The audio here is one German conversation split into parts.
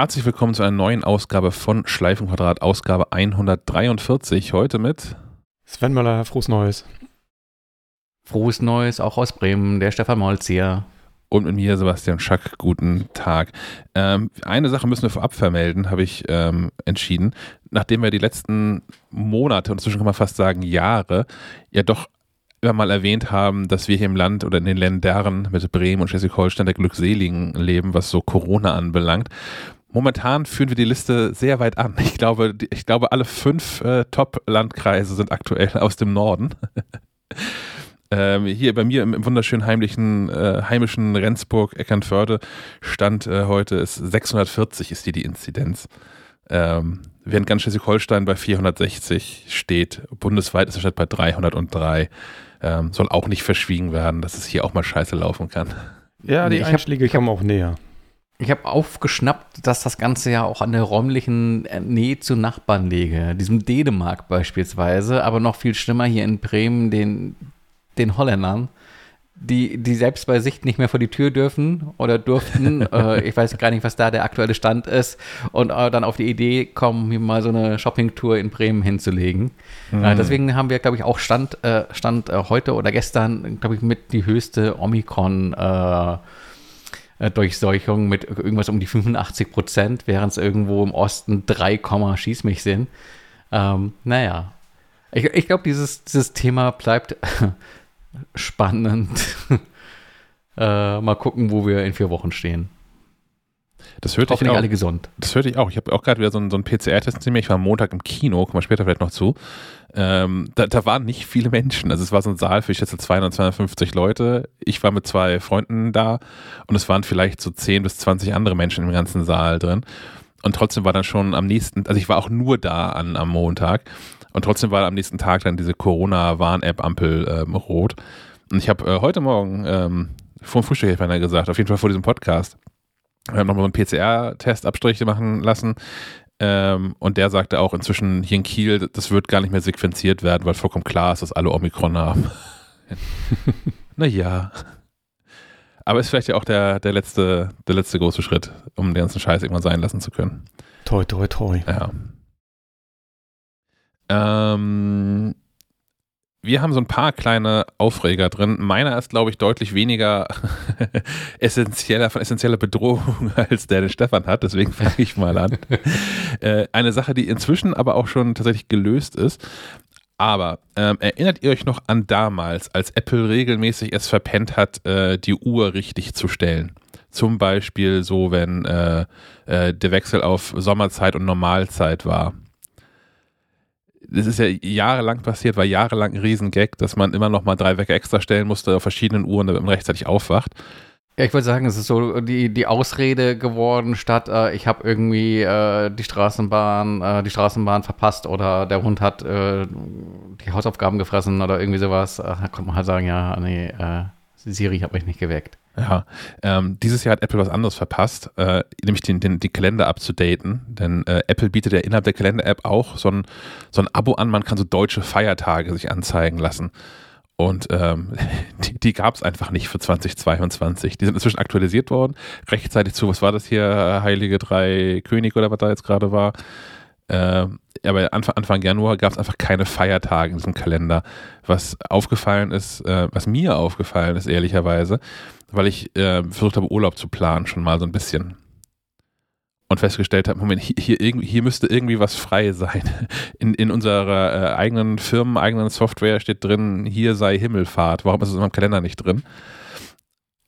herzlich willkommen zu einer neuen Ausgabe von Schleifenquadrat, Ausgabe 143. Heute mit Sven Möller, frohes Neues. Frohes Neues, auch aus Bremen, der Stefan Molz hier. Und mit mir Sebastian Schack, guten Tag. Ähm, eine Sache müssen wir vorab vermelden, habe ich ähm, entschieden. Nachdem wir die letzten Monate, und inzwischen kann man fast sagen Jahre, ja doch immer mal erwähnt haben, dass wir hier im Land oder in den Ländern mit Bremen und Schleswig-Holstein der Glückseligen leben, was so Corona anbelangt. Momentan führen wir die Liste sehr weit an. Ich glaube, ich glaube alle fünf äh, Top-Landkreise sind aktuell aus dem Norden. Ähm, hier bei mir im, im wunderschönen heimlichen, äh, heimischen Rendsburg, Eckernförde, stand äh, heute ist 640 ist hier die Inzidenz. Ähm, während ganz Schleswig-Holstein bei 460 steht. Bundesweit ist der Stadt bei 303. Ähm, soll auch nicht verschwiegen werden, dass es hier auch mal scheiße laufen kann. Ja, die ich Einschläge hab, kommen auch näher. Ich habe aufgeschnappt, dass das Ganze ja auch an der räumlichen äh, Nähe zu Nachbarn liege. Diesem Dänemark beispielsweise, aber noch viel schlimmer hier in Bremen, den den Holländern, die, die selbst bei Sicht nicht mehr vor die Tür dürfen oder durften. äh, ich weiß gar nicht, was da der aktuelle Stand ist. Und äh, dann auf die Idee kommen, hier mal so eine Shoppingtour in Bremen hinzulegen. Mhm. Äh, deswegen haben wir, glaube ich, auch Stand, äh, Stand äh, heute oder gestern, glaube ich, mit die höchste Omikron- äh, Durchseuchung mit irgendwas um die 85 Prozent, während es irgendwo im Osten 3, schieß mich sind. Ähm, naja, ich, ich glaube, dieses, dieses Thema bleibt spannend. äh, mal gucken, wo wir in vier Wochen stehen. Das hörte ich auch. alle gesund. Das hörte ich auch. Ich habe auch gerade wieder so einen, so einen PCR-Test Ich war am Montag im Kino, kommen wir später vielleicht noch zu. Ähm, da, da, waren nicht viele Menschen. Also es war so ein Saal für, ich schätze, 200, 250 Leute. Ich war mit zwei Freunden da und es waren vielleicht so 10 bis 20 andere Menschen im ganzen Saal drin. Und trotzdem war dann schon am nächsten, also ich war auch nur da an, am Montag und trotzdem war am nächsten Tag dann diese Corona-Warn-App-Ampel ähm, rot. Und ich habe äh, heute Morgen ähm, vor dem Frühstück gesagt, auf jeden Fall vor diesem Podcast, wir haben nochmal einen PCR-Test Abstriche machen lassen. Ähm, und der sagte auch inzwischen hier in Kiel, das wird gar nicht mehr sequenziert werden, weil vollkommen klar ist, dass alle Omikron haben. naja. Aber ist vielleicht ja auch der, der, letzte, der letzte große Schritt, um den ganzen Scheiß irgendwann sein lassen zu können. Toi, toi, toi. Ja. Ähm, wir haben so ein paar kleine Aufreger drin. Meiner ist, glaube ich, deutlich weniger essentieller, von essentieller Bedrohung, als der, den Stefan hat. Deswegen fange ich mal an. äh, eine Sache, die inzwischen aber auch schon tatsächlich gelöst ist. Aber ähm, erinnert ihr euch noch an damals, als Apple regelmäßig es verpennt hat, äh, die Uhr richtig zu stellen? Zum Beispiel so, wenn äh, äh der Wechsel auf Sommerzeit und Normalzeit war das ist ja jahrelang passiert, war jahrelang ein Riesengag, dass man immer noch mal drei Wecker extra stellen musste auf verschiedenen Uhren, damit man rechtzeitig aufwacht. Ja, ich würde sagen, es ist so die, die Ausrede geworden, statt äh, ich habe irgendwie äh, die Straßenbahn, äh, die Straßenbahn verpasst oder der Hund hat äh, die Hausaufgaben gefressen oder irgendwie sowas, äh, da kommt man halt sagen, ja, nee, äh, Siri hat mich nicht geweckt. Ja, ähm, dieses Jahr hat Apple was anderes verpasst, äh, nämlich den, den, die Kalender abzudaten. Denn äh, Apple bietet ja innerhalb der Kalender-App auch so ein, so ein Abo an, man kann so deutsche Feiertage sich anzeigen lassen. Und ähm, die, die gab es einfach nicht für 2022. Die sind inzwischen aktualisiert worden, rechtzeitig zu, was war das hier, Heilige Drei König oder was da jetzt gerade war. Äh, aber Anfang, Anfang Januar gab es einfach keine Feiertage in diesem Kalender. Was aufgefallen ist, äh, was mir aufgefallen ist, ehrlicherweise, weil ich äh, versucht habe, Urlaub zu planen, schon mal so ein bisschen. Und festgestellt habe, Moment, hier, hier, hier müsste irgendwie was frei sein. In, in unserer äh, eigenen Firmen, eigenen Software steht drin, hier sei Himmelfahrt. Warum ist es in meinem Kalender nicht drin?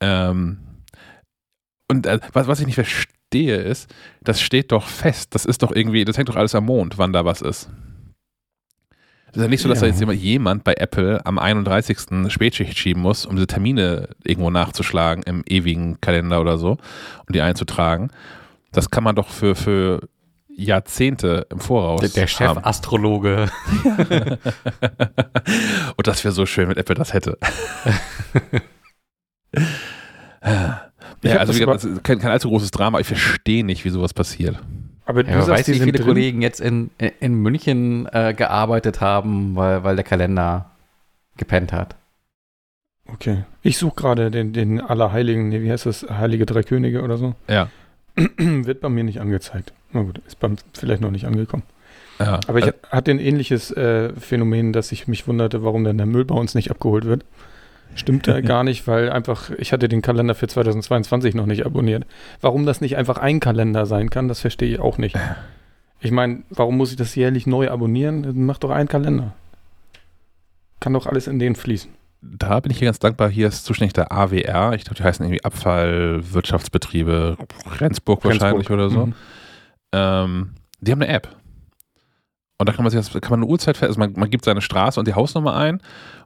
Ähm, und äh, was, was ich nicht verstehe ist, das steht doch fest. Das ist doch irgendwie, das hängt doch alles am Mond, wann da was ist. Es ist ja nicht so, dass ja. da jetzt jemand bei Apple am 31. Spätschicht schieben muss, um diese Termine irgendwo nachzuschlagen im ewigen Kalender oder so, um die einzutragen. Das kann man doch für, für Jahrzehnte im Voraus. Der, der Chef-Astrologe. Und das wäre so schön, wenn Apple das hätte. ja, also gesagt, kein, kein allzu großes Drama. Ich verstehe nicht, wie sowas passiert. Aber du ja, sagst, weißt, wie viele drin? Kollegen jetzt in, in München äh, gearbeitet haben, weil, weil der Kalender gepennt hat. Okay. Ich suche gerade den, den Allerheiligen, nee, wie heißt das? Heilige Drei Könige oder so. Ja. Wird bei mir nicht angezeigt. Na gut, ist beim, vielleicht noch nicht angekommen. Ja, Aber ich also, hatte ein ähnliches äh, Phänomen, dass ich mich wunderte, warum denn der Müll bei uns nicht abgeholt wird. Stimmte gar nicht, weil einfach, ich hatte den Kalender für 2022 noch nicht abonniert. Warum das nicht einfach ein Kalender sein kann, das verstehe ich auch nicht. Ich meine, warum muss ich das jährlich neu abonnieren? Mach doch einen Kalender. Kann doch alles in den fließen. da bin ich hier ganz dankbar. Hier ist zuständig der AWR. Ich glaube, die heißen irgendwie Abfallwirtschaftsbetriebe Rendsburg wahrscheinlich oder so. Mhm. Ähm, die haben eine App. Und da kann man sich das, kann man eine Uhrzeit also man, man gibt seine Straße und die Hausnummer ein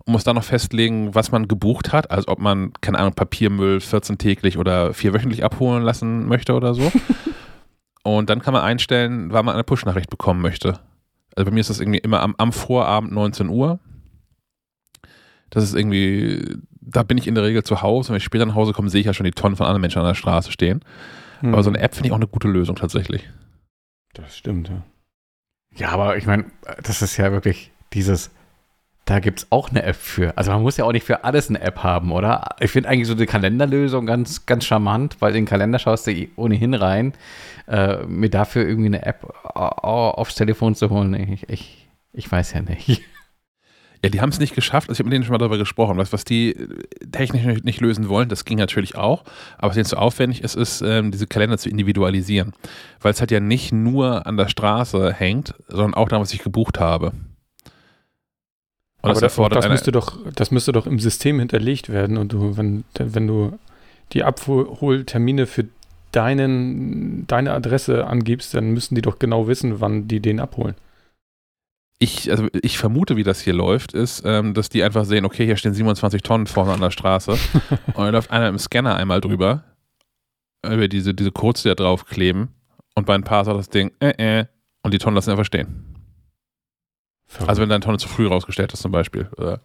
muss dann noch festlegen, was man gebucht hat. Also ob man, keine Ahnung, Papiermüll 14 täglich oder vier wöchentlich abholen lassen möchte oder so. und dann kann man einstellen, wann man eine Push-Nachricht bekommen möchte. Also bei mir ist das irgendwie immer am, am Vorabend 19 Uhr. Das ist irgendwie, da bin ich in der Regel zu Hause. Wenn ich später nach Hause komme, sehe ich ja schon die Tonnen von anderen Menschen an der Straße stehen. Mhm. Aber so eine App finde ich auch eine gute Lösung tatsächlich. Das stimmt, ja. Ja, aber ich meine, das ist ja wirklich dieses, da gibt es auch eine App für. Also man muss ja auch nicht für alles eine App haben, oder? Ich finde eigentlich so die Kalenderlösung ganz, ganz charmant, weil den Kalender schaust du eh ohnehin rein. Äh, mir dafür irgendwie eine App aufs Telefon zu holen, ich, ich, ich weiß ja nicht. Ja, die haben es nicht geschafft. Also ich habe mit denen schon mal darüber gesprochen. Was, was die äh, technisch nicht, lösen wollen, das ging natürlich auch. Aber was denen zu aufwendig ist, ist, ähm, diese Kalender zu individualisieren. Weil es halt ja nicht nur an der Straße hängt, sondern auch daran, was ich gebucht habe. Und Aber das, auch das, müsste doch, das müsste doch im System hinterlegt werden und du, wenn, wenn du die Abholtermine für deinen, deine Adresse angibst, dann müssen die doch genau wissen, wann die den abholen. ich, also ich vermute, wie das hier läuft, ist, ähm, dass die einfach sehen, okay, hier stehen 27 Tonnen vorne an der Straße. und dann läuft einer im Scanner einmal drüber, über diese, diese Codes, die da draufkleben. Und bei ein paar sagt das Ding, äh, äh, und die Tonnen lassen einfach stehen. Also wenn deine Tonne zu früh rausgestellt ist zum Beispiel. Oder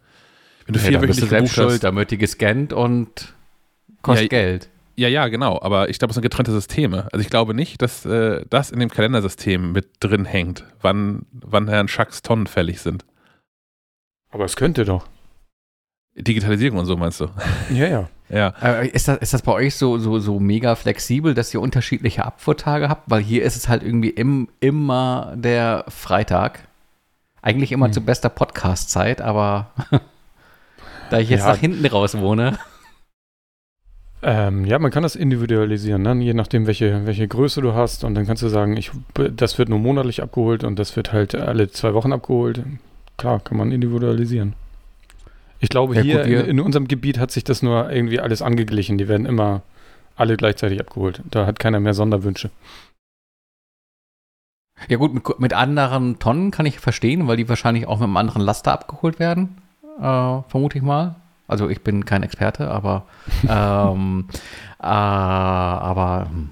wenn du Ja, vier da bist du selbst schuld, hast. da wird die gescannt und kostet Ja, Geld. Ja, ja, genau. Aber ich glaube, es sind getrennte Systeme. Also ich glaube nicht, dass äh, das in dem Kalendersystem mit drin hängt, wann, wann Herrn Schacks Tonnen fällig sind. Aber es könnte doch. Digitalisierung und so meinst du? Ja, ja. Ja. Äh, Ist das, ist das bei euch so, so, so mega flexibel, dass ihr unterschiedliche Abfuhrtage habt? Weil hier ist es halt irgendwie im, immer der Freitag. Eigentlich immer Hm. zu bester Podcast-Zeit, aber da ich jetzt Ja. nach hinten raus wohne. Ähm, ja, man kann das individualisieren, ne? je nachdem, welche, welche Größe du hast. Und dann kannst du sagen, ich, das wird nur monatlich abgeholt und das wird halt alle zwei Wochen abgeholt. Klar, kann man individualisieren. Ich glaube, Ja, hier gut, in, in unserem Gebiet hat sich das nur irgendwie alles angeglichen. Die werden immer alle gleichzeitig abgeholt. Da hat keiner mehr Sonderwünsche. Ja gut, mit, mit anderen Tonnen kann ich verstehen, weil die wahrscheinlich auch mit einem anderen Laster abgeholt werden, äh, vermute ich mal. Also ich bin kein Experte, aber ähm, äh, aber hm,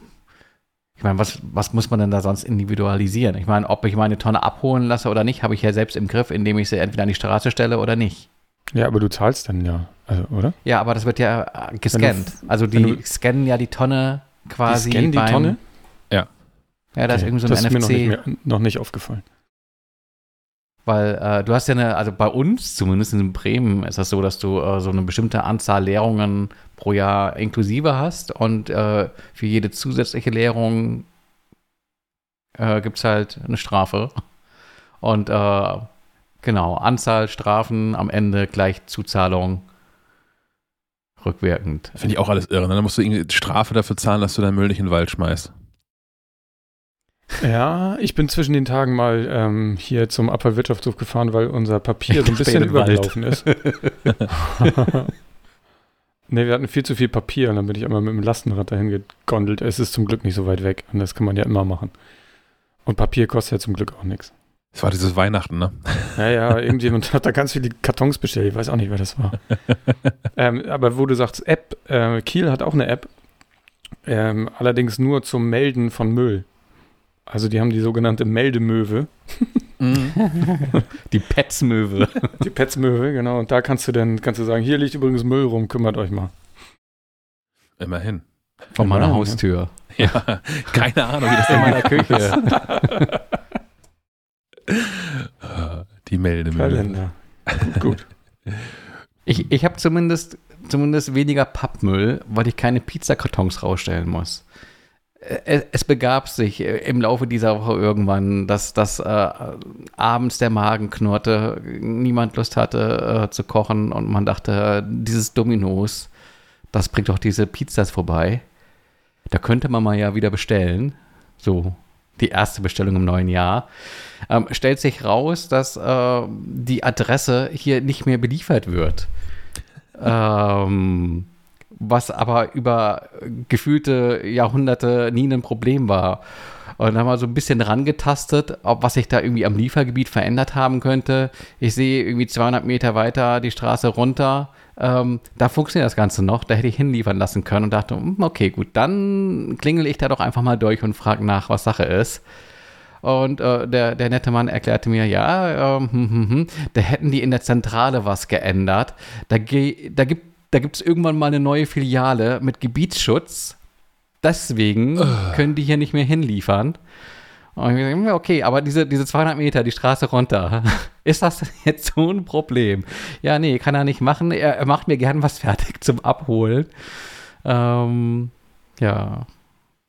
ich meine, was, was muss man denn da sonst individualisieren? Ich meine, ob ich meine Tonne abholen lasse oder nicht, habe ich ja selbst im Griff, indem ich sie entweder an die Straße stelle oder nicht. Ja, aber du zahlst dann ja, also, oder? Ja, aber das wird ja äh, gescannt. Also die scannen ja die Tonne quasi die scannen die beim, Tonne? Ja, da ist Okay, irgendwie so das ein ist mir noch NFC. nicht, mehr, noch nicht aufgefallen. Weil äh, du hast ja eine, also bei uns zumindest in Bremen ist das so, dass du äh, so eine bestimmte Anzahl Leerungen pro Jahr inklusive hast und äh, für jede zusätzliche Leerung äh, gibt es halt eine Strafe. Und äh, genau, Anzahl Strafen am Ende gleich Zuzahlung rückwirkend. Finde ich auch alles irre. ne? Dann musst du irgendwie Strafe dafür zahlen, dass du deinen Müll nicht in den Wald schmeißt. Ja, ich bin zwischen den Tagen mal ähm, hier zum Abfallwirtschaftshof gefahren, weil unser Papier so ein bisschen übergelaufen ist. ne, wir hatten viel zu viel Papier und dann bin ich einmal mit dem Lastenrad dahin gegondelt. Es ist zum Glück nicht so weit weg und das kann man ja immer machen. Und Papier kostet ja zum Glück auch nichts. Das war dieses Weihnachten, ne? Ja, ja, irgendjemand hat da ganz viele Kartons bestellt. Ich weiß auch nicht, wer das war. ähm, aber wo du sagst, App, äh, Kiel hat auch eine App, ähm, allerdings nur zum Melden von Müll. Also die haben die sogenannte Meldemöwe. Die Petzmöwe. Die Petzmöwe, genau. Und da kannst du dann kannst du sagen, hier liegt übrigens Müll rum, kümmert euch mal. Immerhin. Von meiner Genau, Haustür. Ja, keine Ahnung, wie das In in meiner Küche. Die Meldemühle. Kalender. Gut. Ich, ich habe zumindest, zumindest weniger Pappmüll, weil ich keine Pizzakartons rausstellen muss. Es, es, begab sich im Laufe dieser Woche irgendwann, dass, dass äh, abends der Magen knurrte, niemand Lust hatte äh, zu kochen und man dachte, dieses Dominos, das bringt doch diese Pizzas vorbei. Da könnte man mal ja wieder bestellen. So die erste Bestellung im neuen Jahr. Ähm, stellt sich raus, dass äh, die Adresse hier nicht mehr beliefert wird. Ähm, was aber über gefühlte Jahrhunderte nie ein Problem war. Und haben wir so ein bisschen rangetastet, ob was sich da irgendwie am Liefergebiet verändert haben könnte. Ich sehe irgendwie 200 Meter weiter die Straße runter. Ähm, da funktioniert das Ganze noch. Da hätte ich hinliefern lassen können und dachte, hm, okay, gut, dann klingel ich da doch einfach mal durch und frage nach, was Sache ist. Und äh, der, der nette Mann erklärte mir, ja, ähm, hm, hm, hm, da hätten die in der Zentrale was geändert. Da, da gibt da gibt es irgendwann mal eine neue Filiale mit Gebietsschutz. Deswegen uh. können die hier nicht mehr hinliefern. Und ich dachte, okay, aber diese, diese 200 Meter, die Straße runter, ist das jetzt so ein Problem? Ja, nee, kann er nicht machen. Er, er macht mir gern was fertig zum Abholen. Ähm, ja,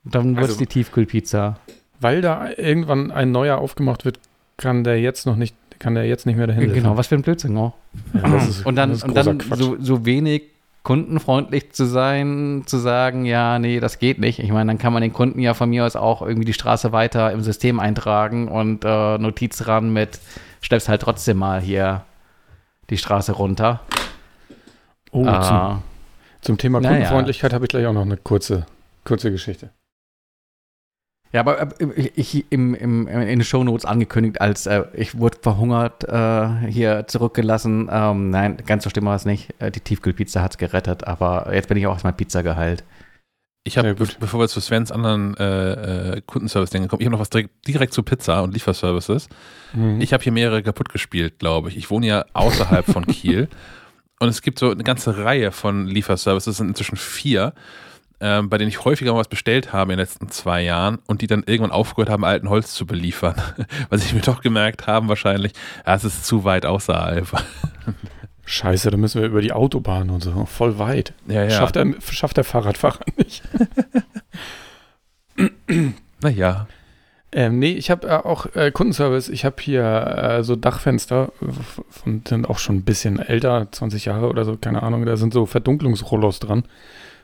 dann wird es also, die Tiefkühlpizza. Weil da irgendwann ein neuer aufgemacht wird, kann der jetzt noch nicht, kann der jetzt nicht mehr dahin. Genau, was für ein Blödsinn, oh. Ja, ist, und dann, und dann so, so wenig kundenfreundlich zu sein, zu sagen, ja, nee, das geht nicht. Ich meine, dann kann man den Kunden ja von mir aus auch irgendwie die Straße weiter im System eintragen und äh, Notiz ran mit, stellst halt trotzdem mal hier die Straße runter. Oh, äh, zum, zum, Thema Kundenfreundlichkeit ja. habe ich gleich auch noch eine kurze, kurze Geschichte. Ja, aber äh, ich im, im, in den Shownotes angekündigt, als äh, ich wurde verhungert äh, hier zurückgelassen. Ähm, nein, ganz so schlimm war es nicht. Äh, die Tiefkühlpizza hat es gerettet, aber jetzt bin ich auch erstmal Pizza geheilt. Ich habe, ja, bevor wir zu Svens anderen äh, äh, Kundenservice-Dingen kommen, ich habe noch was direkt, direkt zu Pizza und Lieferservices. Mhm. Ich habe hier mehrere kaputt gespielt, glaube ich. Ich wohne ja außerhalb von Kiel und es gibt so eine ganze Reihe von Lieferservices, es sind inzwischen vier ähm, bei denen ich häufiger mal was bestellt habe in den letzten zwei Jahren und die dann irgendwann aufgehört haben, alten Holz zu beliefern. Weil sie mir doch gemerkt haben, wahrscheinlich, ja, es ist zu weit außerhalb. Scheiße, da müssen wir über die Autobahn und so. Voll weit. Ja, ja. Schafft, der, schafft der Fahrradfahrer nicht. naja. Ähm, nee, ich habe äh, auch äh, Kundenservice. Ich habe hier äh, so Dachfenster, von, sind auch schon ein bisschen älter, 20 Jahre oder so, keine Ahnung. Da sind so Verdunklungsrollos dran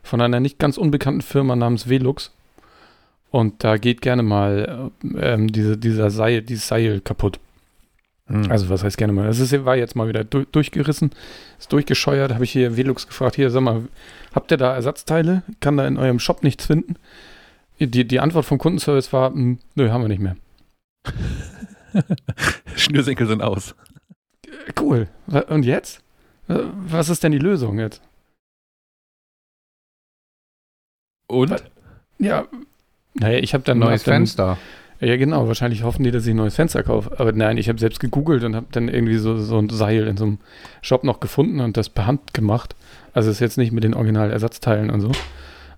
von einer nicht ganz unbekannten Firma namens Velux. Und da geht gerne mal äh, ähm, diese, dieser Seil, dieses Seil kaputt. Hm. Also was heißt gerne mal? Es ist, war jetzt mal wieder du durchgerissen, ist durchgescheuert. Habe ich hier Velux gefragt, hier sag mal, habt ihr da Ersatzteile? Kann da in eurem Shop nichts finden? Die, die Antwort vom Kundenservice war, hm, nö, haben wir nicht mehr. Schnürsenkel sind aus. Cool. Und jetzt? Was ist denn die Lösung jetzt? Und? Ja, naja, ich habe dann neues Fenster. Ja, genau. Wahrscheinlich hoffen die, dass ich ein neues Fenster kaufe. Aber nein, ich habe selbst gegoogelt und habe dann irgendwie so, so ein Seil in so einem Shop noch gefunden und das per Hand gemacht. Also ist jetzt nicht mit den Originalersatzteilen und so.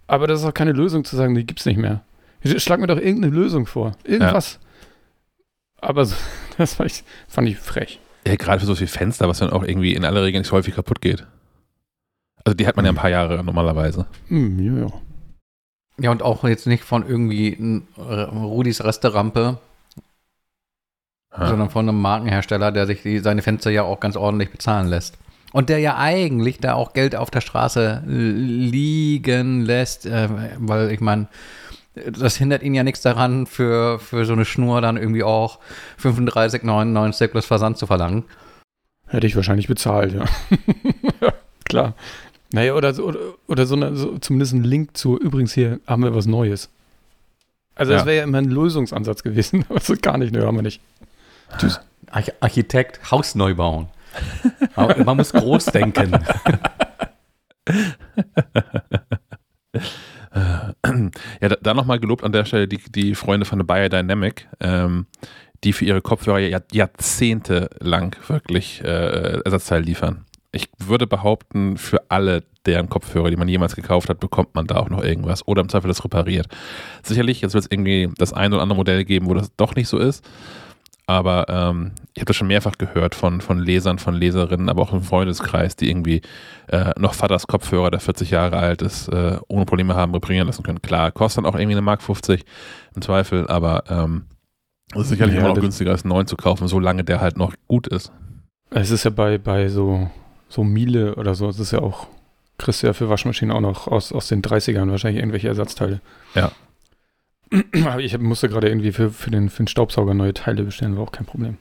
Aber das ist auch keine Lösung zu sagen, die gibt es nicht mehr. Schlag mir doch irgendeine Lösung vor. Irgendwas. Ja. Aber so, das fand ich, fand ich frech. Ja, gerade für so viel Fenster, was dann auch irgendwie in aller Regel nicht so häufig kaputt geht. Also die hat man ja ein paar Jahre normalerweise. Mm, ja, ja. Ja, und auch jetzt nicht von irgendwie Rudis Resterampe, sondern von einem Markenhersteller, der sich die, seine Fenster ja auch ganz ordentlich bezahlen lässt. Und der ja eigentlich da auch Geld auf der Straße liegen lässt, äh, weil ich meine, das hindert ihn ja nichts daran, für, für so eine Schnur dann irgendwie auch 35,99 plus Versand zu verlangen. Hätte ich wahrscheinlich bezahlt, ja. ja klar. Naja, oder, so, oder, oder so, eine, so zumindest ein Link zu, übrigens hier haben wir was Neues. Also das wäre ja immer ein Lösungsansatz gewesen, aber so gar nicht, ne, haben wir nicht. Tschüss. Arch Architekt, Haus neu bauen. Man muss groß denken. ja, da, da nochmal gelobt an der Stelle die, die Freunde von der Biodynamic, ähm, die für ihre Kopfhörer Jahr, Jahrzehnte lang wirklich äh, Ersatzteile liefern ich würde behaupten, für alle deren Kopfhörer, die man jemals gekauft hat, bekommt man da auch noch irgendwas oder im Zweifel das repariert. Sicherlich, jetzt wird es irgendwie das ein oder andere Modell geben, wo das doch nicht so ist. Aber ähm, ich habe das schon mehrfach gehört von, von Lesern, von Leserinnen, aber auch im Freundeskreis, die irgendwie äh, noch Vaters Kopfhörer, der 40 Jahre alt ist, äh, ohne Probleme haben reparieren lassen können. Klar, kostet dann auch irgendwie eine Mark 50 im Zweifel, aber ähm, es ist sicherlich Ja, immer noch das- günstiger als einen neuen zu kaufen, solange der halt noch gut ist. Es ist ja bei, bei so, so Miele oder so, es ist ja auch, kriegst du ja für Waschmaschinen auch noch aus, aus den 30ern wahrscheinlich irgendwelche Ersatzteile. Ja. Aber ich musste gerade irgendwie für, für, den, für den Staubsauger neue Teile bestellen, war auch kein Problem.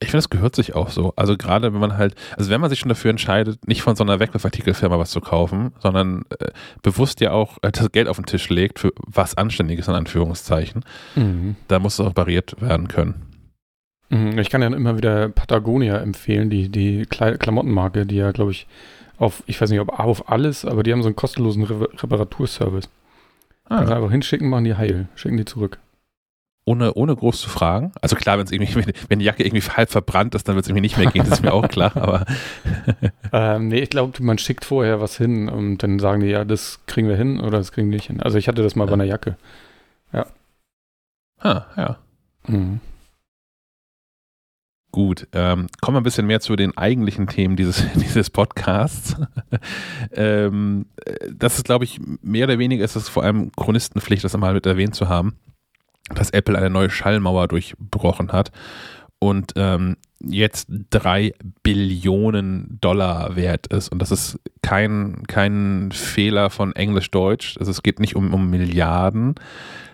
Ich finde, das gehört sich auch so. Also gerade wenn man halt, also wenn man sich schon dafür entscheidet, nicht von so einer Wegwerfartikelfirma was zu kaufen, sondern äh, bewusst ja auch äh, das Geld auf den Tisch legt für was Anständiges in Anführungszeichen, Mhm. da muss es auch repariert werden können. Mhm, Ich kann ja immer wieder Patagonia empfehlen, die, die Kle Klamottenmarke, die ja, glaube ich, auf, ich weiß nicht, ob auf alles, aber die haben so einen kostenlosen Re Reparaturservice. Kannst Ah, einfach hinschicken, machen die heil, schicken die zurück. ohne, ohne groß zu fragen. Also klar, wenn es irgendwie, wenn, die Jacke irgendwie halb verbrannt ist, dann wird es irgendwie nicht mehr gehen, das ist mir auch klar, aber Ähm, nee, ich glaube, man schickt vorher was hin und dann sagen die, ja, das kriegen wir hin oder das kriegen wir nicht hin. Also ich hatte das mal bei einer Jacke. ah, ja. Mhm. Gut, ähm, kommen wir ein bisschen mehr zu den eigentlichen Themen dieses, dieses Podcasts. ähm, äh, das ist, glaube ich, mehr oder weniger ist es vor allem Chronistenpflicht, das einmal mit erwähnt zu haben, dass Apple eine neue Schallmauer durchbrochen hat und ähm, jetzt drei Billionen Dollar wert ist. Und das ist kein, kein Fehler von Englisch-Deutsch. Also es geht nicht um, um Milliarden,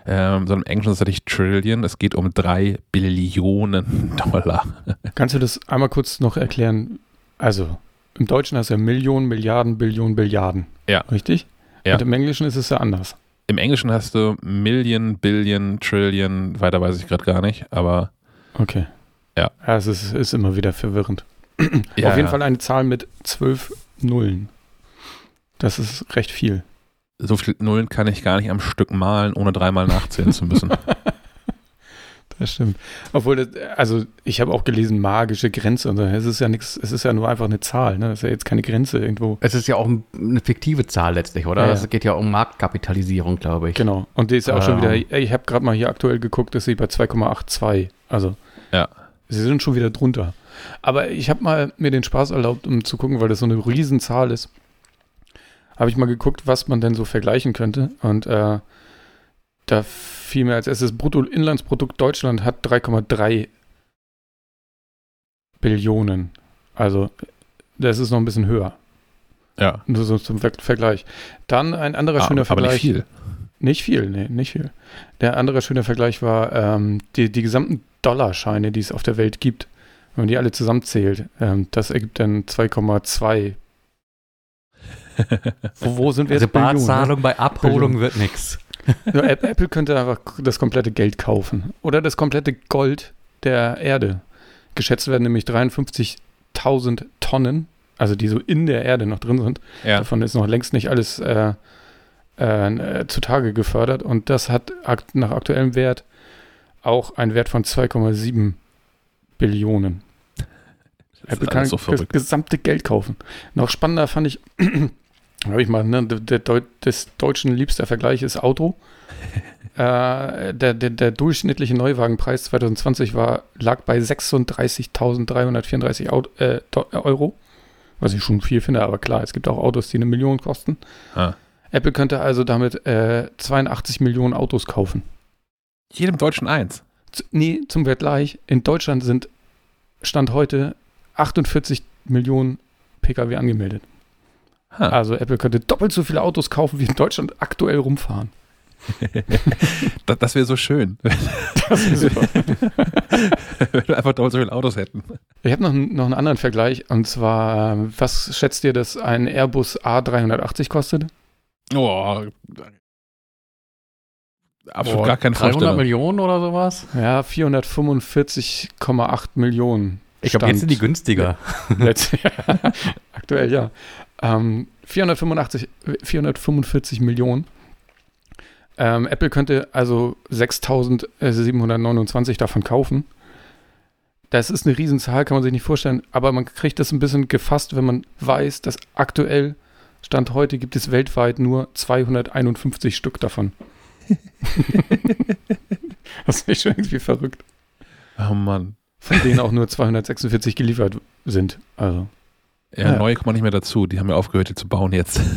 ähm, sondern im Englischen ist es tatsächlich Trillion. Es geht um drei Billionen Dollar. Kannst du das einmal kurz noch erklären? Also, im Deutschen hast du ja Millionen, Milliarden, Billionen, Billiarden. Ja. Richtig? Ja. Und im Englischen ist es ja anders. Im Englischen hast du Million, Billion, Trillion, weiter weiß ich gerade gar nicht, aber Okay. Ja. Ja, es ist, ist immer wieder verwirrend. ja, Auf jeden. Fall eine Zahl mit zwölf Nullen. Das ist recht viel. So viele Nullen kann ich gar nicht am Stück malen, ohne dreimal nachzählen zu müssen. Das stimmt. Obwohl, das, also ich habe auch gelesen, magische Grenze und so. Es ist ja nichts, es ist ja nur einfach eine Zahl, ne? Es ist ja jetzt keine Grenze irgendwo. Es ist ja auch eine fiktive Zahl letztlich, oder? Ja, ja. Es geht ja um Marktkapitalisierung, glaube ich. Genau. Und die ist ja auch schon Ähm. wieder, ey, ich habe gerade mal hier aktuell geguckt, dass sie bei 2,82. Also Ja. sie sind schon wieder drunter. Aber ich habe mal mir den Spaß erlaubt, um zu gucken, weil das so eine Riesenzahl ist. Habe ich mal geguckt, was man denn so vergleichen könnte. Und äh, da fiel mir als erstes Bruttoinlandsprodukt Deutschland hat 3,3 Billionen. Also das ist noch ein bisschen höher. Ja, Nur so zum Ver Vergleich. Dann ein anderer Ah, schöner aber Vergleich. nicht viel. Nicht viel, nee, nicht viel. Der andere schöne Vergleich war ähm, die, die gesamten Dollarscheine, die es auf der Welt gibt. Wenn man die alle zusammenzählt, ähm, das ergibt dann 2,2. Wo, wo sind wir Also jetzt? Barzahlung bei Abholung wird nichts. Ja, App- Apple könnte einfach das komplette Geld kaufen. Oder das komplette Gold der Erde. Geschätzt werden nämlich 53.000 Tonnen, also die so in der Erde noch drin sind. Ja, Davon ist noch längst nicht alles äh, äh, zutage gefördert. Und das hat nach aktuellem Wert auch einen Wert von 2,7 Billionen. das Apple kann so das gesamte Geld kaufen. Noch spannender fand ich, habe ich mal, ne, der, Deu des Deutschen liebster Vergleich ist Auto. äh, der, der, der durchschnittliche Neuwagenpreis 2020 war, lag bei 36.334 Au- äh, äh, Euro. Was ich schon viel finde, aber klar, es gibt auch Autos, die eine Million kosten. Ah. Apple könnte also damit äh, 82 Millionen Autos kaufen. Jedem Deutschen eins. Z nee, zum Vergleich, in Deutschland sind Stand heute 48 Millionen Pkw angemeldet. Ha. Also Apple könnte doppelt so viele Autos kaufen, wie in Deutschland aktuell rumfahren. das das wäre so schön, Das ist super. wenn wir einfach doppelt so viele Autos hätten. Ich habe noch, einen- noch einen anderen Vergleich und zwar, ähm, was schätzt ihr, dass ein Airbus A380 kostet? Oh, absolut Boah, gar keine 300 Vorstellung. Millionen oder sowas? Ja, 445,8 Millionen. Ich glaube, jetzt sind die günstiger. letzt- Aktuell ja. Ähm, 485, 445 Millionen. Ähm, Apple könnte also 6.729 davon kaufen. Das ist eine Riesenzahl, kann man sich nicht vorstellen, aber man kriegt das ein bisschen gefasst, wenn man weiß, dass aktuell, Stand heute, gibt es weltweit nur 251 Stück davon. das ist schon irgendwie verrückt. Oh Mann. Von denen auch nur 246 geliefert sind. Also. Ja, Ja. neue kommen nicht mehr dazu. Die haben ja aufgehört, die zu bauen jetzt.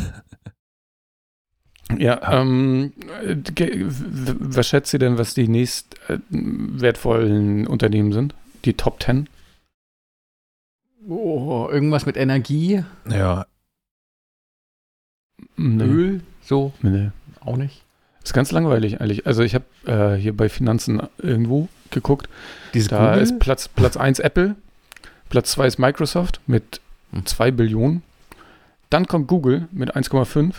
Ja, ähm, äh, was schätzt ihr denn, was die nächst äh, wertvollen Unternehmen sind? Die Top 10? Oh, irgendwas mit Energie, Ja, Nee. Öl, so, Nee. auch nicht. Ist ganz langweilig eigentlich. Also ich habe äh, hier bei Finanzen irgendwo geguckt. Diese Da Kugel? ist Platz, Platz 1 Apple, Platz 2 ist Microsoft mit Hm. 2 Billionen. Dann kommt Google mit 1,5.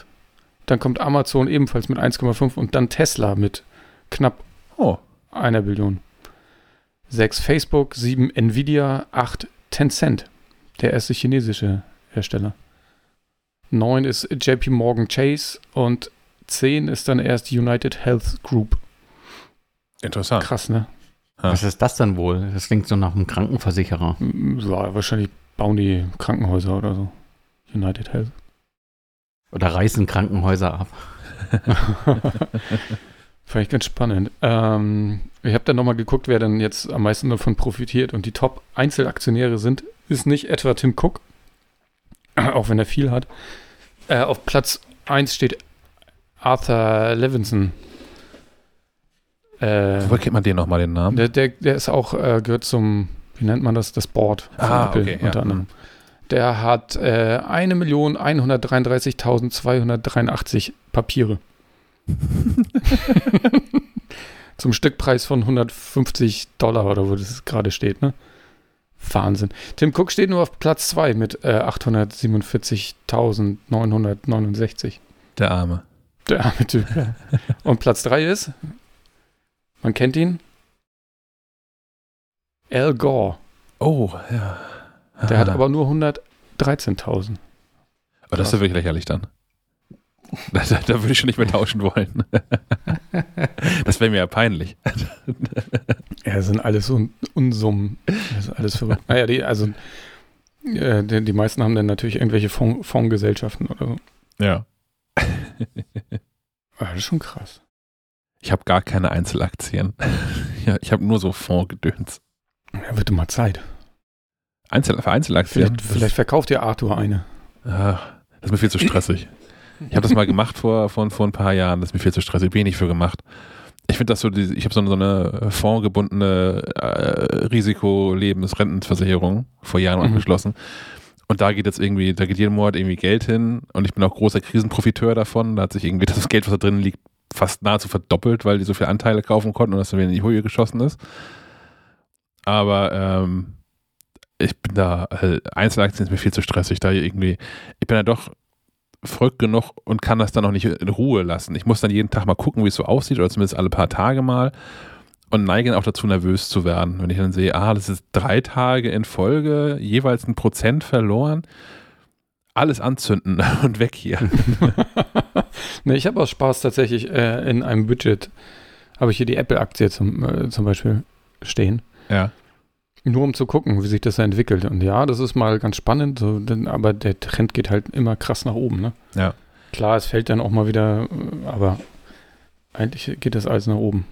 Dann kommt Amazon ebenfalls mit 1,5 und dann Tesla mit knapp Oh, einer Billion. 6 Facebook, 7 Nvidia, 8 Tencent, der erste chinesische Hersteller. 9 ist JP Morgan Chase und 10 ist dann erst United Health Group. interessant. Krass, ne? Was ist das dann wohl? Das klingt so nach einem Krankenversicherer. Ja, wahrscheinlich bauen die Krankenhäuser oder so. United Health. Oder reißen Krankenhäuser ab. Fand ich ganz spannend. Ähm, ich habe dann nochmal geguckt, wer dann jetzt am meisten davon profitiert. Und die Top-Einzelaktionäre sind, ist nicht etwa Tim Cook, auch wenn er viel hat. Äh, auf Platz 1 steht Arthur Levinson. Äh, Woher kennt man den nochmal, den Namen? der, der, der ist auch, äh, gehört zum, wie nennt man das, das Board von Ah, Apple okay, ja. unter anderem. Der hat äh, 1.133.283 Papiere. Zum Stückpreis von 150 Dollar oder wo das gerade steht, ne? Wahnsinn. Tim Cook steht nur auf Platz 2 mit äh, 847.969. Der Arme. Der arme Typ. ja. Und Platz 3 ist, man kennt ihn, Al Gore. Oh, ja. Der hat Ah. aber nur 113.000. Aber das ist ja wirklich lächerlich dann. Da, da, da würde ich schon nicht mehr tauschen wollen. Das wäre mir ja peinlich. Ja, das sind alles Un Unsummen. Das ist alles verrückt. Naja, die, also äh, die, die meisten haben dann natürlich irgendwelche Fonds, Fondsgesellschaften oder so. Ja. Ah, das ist schon krass. Ich habe gar keine Einzelaktien. Ja, ich habe nur so Fondsgedöns. Ja, wird mal Zeit. Einzel, für Einzelaktien? Vielleicht, vielleicht verkauft ihr Arthur eine. Ah, das ist mir viel zu stressig. Ich habe das mal gemacht vor, vor, vor ein paar Jahren. Das ist mir viel zu stressig. Bin ich nicht für gemacht. Ich finde das so, ich habe so eine, so eine fondgebundene äh, Risikolebensrentenversicherung vor Jahren Mhm. abgeschlossen. Und da geht jetzt irgendwie, da geht jeden Monat irgendwie Geld hin und ich bin auch großer Krisenprofiteur davon. Da hat sich irgendwie das Geld, was da drin liegt, fast nahezu verdoppelt, weil die so viele Anteile kaufen konnten und das dann wieder in die Höhe geschossen ist. Aber ähm, ich bin da, äh, Einzelaktien ist mir viel zu stressig, da irgendwie, ich bin ja doch verrückt genug und kann das dann auch nicht in Ruhe lassen. Ich muss dann jeden Tag mal gucken, wie es so aussieht, oder zumindest alle paar Tage mal und neige dann auch dazu, nervös zu werden, wenn ich dann sehe, ah, das ist drei Tage in Folge, jeweils ein Prozent verloren. Alles anzünden und weg hier. ne, ich habe aus Spaß tatsächlich äh, in einem Budget, habe ich hier die Apple-Aktie zum, äh, zum Beispiel stehen. Ja. Nur um zu gucken, wie sich das da entwickelt. Und ja, das ist mal ganz spannend, so, denn, aber der Trend geht halt immer krass nach oben. Ne? Ja. Klar, es fällt dann auch mal wieder, aber eigentlich geht das alles nach oben.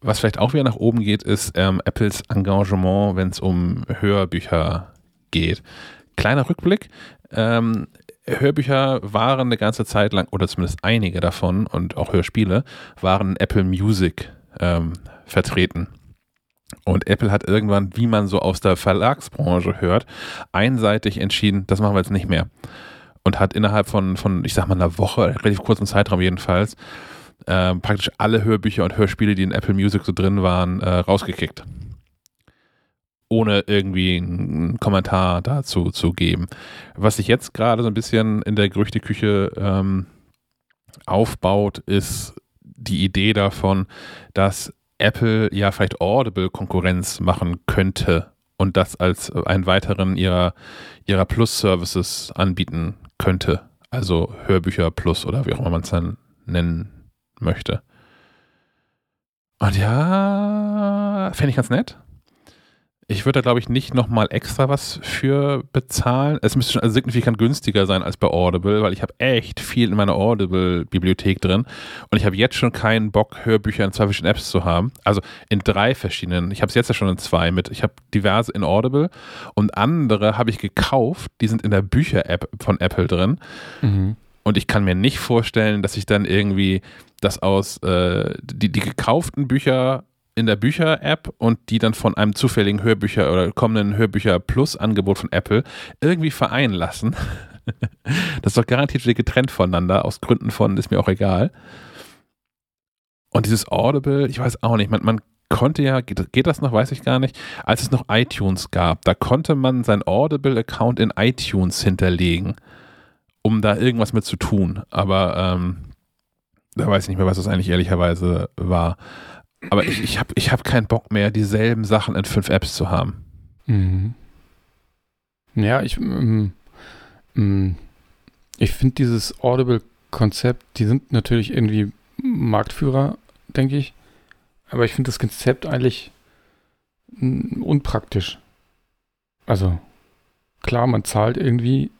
Was vielleicht auch wieder nach oben geht, ist ähm, Apples Engagement, wenn es um Hörbücher geht. Kleiner Rückblick. Ähm, Hörbücher waren eine ganze Zeit lang, oder zumindest einige davon und auch Hörspiele, waren Apple Music ähm, vertreten. Und Apple hat irgendwann, wie man so aus der Verlagsbranche hört, einseitig entschieden, das machen wir jetzt nicht mehr. Und hat innerhalb von, von ich sag mal, einer Woche, relativ kurzen Zeitraum jedenfalls, ähm, praktisch alle Hörbücher und Hörspiele, die in Apple Music so drin waren, äh, rausgekickt. Ohne irgendwie einen Kommentar dazu zu geben. Was sich jetzt gerade so ein bisschen in der Gerüchteküche ähm, aufbaut, ist die Idee davon, dass Apple ja vielleicht Audible Konkurrenz machen könnte und das als einen weiteren ihrer, ihrer Plus-Services anbieten könnte. Also Hörbücher Plus oder wie auch immer man es dann nennen möchte. Und ja, fände ich ganz nett. Ich würde da, glaube ich, nicht nochmal extra was für bezahlen. Es müsste schon also signifikant günstiger sein als bei Audible, weil ich habe echt viel in meiner Audible-Bibliothek drin und ich habe jetzt schon keinen Bock, Hörbücher in zwei verschiedenen Apps zu haben. Also in drei verschiedenen. Ich habe es jetzt ja schon in zwei mit. Ich habe diverse in Audible und andere habe ich gekauft, die sind in der Bücher-App von Apple drin. Mhm. Und ich kann mir nicht vorstellen, dass ich dann irgendwie das aus äh, die, die gekauften Bücher in der Bücher-App und die dann von einem zufälligen Hörbücher oder kommenden Hörbücher Plus-Angebot von Apple irgendwie vereinen lassen. das ist doch garantiert wieder getrennt voneinander, aus Gründen von, ist mir auch egal. Und dieses Audible, ich weiß auch nicht, man, man konnte ja, geht, geht, das noch, weiß ich gar nicht, als es noch iTunes gab, da konnte man sein Audible-Account in iTunes hinterlegen, um da irgendwas mit zu tun. Aber ähm, da weiß ich nicht mehr, was das eigentlich ehrlicherweise war. Aber ich, ich habe ich hab keinen Bock mehr, dieselben Sachen in fünf Apps zu haben. Mhm. Ja, ich, mm, mm, ich finde dieses Audible-Konzept, die sind natürlich irgendwie Marktführer, denke ich. Aber ich finde das Konzept eigentlich mm, unpraktisch. Also, klar, man zahlt irgendwie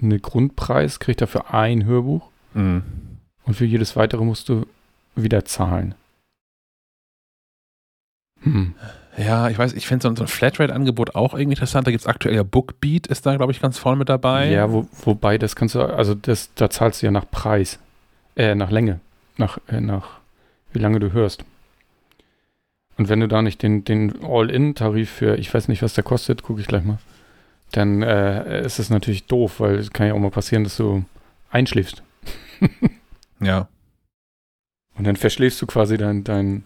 einen Grundpreis, kriegt dafür ein Hörbuch. Mhm. Und für jedes weitere musst du wieder zahlen. Hm. Ja, ich weiß, ich finde so, so ein Flatrate-Angebot auch irgendwie interessant. Da gibt es aktuell ja Bookbeat, ist da, glaube ich, ganz vorne mit dabei. Ja, wo, wobei, das kannst du, also das, da zahlst du ja nach Preis, äh, nach Länge, nach, äh, nach wie lange du hörst. Und wenn du da nicht den, den All-In-Tarif für, ich weiß nicht, was der kostet, gucke ich gleich mal, dann äh, ist es natürlich doof, weil es kann ja auch mal passieren, dass du einschläfst. ja. Und dann verschläfst du quasi dein, dein,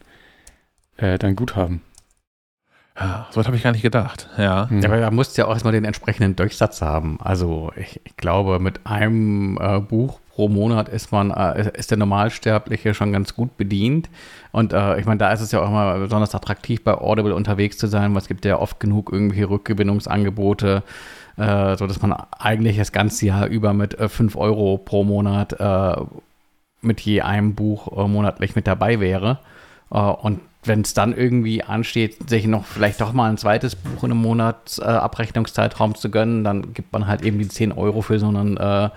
äh, dein Guthaben. Ja, so habe ich gar nicht gedacht. Ja. ja, aber da musst du ja auch erstmal den entsprechenden Durchsatz haben. Also ich, ich glaube, mit einem äh, Buch pro Monat ist man, äh, ist der Normalsterbliche schon ganz gut bedient. Und äh, ich meine, da ist es ja auch immer besonders attraktiv, bei Audible unterwegs zu sein, weil es gibt ja oft genug irgendwelche Rückgewinnungsangebote, äh, sodass man eigentlich das ganze Jahr über mit äh, 5 Euro pro Monat äh, mit je einem Buch äh, monatlich mit dabei wäre. Äh, und wenn es dann irgendwie ansteht, sich noch vielleicht doch mal ein zweites Buch in einem Monat äh, Abrechnungszeitraum zu gönnen, dann gibt man halt eben die 10 Euro für so ein äh,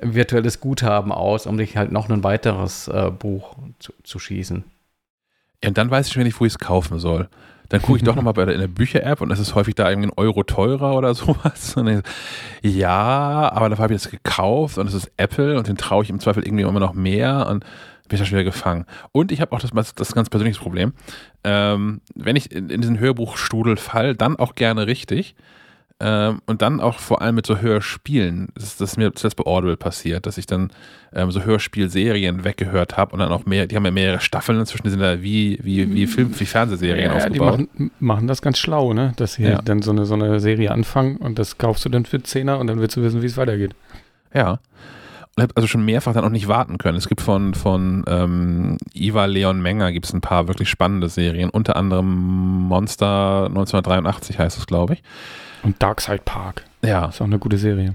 virtuelles Guthaben aus, um sich halt noch ein weiteres äh, Buch zu, zu schießen. Ja, und dann weiß ich schon nicht, wo ich es kaufen soll. Dann gucke ich doch nochmal in der Bücher-App und es ist häufig da irgendwie ein Euro teurer oder sowas. Ich, ja, aber dafür habe ich das gekauft und es ist Apple und den traue ich im Zweifel irgendwie immer noch mehr und bin ich da schon wieder gefangen. Und ich habe auch das, das ganz persönliches Problem. Ähm, wenn ich in, in diesen Hörbuchstrudel fall, dann auch gerne richtig. Ähm, und dann auch vor allem mit so Hörspielen. Das ist, das ist mir zuletzt bei Audible passiert, dass ich dann ähm, so Hörspielserien weggehört habe und dann auch mehr, die haben ja mehrere Staffeln inzwischen, die sind da wie, wie, wie Film, wie Fernsehserien ja, aufgebaut. Die machen, machen, das ganz schlau, ne? Dass sie ja. dann so eine, so eine Serie anfangen und das kaufst du dann für Zehner und dann willst du wissen, wie es weitergeht. Ja also schon mehrfach dann auch nicht warten können. Es gibt von, von ähm, Iva Leon Menger gibt es ein paar wirklich spannende Serien, unter anderem Monster 1983 heißt es, glaube ich. Und Darkside Park. Ja. Ist auch eine gute Serie.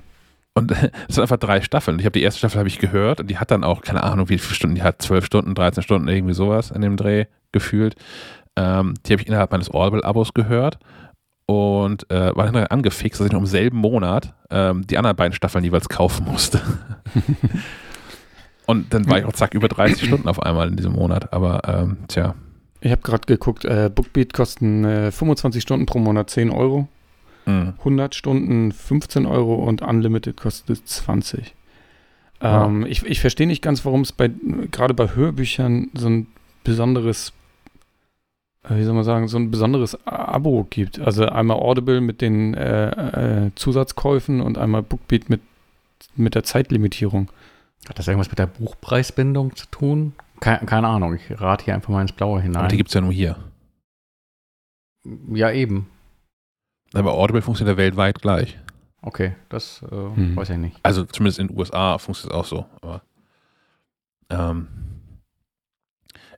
Und es sind einfach drei Staffeln. Ich habe die erste Staffel habe ich gehört und die hat dann auch, keine Ahnung, wie viele Stunden, die hat zwölf Stunden, 13 Stunden, irgendwie sowas in dem Dreh gefühlt. Ähm, die habe ich innerhalb meines Audible-Abos gehört und äh, war dann angefixt, dass ich noch im selben Monat ähm, die anderen beiden Staffeln jeweils kaufen musste. und dann war ich auch zack über 30 Stunden auf einmal in diesem Monat. Aber ähm, tja. Ich habe gerade geguckt, äh, Bookbeat kosten äh, 25 Stunden pro Monat 10 Euro, mhm. 100 Stunden 15 Euro und Unlimited kostet 20. Ähm, ja. Ich, ich verstehe nicht ganz, warum es bei gerade bei Hörbüchern so ein besonderes wie soll man sagen, so ein besonderes Abo gibt. Also einmal Audible mit den äh, äh, Zusatzkäufen und einmal Bookbeat mit, mit der Zeitlimitierung. Hat das irgendwas mit der Buchpreisbindung zu tun? Keine, keine Ahnung, ich rate hier einfach mal ins Blaue hinein. Aber die gibt es ja nur hier. Ja, eben. Aber Audible funktioniert ja weltweit gleich. Okay, das äh, hm. weiß ich nicht. Also zumindest in den USA funktioniert es auch so. Aber, ähm,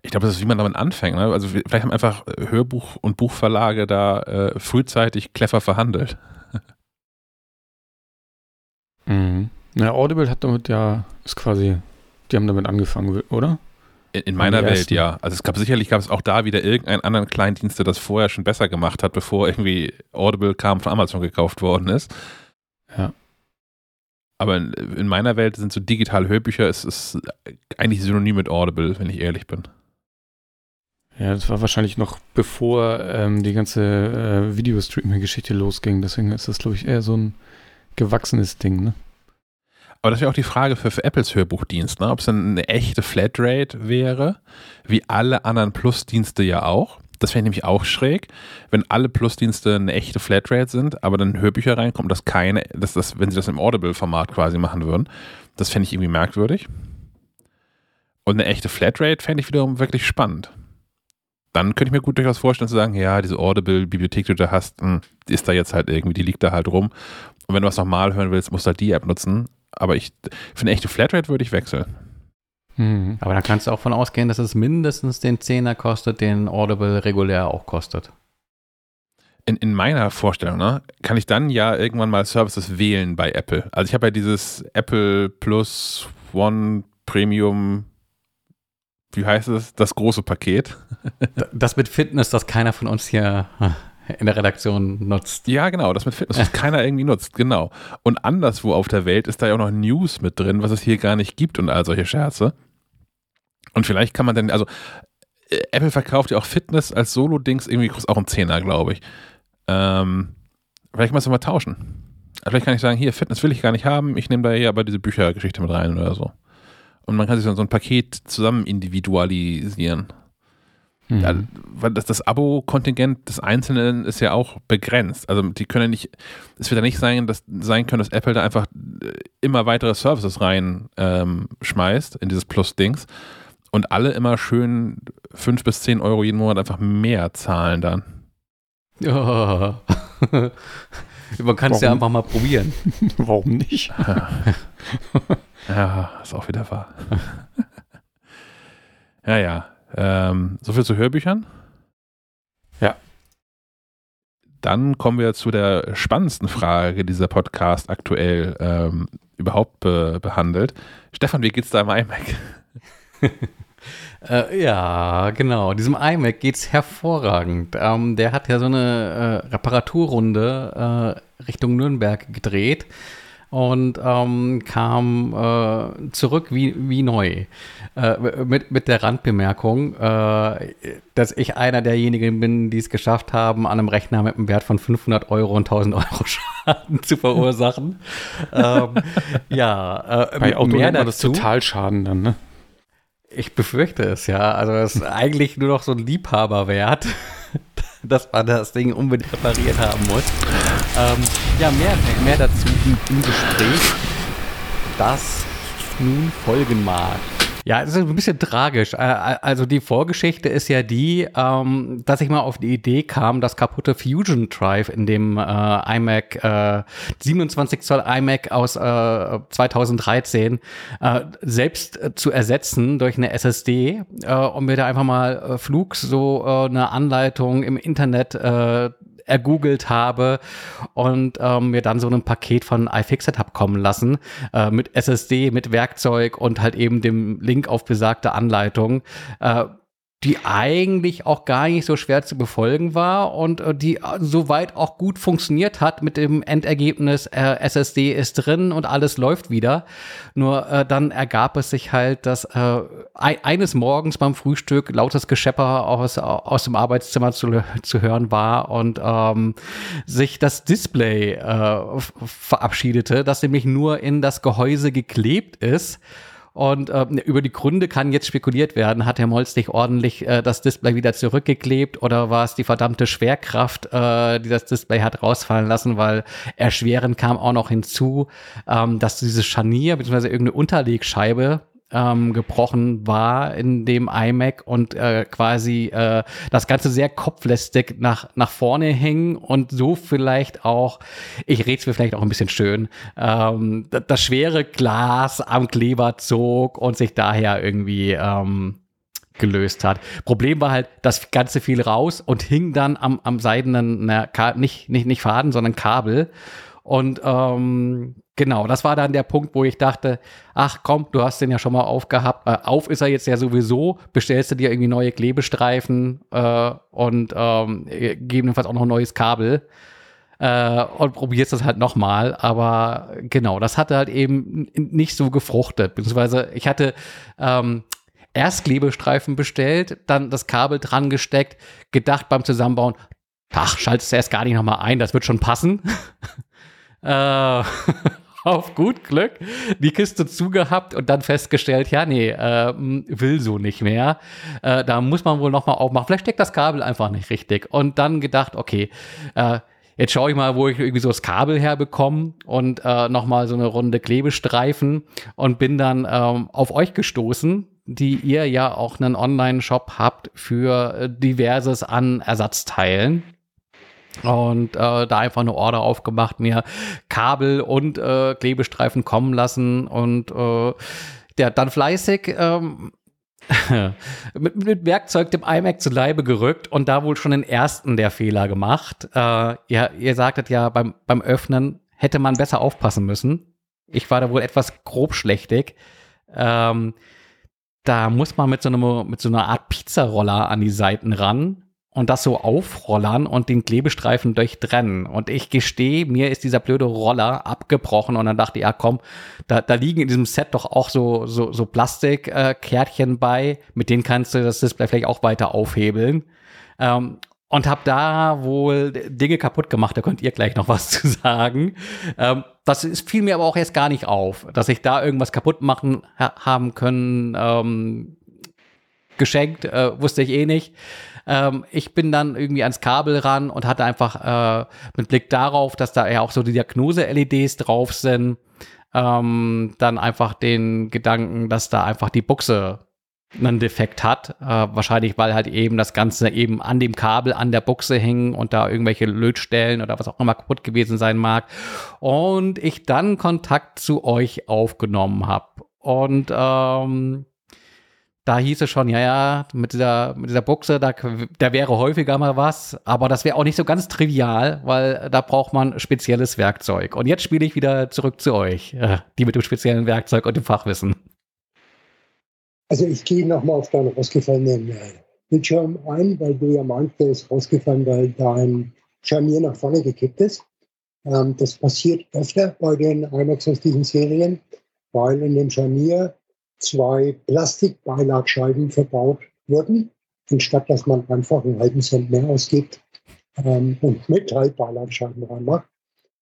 ich glaube, das ist, wie man damit anfängt. Ne? Also vielleicht haben einfach Hörbuch- und Buchverlage da äh, frühzeitig clever verhandelt. mhm. Na, Audible hat damit ja, ist quasi, die haben damit angefangen, oder? In, in meiner Welt, ja. Also es gab sicherlich gab es auch da wieder irgendeinen anderen Kleindienst, der das vorher schon besser gemacht hat, bevor irgendwie Audible kam von Amazon gekauft worden ist. Ja. Aber in, in meiner Welt sind so digitale Hörbücher, es ist eigentlich synonym mit Audible, wenn ich ehrlich bin. Ja, das war wahrscheinlich noch bevor ähm, die ganze äh, Videostreaming-Geschichte losging. Deswegen ist das, glaube ich, eher so ein gewachsenes Ding, ne? Aber das wäre auch die Frage für, für Apples Hörbuchdienst, ne? ob es dann eine echte Flatrate wäre, wie alle anderen Plus-Dienste ja auch. Das wäre nämlich auch schräg, wenn alle Plus-Dienste eine echte Flatrate sind, aber dann Hörbücher reinkommen, dass keine, dass das, wenn sie das im Audible-Format quasi machen würden. Das fände ich irgendwie merkwürdig. Und eine echte Flatrate fände ich wiederum wirklich spannend. Dann könnte ich mir gut durchaus vorstellen zu sagen, ja, diese Audible-Bibliothek, die du da hast, hm, ist da jetzt halt irgendwie, die liegt da halt rum. Und wenn du was nochmal hören willst, musst du halt die App nutzen aber ich für eine echte Flatrate würde ich wechseln. Mhm. Aber da kannst du auch von ausgehen, dass es mindestens den Zehner kostet, den Audible regulär auch kostet. In, in meiner Vorstellung, ne, kann ich dann ja irgendwann mal Services wählen bei Apple. Also ich habe ja dieses Apple Plus One Premium, wie heißt es, das große Paket. Das mit Fitness, das keiner von uns hier in der Redaktion nutzt. Ja, genau, das mit Fitness, was keiner irgendwie nutzt, genau. Und anderswo auf der Welt ist da ja auch noch News mit drin, was es hier gar nicht gibt und all solche Scherze. Und vielleicht kann man dann, also äh, Apple verkauft ja auch Fitness als Solo-Dings irgendwie kostet auch ein Zehner, glaube ich. Ähm, vielleicht mal es mal tauschen. Also vielleicht kann ich sagen, hier, Fitness will ich gar nicht haben, ich nehme da eher aber diese Büchergeschichte mit rein oder so. Und man kann sich dann so ein Paket zusammen individualisieren. Mhm. Ja, weil das, das Abo-Kontingent des Einzelnen ist ja auch begrenzt. Also die können ja nicht, es wird ja nicht sein, dass, sein können, dass Apple da einfach äh, immer weitere Services rein ähm, schmeißt in dieses Plus-Dings und alle immer schön 5 bis 10 Euro jeden Monat einfach mehr zahlen dann. Ja. Man kann es ja einfach mal probieren. Warum nicht? ja, ist auch wieder wahr. ja, ja. Ähm, so viel zu Hörbüchern. Ja. Dann kommen wir zu der spannendsten Frage, die dieser Podcast aktuell ähm, überhaupt be behandelt. Stefan, wie geht's da im iMac? äh, ja, genau. Diesem iMac geht's hervorragend. Ähm, der hat ja so eine äh, Reparaturrunde äh, Richtung Nürnberg gedreht und ähm, kam äh, zurück wie, wie neu. Äh, mit, mit der Randbemerkung, äh, dass ich einer derjenigen bin, die es geschafft haben, an einem Rechner mit einem Wert von 500 Euro und 1000 Euro Schaden zu verursachen. ähm, ja, äh, Bei Auto mehr das Totalschaden dann, ne? Ich befürchte es, ja. Also es ist eigentlich nur noch so ein Liebhaberwert, dass man das Ding unbedingt repariert haben muss. Ähm, ja, mehr, mehr dazu im, Gespräch, das nun folgen mag. Ja, es ist ein bisschen tragisch. Also die Vorgeschichte ist ja die, ähm, dass ich mal auf die Idee kam, das kaputte Fusion Drive in dem äh, iMac, äh, 27 Zoll iMac aus äh, 2013 äh, selbst äh, zu ersetzen durch eine SSD äh, und mir da einfach mal äh, flugs so eine Anleitung im Internet ergoogelt habe und ähm, mir dann so ein Paket von iFixit habe kommen lassen äh, mit SSD, mit Werkzeug und halt eben dem Link auf besagte Anleitung. Äh, die eigentlich auch gar nicht so schwer zu befolgen war und äh, die äh, soweit auch gut funktioniert hat mit dem Endergebnis, äh, SSD ist drin und alles läuft wieder. Nur äh, dann ergab es sich halt, dass äh, eines Morgens beim Frühstück lautes Geschepper aus, aus dem Arbeitszimmer zu, zu hören war und ähm, sich das Display äh, verabschiedete, das nämlich nur in das Gehäuse geklebt ist. Und äh, über die Gründe kann jetzt spekuliert werden. Hat Herr Molz nicht ordentlich äh, das Display wieder zurückgeklebt oder war es die verdammte Schwerkraft, äh, die das Display hat rausfallen lassen? Weil erschwerend kam auch noch hinzu, ähm, dass dieses Scharnier bzw. irgendeine Unterlegscheibe ähm, gebrochen war in dem iMac und äh, quasi äh, das Ganze sehr kopflästig nach, nach vorne hing und so vielleicht auch, ich rede es mir vielleicht auch ein bisschen schön, ähm, das schwere Glas am Kleber zog und sich daher irgendwie ähm, gelöst hat. Problem war halt, das Ganze fiel raus und hing dann am, am seidenen, na, nicht, nicht, nicht Faden, sondern Kabel Und ähm, genau, das war dann der Punkt, wo ich dachte, ach komm, du hast den ja schon mal aufgehabt. Äh, auf ist er jetzt ja sowieso. Bestellst du dir irgendwie neue Klebestreifen äh, und ähm, gegebenenfalls auch noch ein neues Kabel. Äh, und probierst das halt nochmal. Aber genau, das hatte halt eben nicht so gefruchtet. Beziehungsweise ich hatte ähm, erst Klebestreifen bestellt, dann das Kabel dran gesteckt, gedacht beim Zusammenbauen, ach, schaltest du erst gar nicht nochmal ein, das wird schon passen. äh, auf gut Glück die Kiste zugehabt und dann festgestellt, ja, nee, äh, will so nicht mehr. Äh, da muss man wohl nochmal aufmachen. Vielleicht steckt das Kabel einfach nicht richtig. Und dann gedacht, okay, äh, jetzt schaue ich mal, wo ich irgendwie so das Kabel herbekomme und äh, nochmal so eine Runde Klebestreifen und bin dann ähm, auf euch gestoßen, die ihr ja auch einen Online-Shop habt für äh, diverses an Ersatzteilen und äh, da einfach eine Order aufgemacht, mir Kabel und äh, Klebestreifen kommen lassen und äh, der dann fleißig ähm, mit, mit, Werkzeug dem iMac zu Leibe gerückt und da wohl schon den ersten der Fehler gemacht. Äh, ihr, ihr sagtet ja, beim, beim Öffnen hätte man besser aufpassen müssen. Ich war da wohl etwas grobschlächtig. Ähm, da muss man mit so, einem, mit so einer Art Pizzaroller an die Seiten ran und das so aufrollern und den Klebestreifen durchtrennen. Und ich gestehe, mir ist dieser blöde Roller abgebrochen und dann dachte ich, ja komm, da, da liegen in diesem Set doch auch so, so, so Plastikkärtchen äh, bei, mit denen kannst du das Display vielleicht auch weiter aufhebeln. Ähm, und habe da wohl Dinge kaputt gemacht. Da könnt ihr gleich noch was zu sagen. Ähm, das ist, fiel mir aber auch jetzt gar nicht auf, dass ich da irgendwas kaputt machen ha haben können. Ähm, geschenkt, äh, wusste ich eh nicht. Ähm, ich bin dann irgendwie ans Kabel ran und hatte einfach äh, mit Blick darauf, dass da ja auch so die Diagnose-LEDs drauf sind, ähm, dann einfach den Gedanken, dass da einfach die Buchse einen Defekt hat. Äh, wahrscheinlich, weil halt eben das Ganze eben an dem Kabel an der Buchse hängen und da irgendwelche Lötstellen oder was auch immer kaputt gewesen sein mag. Und ich dann Kontakt zu euch aufgenommen habe. Und ähm, da hieß es schon, ja, ja, mit dieser, mit dieser Buchse, da, da wäre häufiger mal was, aber das wäre auch nicht so ganz trivial, weil da braucht man spezielles Werkzeug. Und jetzt spiele ich wieder zurück zu euch, äh, die mit dem speziellen Werkzeug und dem Fachwissen. Also ich gehe nochmal auf deinen rausgefallenen äh, Bildschirm ein, weil du ja meintest, der ist rausgefallen, weil dein Scharnier nach vorne gekippt ist. Ähm, das passiert öfter bei den IMAX aus diesen Serien, weil in dem Scharnier zwei Plastikbeilagscheiben verbaut wurden, anstatt dass man einfach einen halben Cent mehr ausgibt ähm, und Metallbeilagscheiben reinmacht.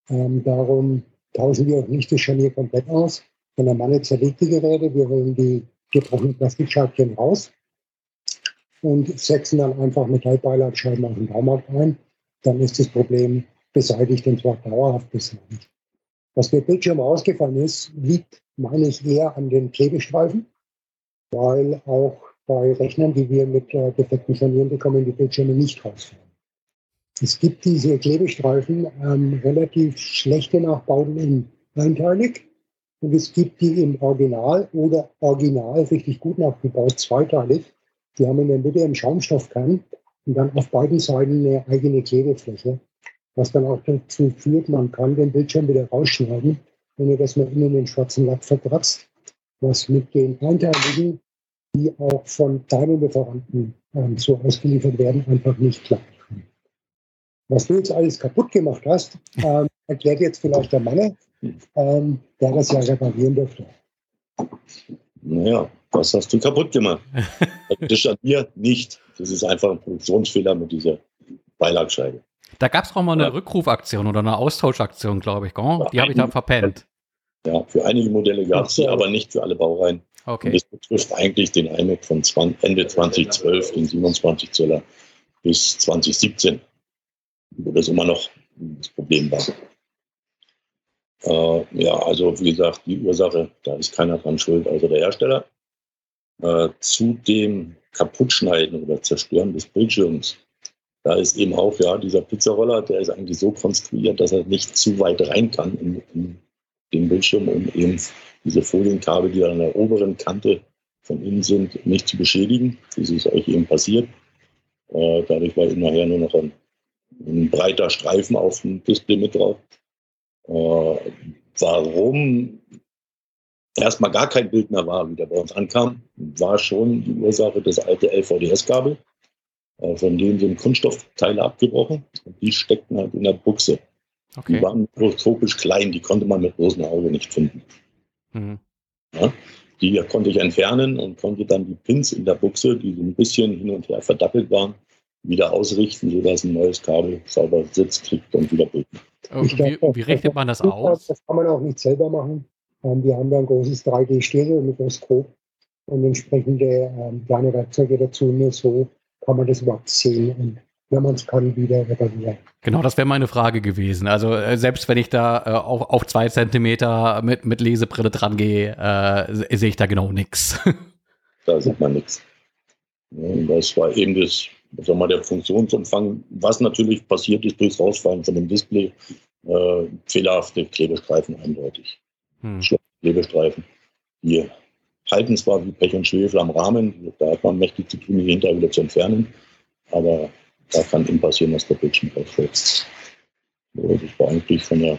Ähm, darum tauschen wir auch nicht das Scharnier komplett aus, sondern man zerlegt die Geräte, wir holen die gebrochenen Plastikscheibchen raus und setzen dann einfach Metallbeilagscheiben auf den Baumarkt ein. Dann ist das Problem beseitigt und zwar dauerhaft beseitigt. Was der Bildschirm ausgefallen ist, liegt meine ich eher an den Klebestreifen, weil auch bei Rechnern, die wir mit äh, defekten Scharnieren bekommen, die Bildschirme nicht rausfallen. Es gibt diese Klebestreifen ähm, relativ schlechte Nachbauten in einteilig und es gibt die im Original oder original richtig gut nachgebaut zweiteilig. Die haben in der Mitte einen Schaumstoffkern und dann auf beiden Seiten eine eigene Klebefläche, was dann auch dazu führt, man kann den Bildschirm wieder rausschneiden wenn ihr das mal innen den schwarzen Lack verkratzt, was mit den Einteiligen, die auch von deinen Lieferanten ähm, so ausgeliefert werden, einfach nicht klappt. Was du jetzt alles kaputt gemacht hast, ähm, erklärt jetzt vielleicht der Mann, ähm, der das ja reparieren dürfte. Naja, was hast du kaputt gemacht? das an mir nicht. Das ist einfach ein Produktionsfehler mit dieser Beilagscheibe. Da gab es auch mal eine ja. Rückrufaktion oder eine Austauschaktion, glaube ich. Gell? Die habe ich da verpennt. Ja, für einige Modelle gab es sie, aber nicht für alle Baureihen. Okay. Und das betrifft eigentlich den iMac von 20, Ende 2012, den 27 Zöller, bis 2017, wo das immer noch das Problem war. Äh, ja, also wie gesagt, die Ursache, da ist keiner dran schuld, also der Hersteller. Äh, zu dem Kaputtschneiden oder Zerstören des Bildschirms da ist eben auch, ja, dieser Pizzaroller, der ist eigentlich so konstruiert, dass er nicht zu weit rein kann in, in den Bildschirm, um eben diese Folienkabel, die an der oberen Kante von innen sind, nicht zu beschädigen. Das ist euch eben passiert. Äh, dadurch war eben nachher nur noch ein, ein, breiter Streifen auf dem Display mit drauf. Äh, warum erstmal gar kein Bild mehr war, wie der bei uns ankam, war schon die Ursache das alte LVDS-Kabel. Äh, von denen sind Kunststoffteile abgebrochen und die steckten halt in der Buchse. Okay. Die waren mikroskopisch klein, die konnte man mit bloßem Auge nicht finden. Mhm. Ja, die konnte ich entfernen und konnte dann die Pins in der Buchse, die so ein bisschen hin und her verdappelt waren, wieder ausrichten, sodass ein neues Kabel sauber Sitz kriegt und wieder bilden. Wie, wie richtet man das aus? Das kann man auch nicht selber machen. Ähm, wir haben da ein großes 3D-Stereo-Mikroskop und entsprechende ähm, kleine Werkzeuge dazu. Nur so kann man das überhaupt sehen und wenn man es kann, wieder reparieren. Genau, das wäre meine Frage gewesen. Also äh, selbst wenn ich da äh, auf, auf zwei Zentimeter mit, mit Lesebrille dran gehe, äh, sehe ich da genau nichts. Da sieht man nichts. Das war eben das, sagen wir, der Funktionsumfang. Was natürlich passiert ist durchs Rausfallen von dem Display, äh, fehlerhafte Klebestreifen eindeutig. Hm. Klebestreifen. Die halten zwar wie Pech und Schwefel am Rahmen, da hat man mächtig zu tun, die hinterher wieder zu entfernen, aber da kann ihm passieren, dass der Bildschirm rausfällt. Das war eigentlich von der,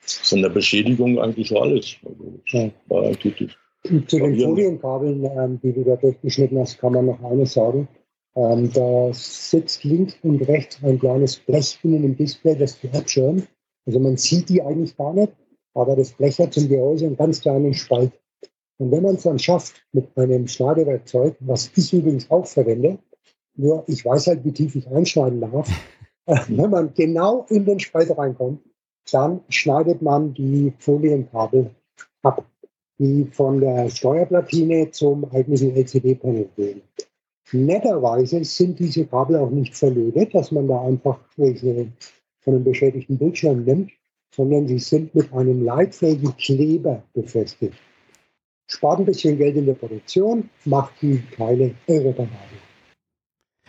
von der Beschädigung eigentlich schon alles. Also ja. war eigentlich Zu den Folienkabeln, ähm, die du da durchgeschnitten hast, kann man noch eines sagen. Ähm, da sitzt links und rechts ein kleines Blech innen im Display, das die abschirmt. Also man sieht die eigentlich gar nicht, aber das Blech hat zum Gehäuse einen ganz kleinen Spalt. Und wenn man es dann schafft mit einem Schneidewerkzeug, was ich übrigens auch verwende, nur ich weiß halt, wie tief ich einschneiden darf. Wenn man genau in den Spalt reinkommt, dann schneidet man die Folienkabel ab, die von der Steuerplatine zum eigentlichen LCD-Panel gehen. Netterweise sind diese Kabel auch nicht verlötet, dass man da einfach welche von einem beschädigten Bildschirm nimmt, sondern sie sind mit einem leitfähigen Kleber befestigt. Spart ein bisschen Geld in der Produktion, macht die Teile irreparabel.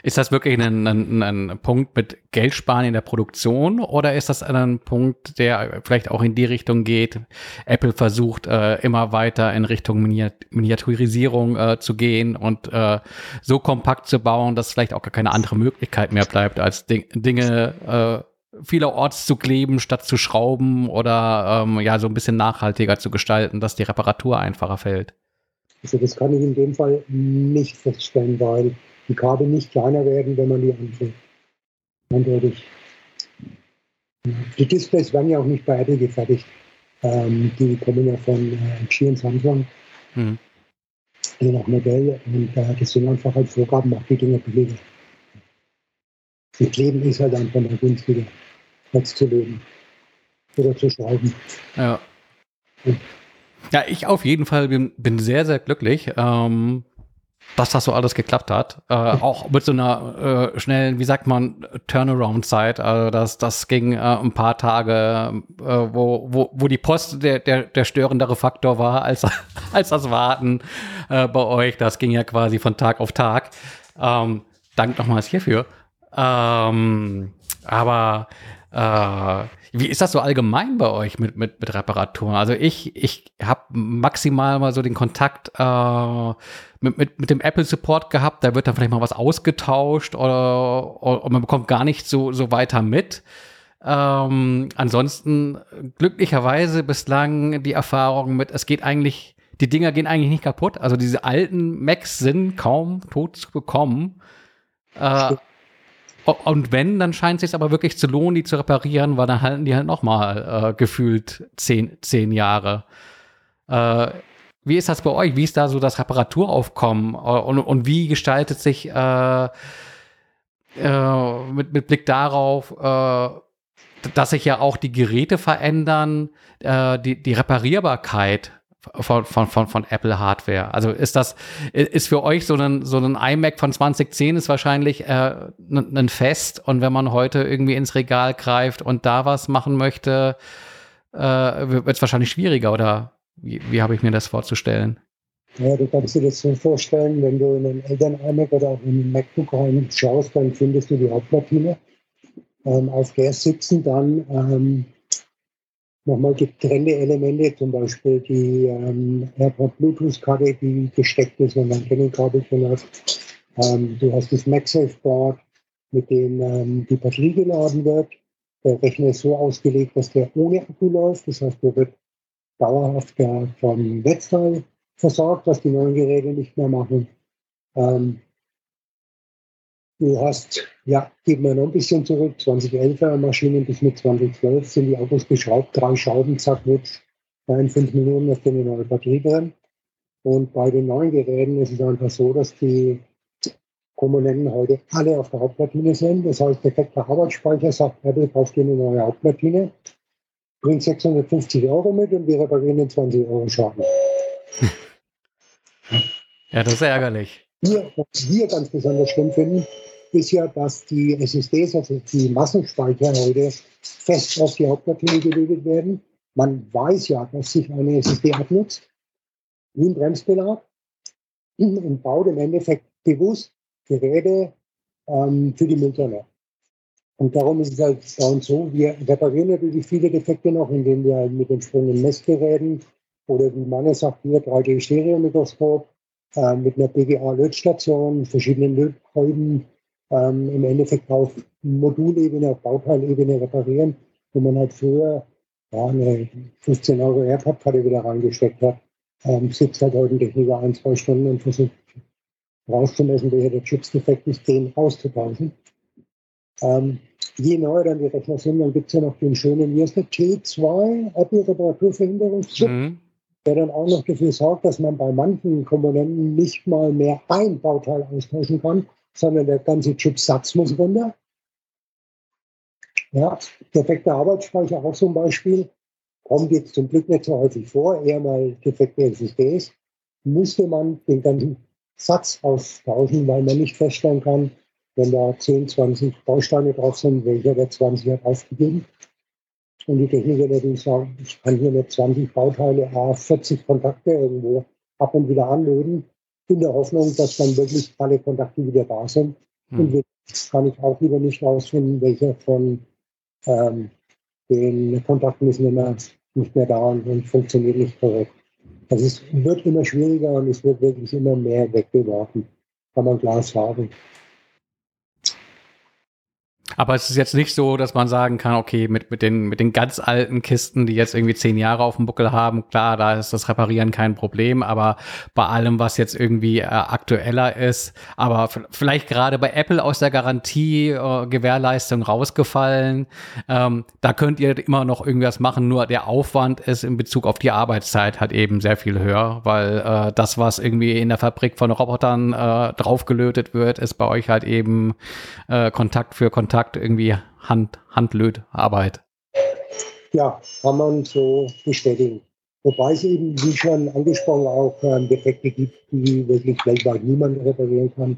Ist das wirklich ein, ein, ein, Punkt mit Geldsparen in der Produktion oder ist das ein Punkt, der vielleicht auch in die Richtung geht? Apple versucht äh, immer weiter in Richtung Miniaturisierung äh, zu gehen und äh, so kompakt zu bauen, dass vielleicht auch gar keine andere Möglichkeit mehr bleibt, als Ding, Dinge äh, vielerorts zu kleben, statt zu schrauben oder ähm, ja so ein bisschen nachhaltiger zu gestalten, dass die Reparatur einfacher fällt. Also das kann ich in dem Fall nicht feststellen, weil die Kabel nicht kleiner werden, wenn man die anfängt. Eindeutig. Die Displays werden ja auch nicht bei Apple gefertigt. Ähm, die kommen ja von äh, und Samsung. Mhm. Je nach Modell. Und äh, das sind einfach halt Vorgaben, macht die Dinge billiger. Die Kleben ist halt einfach mal günstiger, als zu leben. Oder zu schrauben. Ja. Ja, ich auf jeden Fall bin, bin sehr, sehr glücklich. Ähm, dass das so alles geklappt hat. Äh, auch mit so einer äh, schnellen, wie sagt man, Turnaround-Zeit. Also das, das ging äh, ein paar Tage, äh, wo, wo, wo die Post der, der, der störendere Faktor war als, als das Warten äh, bei euch. Das ging ja quasi von Tag auf Tag. Ähm, Dank nochmals hierfür. Ähm, aber äh, wie ist das so allgemein bei euch mit, mit, mit Reparaturen? Also ich, ich habe maximal mal so den Kontakt äh, mit, mit, mit dem Apple Support gehabt, da wird dann vielleicht mal was ausgetauscht oder, oder man bekommt gar nicht so, so weiter mit. Ähm, ansonsten glücklicherweise bislang die Erfahrung mit, es geht eigentlich, die Dinger gehen eigentlich nicht kaputt. Also diese alten Macs sind kaum tot zu bekommen. Äh, und wenn, dann scheint es sich aber wirklich zu lohnen, die zu reparieren, weil dann halten die halt noch mal äh, gefühlt zehn, zehn Jahre. Äh, wie ist das bei euch? Wie ist da so das Reparaturaufkommen? Äh, und, und wie gestaltet sich äh, äh, mit, mit Blick darauf, äh, dass sich ja auch die Geräte verändern, äh, die, die Reparierbarkeit von, von, von, von Apple Hardware. Also ist das, ist für euch so ein, so ein iMac von 2010 ist wahrscheinlich äh, ein Fest und wenn man heute irgendwie ins Regal greift und da was machen möchte, äh, wird es wahrscheinlich schwieriger oder wie, wie habe ich mir das vorzustellen? Ja, du kannst dir das so vorstellen, wenn du in einen Eltern iMac oder auch in einen MacBook reinschaust, dann findest du die Hauptplatine. Ähm, auf der sitzen dann ähm, nochmal getrennte Elemente, zum Beispiel die ähm, Bluetooth-Karte, die gesteckt ist, wenn man Canon-Kabel drin hat. Ähm, du hast das MagSafe Board, mit dem ähm, die Batterie geladen wird. Der Rechner ist so ausgelegt, dass der ohne Akku läuft. Das heißt, der wird dauerhaft vom Netzteil versorgt, was die neuen Geräte nicht mehr machen. Ähm, du hast, ja, geben wir noch ein bisschen zurück, 2011er Maschinen bis mit 2012 sind die Autos geschraubt, drei Schrauben, zack, mit in fünf Minuten ist eine neue Batterie drin. Und bei den neuen Geräten ist es einfach so, dass die Komponenten heute alle auf der Hauptplatine sind. Das heißt, defekter Arbeitsspeicher sagt Apple, kauft dir eine neue Hauptplatine, bringt 650 Euro mit und wir reparieren den 20 Euro Schaden. Ja, das ist ärgerlich. Hier, was wir ganz besonders schlimm finden, ist ja, dass die SSDs, also die Massenspeicher heute fest auf die Hauptplatine gelegt werden. Man weiß ja, dass sich eine SSD abnutzt, wie ein Bremsbelag, und baut im Endeffekt bewusst Geräte ähm, für die Mülltonne. Und darum ist es halt bei uns so, wir reparieren natürlich viele Defekte noch, indem wir halt mit entsprechenden Messgeräten oder wie man sagt, hier 3D-Stereo-Mikroskop äh, mit einer PGA-Lötstation, verschiedenen Lötkolben ähm, im Endeffekt auf Modulebene, auf Bauteilebene reparieren, wo man halt früher ja, eine 15 Euro AirPod-Karte wieder reingesteckt hat. Ähm, sitzt halt heute ein Techniker ein, zwei Stunden und versucht rauszumessen, welcher der Chips defekt ist, den auszutauschen. Ähm, je neuer dann die Rechner sind, dann gibt es ja noch den schönen, hier ist der T2 Apple-Reparaturverhinderungschip. Mhm der dann auch noch dafür sorgt, dass man bei manchen Komponenten nicht mal mehr ein Bauteil austauschen kann, sondern der ganze Chipsatz muss runter. Ja, defekter Arbeitsspeicher auch ein Beispiel. Kommt jetzt zum Glück nicht so häufig vor, eher mal defekte SSDs. Müsste man den ganzen Satz austauschen, weil man nicht feststellen kann, wenn da 10, 20 Bausteine drauf sind, welcher der 20 hat aufgegeben. Und die Techniker natürlich sagen, ich kann hier mit 20 Bauteile, A, 40 Kontakte irgendwo ab und wieder anlöten, in der Hoffnung, dass dann wirklich alle Kontakte wieder da sind. Hm. Und jetzt kann ich auch wieder nicht rausfinden, welcher von ähm, den Kontakten ist nicht mehr, nicht mehr da und funktioniert nicht korrekt. Also es wird immer schwieriger und es wird wirklich immer mehr weggeworfen, kann man klar sagen. Aber es ist jetzt nicht so, dass man sagen kann, okay, mit, mit, den, mit den ganz alten Kisten, die jetzt irgendwie zehn Jahre auf dem Buckel haben, klar, da ist das Reparieren kein Problem, aber bei allem, was jetzt irgendwie äh, aktueller ist, aber vielleicht gerade bei Apple aus der Garantie äh, Gewährleistung rausgefallen, ähm, da könnt ihr immer noch irgendwas machen, nur der Aufwand ist in Bezug auf die Arbeitszeit halt eben sehr viel höher, weil äh, das, was irgendwie in der Fabrik von Robotern äh, draufgelötet wird, ist bei euch halt eben äh, Kontakt für Kontakt sagt, irgendwie Hand, Handlötarbeit. Ja, kann man so bestätigen. Wobei es eben, wie schon angesprochen, auch ähm, Defekte gibt, die wirklich weltweit niemand reparieren kann,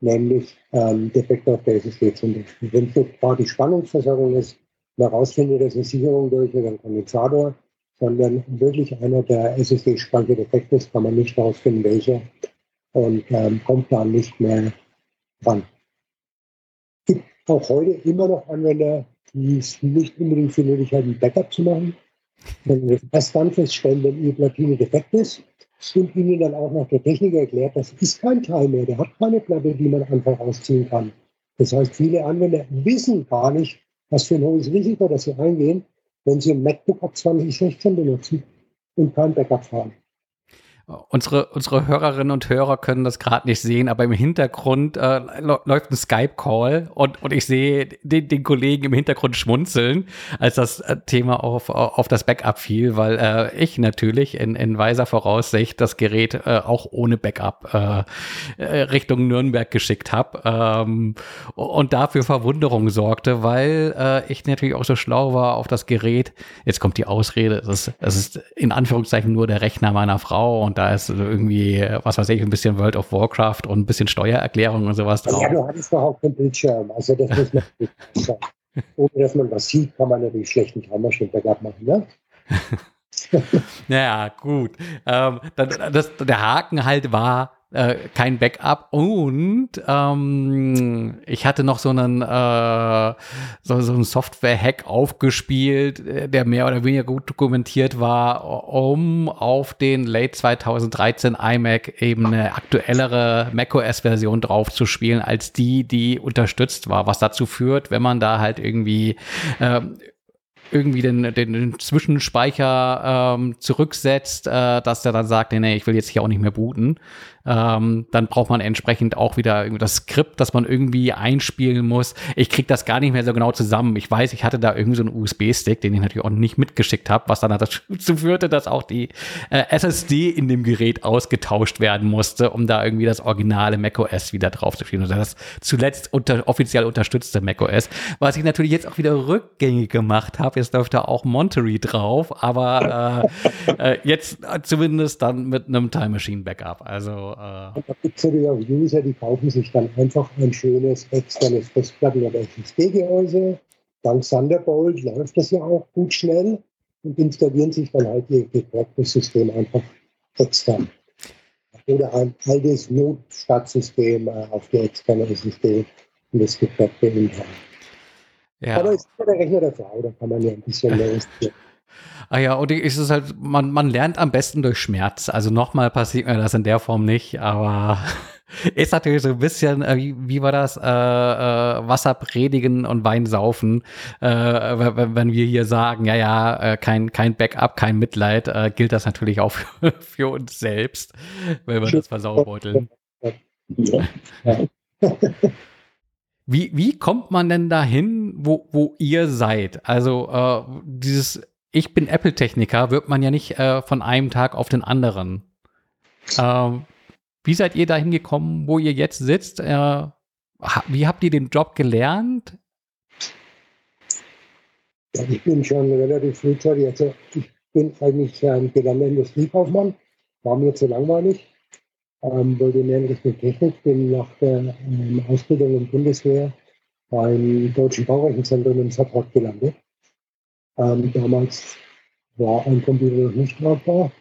nämlich ähm, Defekte auf der SSD zum Beispiel. Wenn es gerade die Spannungsversorgung ist, man herausfindet, dass eine Sicherung durch oder ein Kondensator, sondern wirklich einer der SSD-Speicher defekt ist, kann man nicht herausfinden, welcher und ähm, kommt da nicht mehr ran auch heute immer noch Anwender, die es nicht unbedingt für nötig haben, ein Backup zu machen, sondern erst dann feststellen, wenn ihre Platine defekt ist und ihnen dann auch noch der Techniker erklärt, das ist kein Teil mehr, der hat keine Platte, die man einfach rausziehen kann. Das heißt, viele Anwender wissen gar nicht, was für ein hohes Risiko das sie eingehen, wenn sie ein MacBook ab 2016 benutzen und kein Backup fahren. Unsere, unsere Hörerinnen und Hörer können das gerade nicht sehen, aber im Hintergrund äh, läuft ein Skype-Call und, und ich sehe den, den Kollegen im Hintergrund schmunzeln, als das äh, Thema auf, auf das Backup fiel, weil äh, ich natürlich in, in weiser Voraussicht das Gerät äh, auch ohne Backup äh, äh Richtung Nürnberg geschickt habe ähm, und dafür Verwunderung sorgte, weil äh, ich natürlich auch so schlau war auf das Gerät. Jetzt kommt die Ausrede, es ist, es ist in Anführungszeichen nur der Rechner meiner Frau und da ist irgendwie, was weiß ich, ein bisschen World of Warcraft und ein bisschen Steuererklärung und sowas drauf. Ja, du hattest doch auch keinen Bildschirm. Also das muss man. Ohne dass man was sieht, kann man natürlich schlechten Traumaschnitt-Backup machen, ne? naja, gut. Ähm, das, der Haken halt war, äh, kein Backup. Und ähm, ich hatte noch so einen, äh, so, so einen Software-Hack aufgespielt, der mehr oder weniger gut dokumentiert war, um auf den Late 2013 iMac eben eine aktuellere macOS-Version drauf zu spielen, als die, die unterstützt war, was dazu führt, wenn man da halt irgendwie äh, irgendwie den, den, den Zwischenspeicher ähm, zurücksetzt, äh, dass der dann sagt, nee, nee, ich will jetzt hier auch nicht mehr booten ähm, dann braucht man entsprechend auch wieder das Skript, das man irgendwie einspielen muss. Ich kriege das gar nicht mehr so genau zusammen. Ich weiß, ich hatte da irgendwie so einen USB-Stick, den ich natürlich auch nicht mitgeschickt habe, was dann dazu führte, dass auch die äh, SSD in dem Gerät ausgetauscht werden musste, um da irgendwie das originale macOS wieder drauf zu spielen. Also das zuletzt unter, offiziell unterstützte macOS, was ich natürlich jetzt auch wieder rückgängig gemacht habe. Jetzt läuft da auch Monterey drauf, aber äh, äh, jetzt zumindest dann mit einem Time Machine Backup. Also äh und da gibt es natürlich auch User, die kaufen sich dann einfach ein schönes externes Festplatten- oder SSD-Gehäuse. Dank Thunderbolt läuft das ja auch gut schnell und installieren sich dann halt ihr gecracktes System einfach extern. Oder ein altes Notstartsystem äh, auf die externe SSD und das gecrackte intern. Ja. Aber es ist der Rechner der Frau, da kann man ja ein bisschen mehr Ah ja, und ist es halt, man, man lernt am besten durch Schmerz. Also nochmal passiert mir das in der Form nicht, aber ist natürlich so ein bisschen, äh, wie, wie war das, äh, äh, Wasser predigen und Wein saufen, äh, wenn, wenn wir hier sagen, ja, ja, äh, kein, kein Backup, kein Mitleid, gilt das natürlich auch für, für uns selbst, wenn wir das versaubeuteln. Wie, wie kommt man denn dahin, wo, wo ihr seid? Also äh, dieses ich bin Apple-Techniker, wird man ja nicht äh, von einem Tag auf den anderen. Ähm, wie seid ihr dahin gekommen, wo ihr jetzt sitzt? Äh, wie habt ihr den Job gelernt? Ja, ich bin schon relativ frühzeitig, also ich bin eigentlich ein gelernter Industriekaufmann, war mir zu langweilig, ähm, wollte mehr in Richtung Technik, bin nach der ähm, Ausbildung im Bundeswehr beim Deutschen Baurechenzentrum in Saarbrücken gelandet ähm, damals war ein Computer noch nicht tragbar.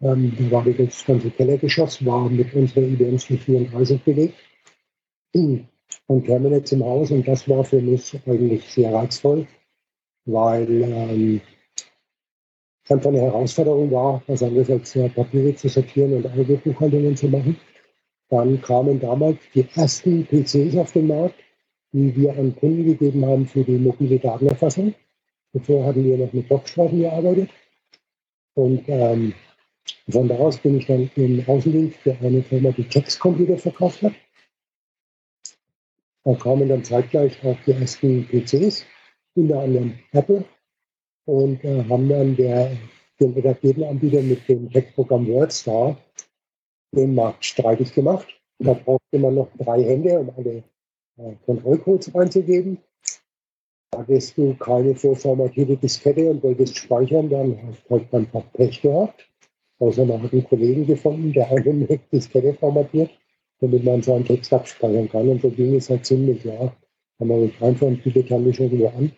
Ähm, da war das ganze Kellergeschoss, war mit unserer IBM 34 belegt und Terminals im Haus. Und das war für mich eigentlich sehr reizvoll, weil ähm, einfach eine Herausforderung war, was anderes als äh, Papiere zu sortieren und Autobuchhaltungen zu machen. Dann kamen damals die ersten PCs auf den Markt, die wir an Kunden gegeben haben für die mobile Datenerfassung. Zuvor hatten wir noch mit Dockstraßen gearbeitet. Und ähm, von da aus bin ich dann im Außendienst für eine Firma, die Textcomputer verkauft hat. Da kamen dann zeitgleich auch die ersten PCs, unter anderem Apple, und äh, haben dann der, den etablierten Anbieter mit dem Textprogramm WordStar den Markt streitig gemacht. Da brauchte man noch drei Hände, um alle äh, Kontrollcodes reinzugeben. Hattest du keine vorformatierte Diskette und wolltest speichern, dann hast du halt einfach Pech gehabt. Außer man hat einen Kollegen gefunden, der eine Diskette formatiert, damit man seinen Text abspeichern kann. Und so ging es halt ziemlich, ja. Kann man einfach und bietet dann nicht irgendwo an.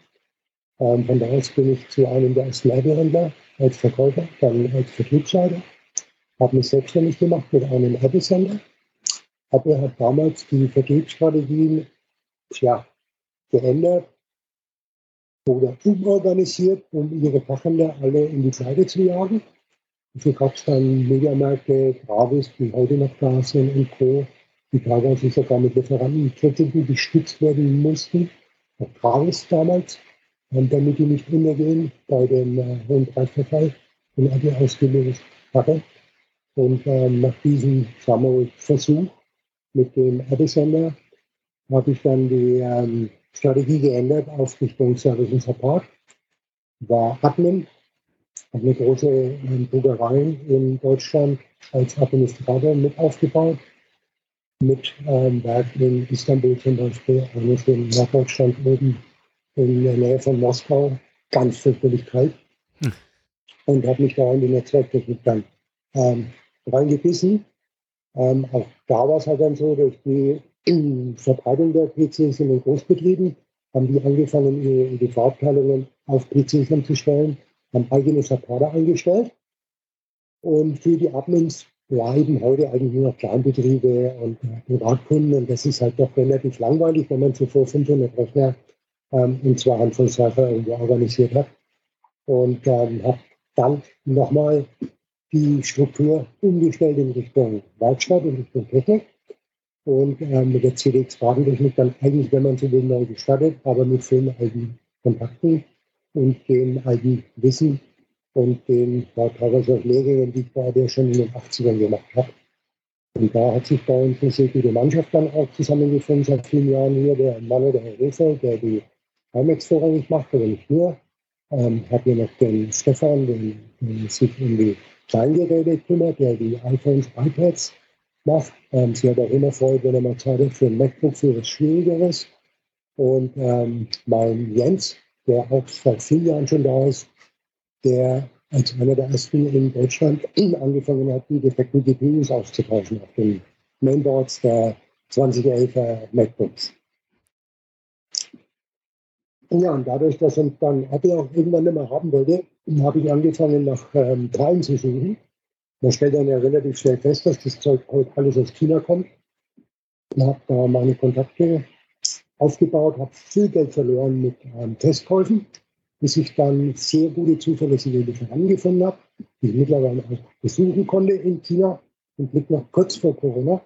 Ähm, von da aus bin ich zu einem der ersten Apple-Händler als Verkäufer, dann als Vertriebsleiter. Habe mich selbstständig gemacht mit einem Apple-Sender. Apple hat damals die Vertriebsstrategien ja, geändert oder umorganisiert, um ihre Fachhändler alle in die Seite zu jagen. Dafür gab es dann Mediamärkte, Gravis, die heute noch da sind und Co., die teilweise sogar mit Lieferantenkritiken gestützt werden mussten. Auch Gravis damals, damit die nicht untergehen bei dem äh, hohen Preisverfall, den Apple ausgelöst hatte. Und ähm, nach diesem Versuch mit dem Apple-Sender habe ich dann die ähm, Strategie geändert auf Richtung Service und Support. War Admin, habe eine große ähm, Druckerei in Deutschland als Administrator mit aufgebaut. Mit ähm, Werk in Istanbul zum Beispiel, eines in Norddeutschland oben in der Nähe von Moskau, ganz fürchterlich kalt. Hm. Und habe mich da in die Netzwerktechnik dann ähm, reingebissen. Ähm, auch da war es halt dann so, durch die Verbreitung der PCs in den Großbetrieben haben die angefangen, ihre EDV-Abteilungen auf PCs umzustellen, haben eigene Supporter eingestellt. Und für die Admins bleiben heute eigentlich nur noch Kleinbetriebe und äh, Privatkunden. Und das ist halt doch relativ langweilig, wenn man zuvor 500 Rechner ähm, und zwei Handvoll Server irgendwo organisiert hat. Und ähm, habe dann nochmal die Struktur umgestellt in Richtung Werkstatt, in Richtung Technik. Und ähm, mit der CDX-Badentechnik dann eigentlich, wenn man so will, neu gestartet, aber mit vielen alten Kontakten und dem alten Wissen und den ja, teilweise auch Lehrgängen, die ich gerade schon in den 80ern gemacht habe. Und da hat sich bei uns eine sehr gute Mannschaft dann auch zusammengefunden seit vielen Jahren hier. Der Mann der Herr Refer, der die IMAX vorrangig macht, aber nicht nur. Ähm, hat hier noch den Stefan, der sich um die Kleingeräte kümmert, der die iPhones, iPads macht. Ähm, sie hat auch immer Freude, wenn er mal Zeit hat für ein MacBook, für was Schwierigeres. Und ähm, mein Jens, der auch seit vielen Jahren schon da ist, der als einer der ersten in Deutschland angefangen hat, die defekten GPUs auszutauschen auf den Mainboards der 2011er MacBooks. Ja, und dadurch, dass uns dann Apple auch irgendwann nicht mehr haben wollte, habe ich angefangen, nach ähm, Teilen zu suchen. Man stellt dann ja relativ schnell fest, dass das Zeug heute alles aus China kommt. Ich habe da meine Kontakte aufgebaut, habe viel Geld verloren mit ähm, Testkäufen bis ich dann sehr gute zuverlässige Lieferanten gefunden habe, die ich mittlerweile auch besuchen konnte in China und liegt noch kurz vor Corona.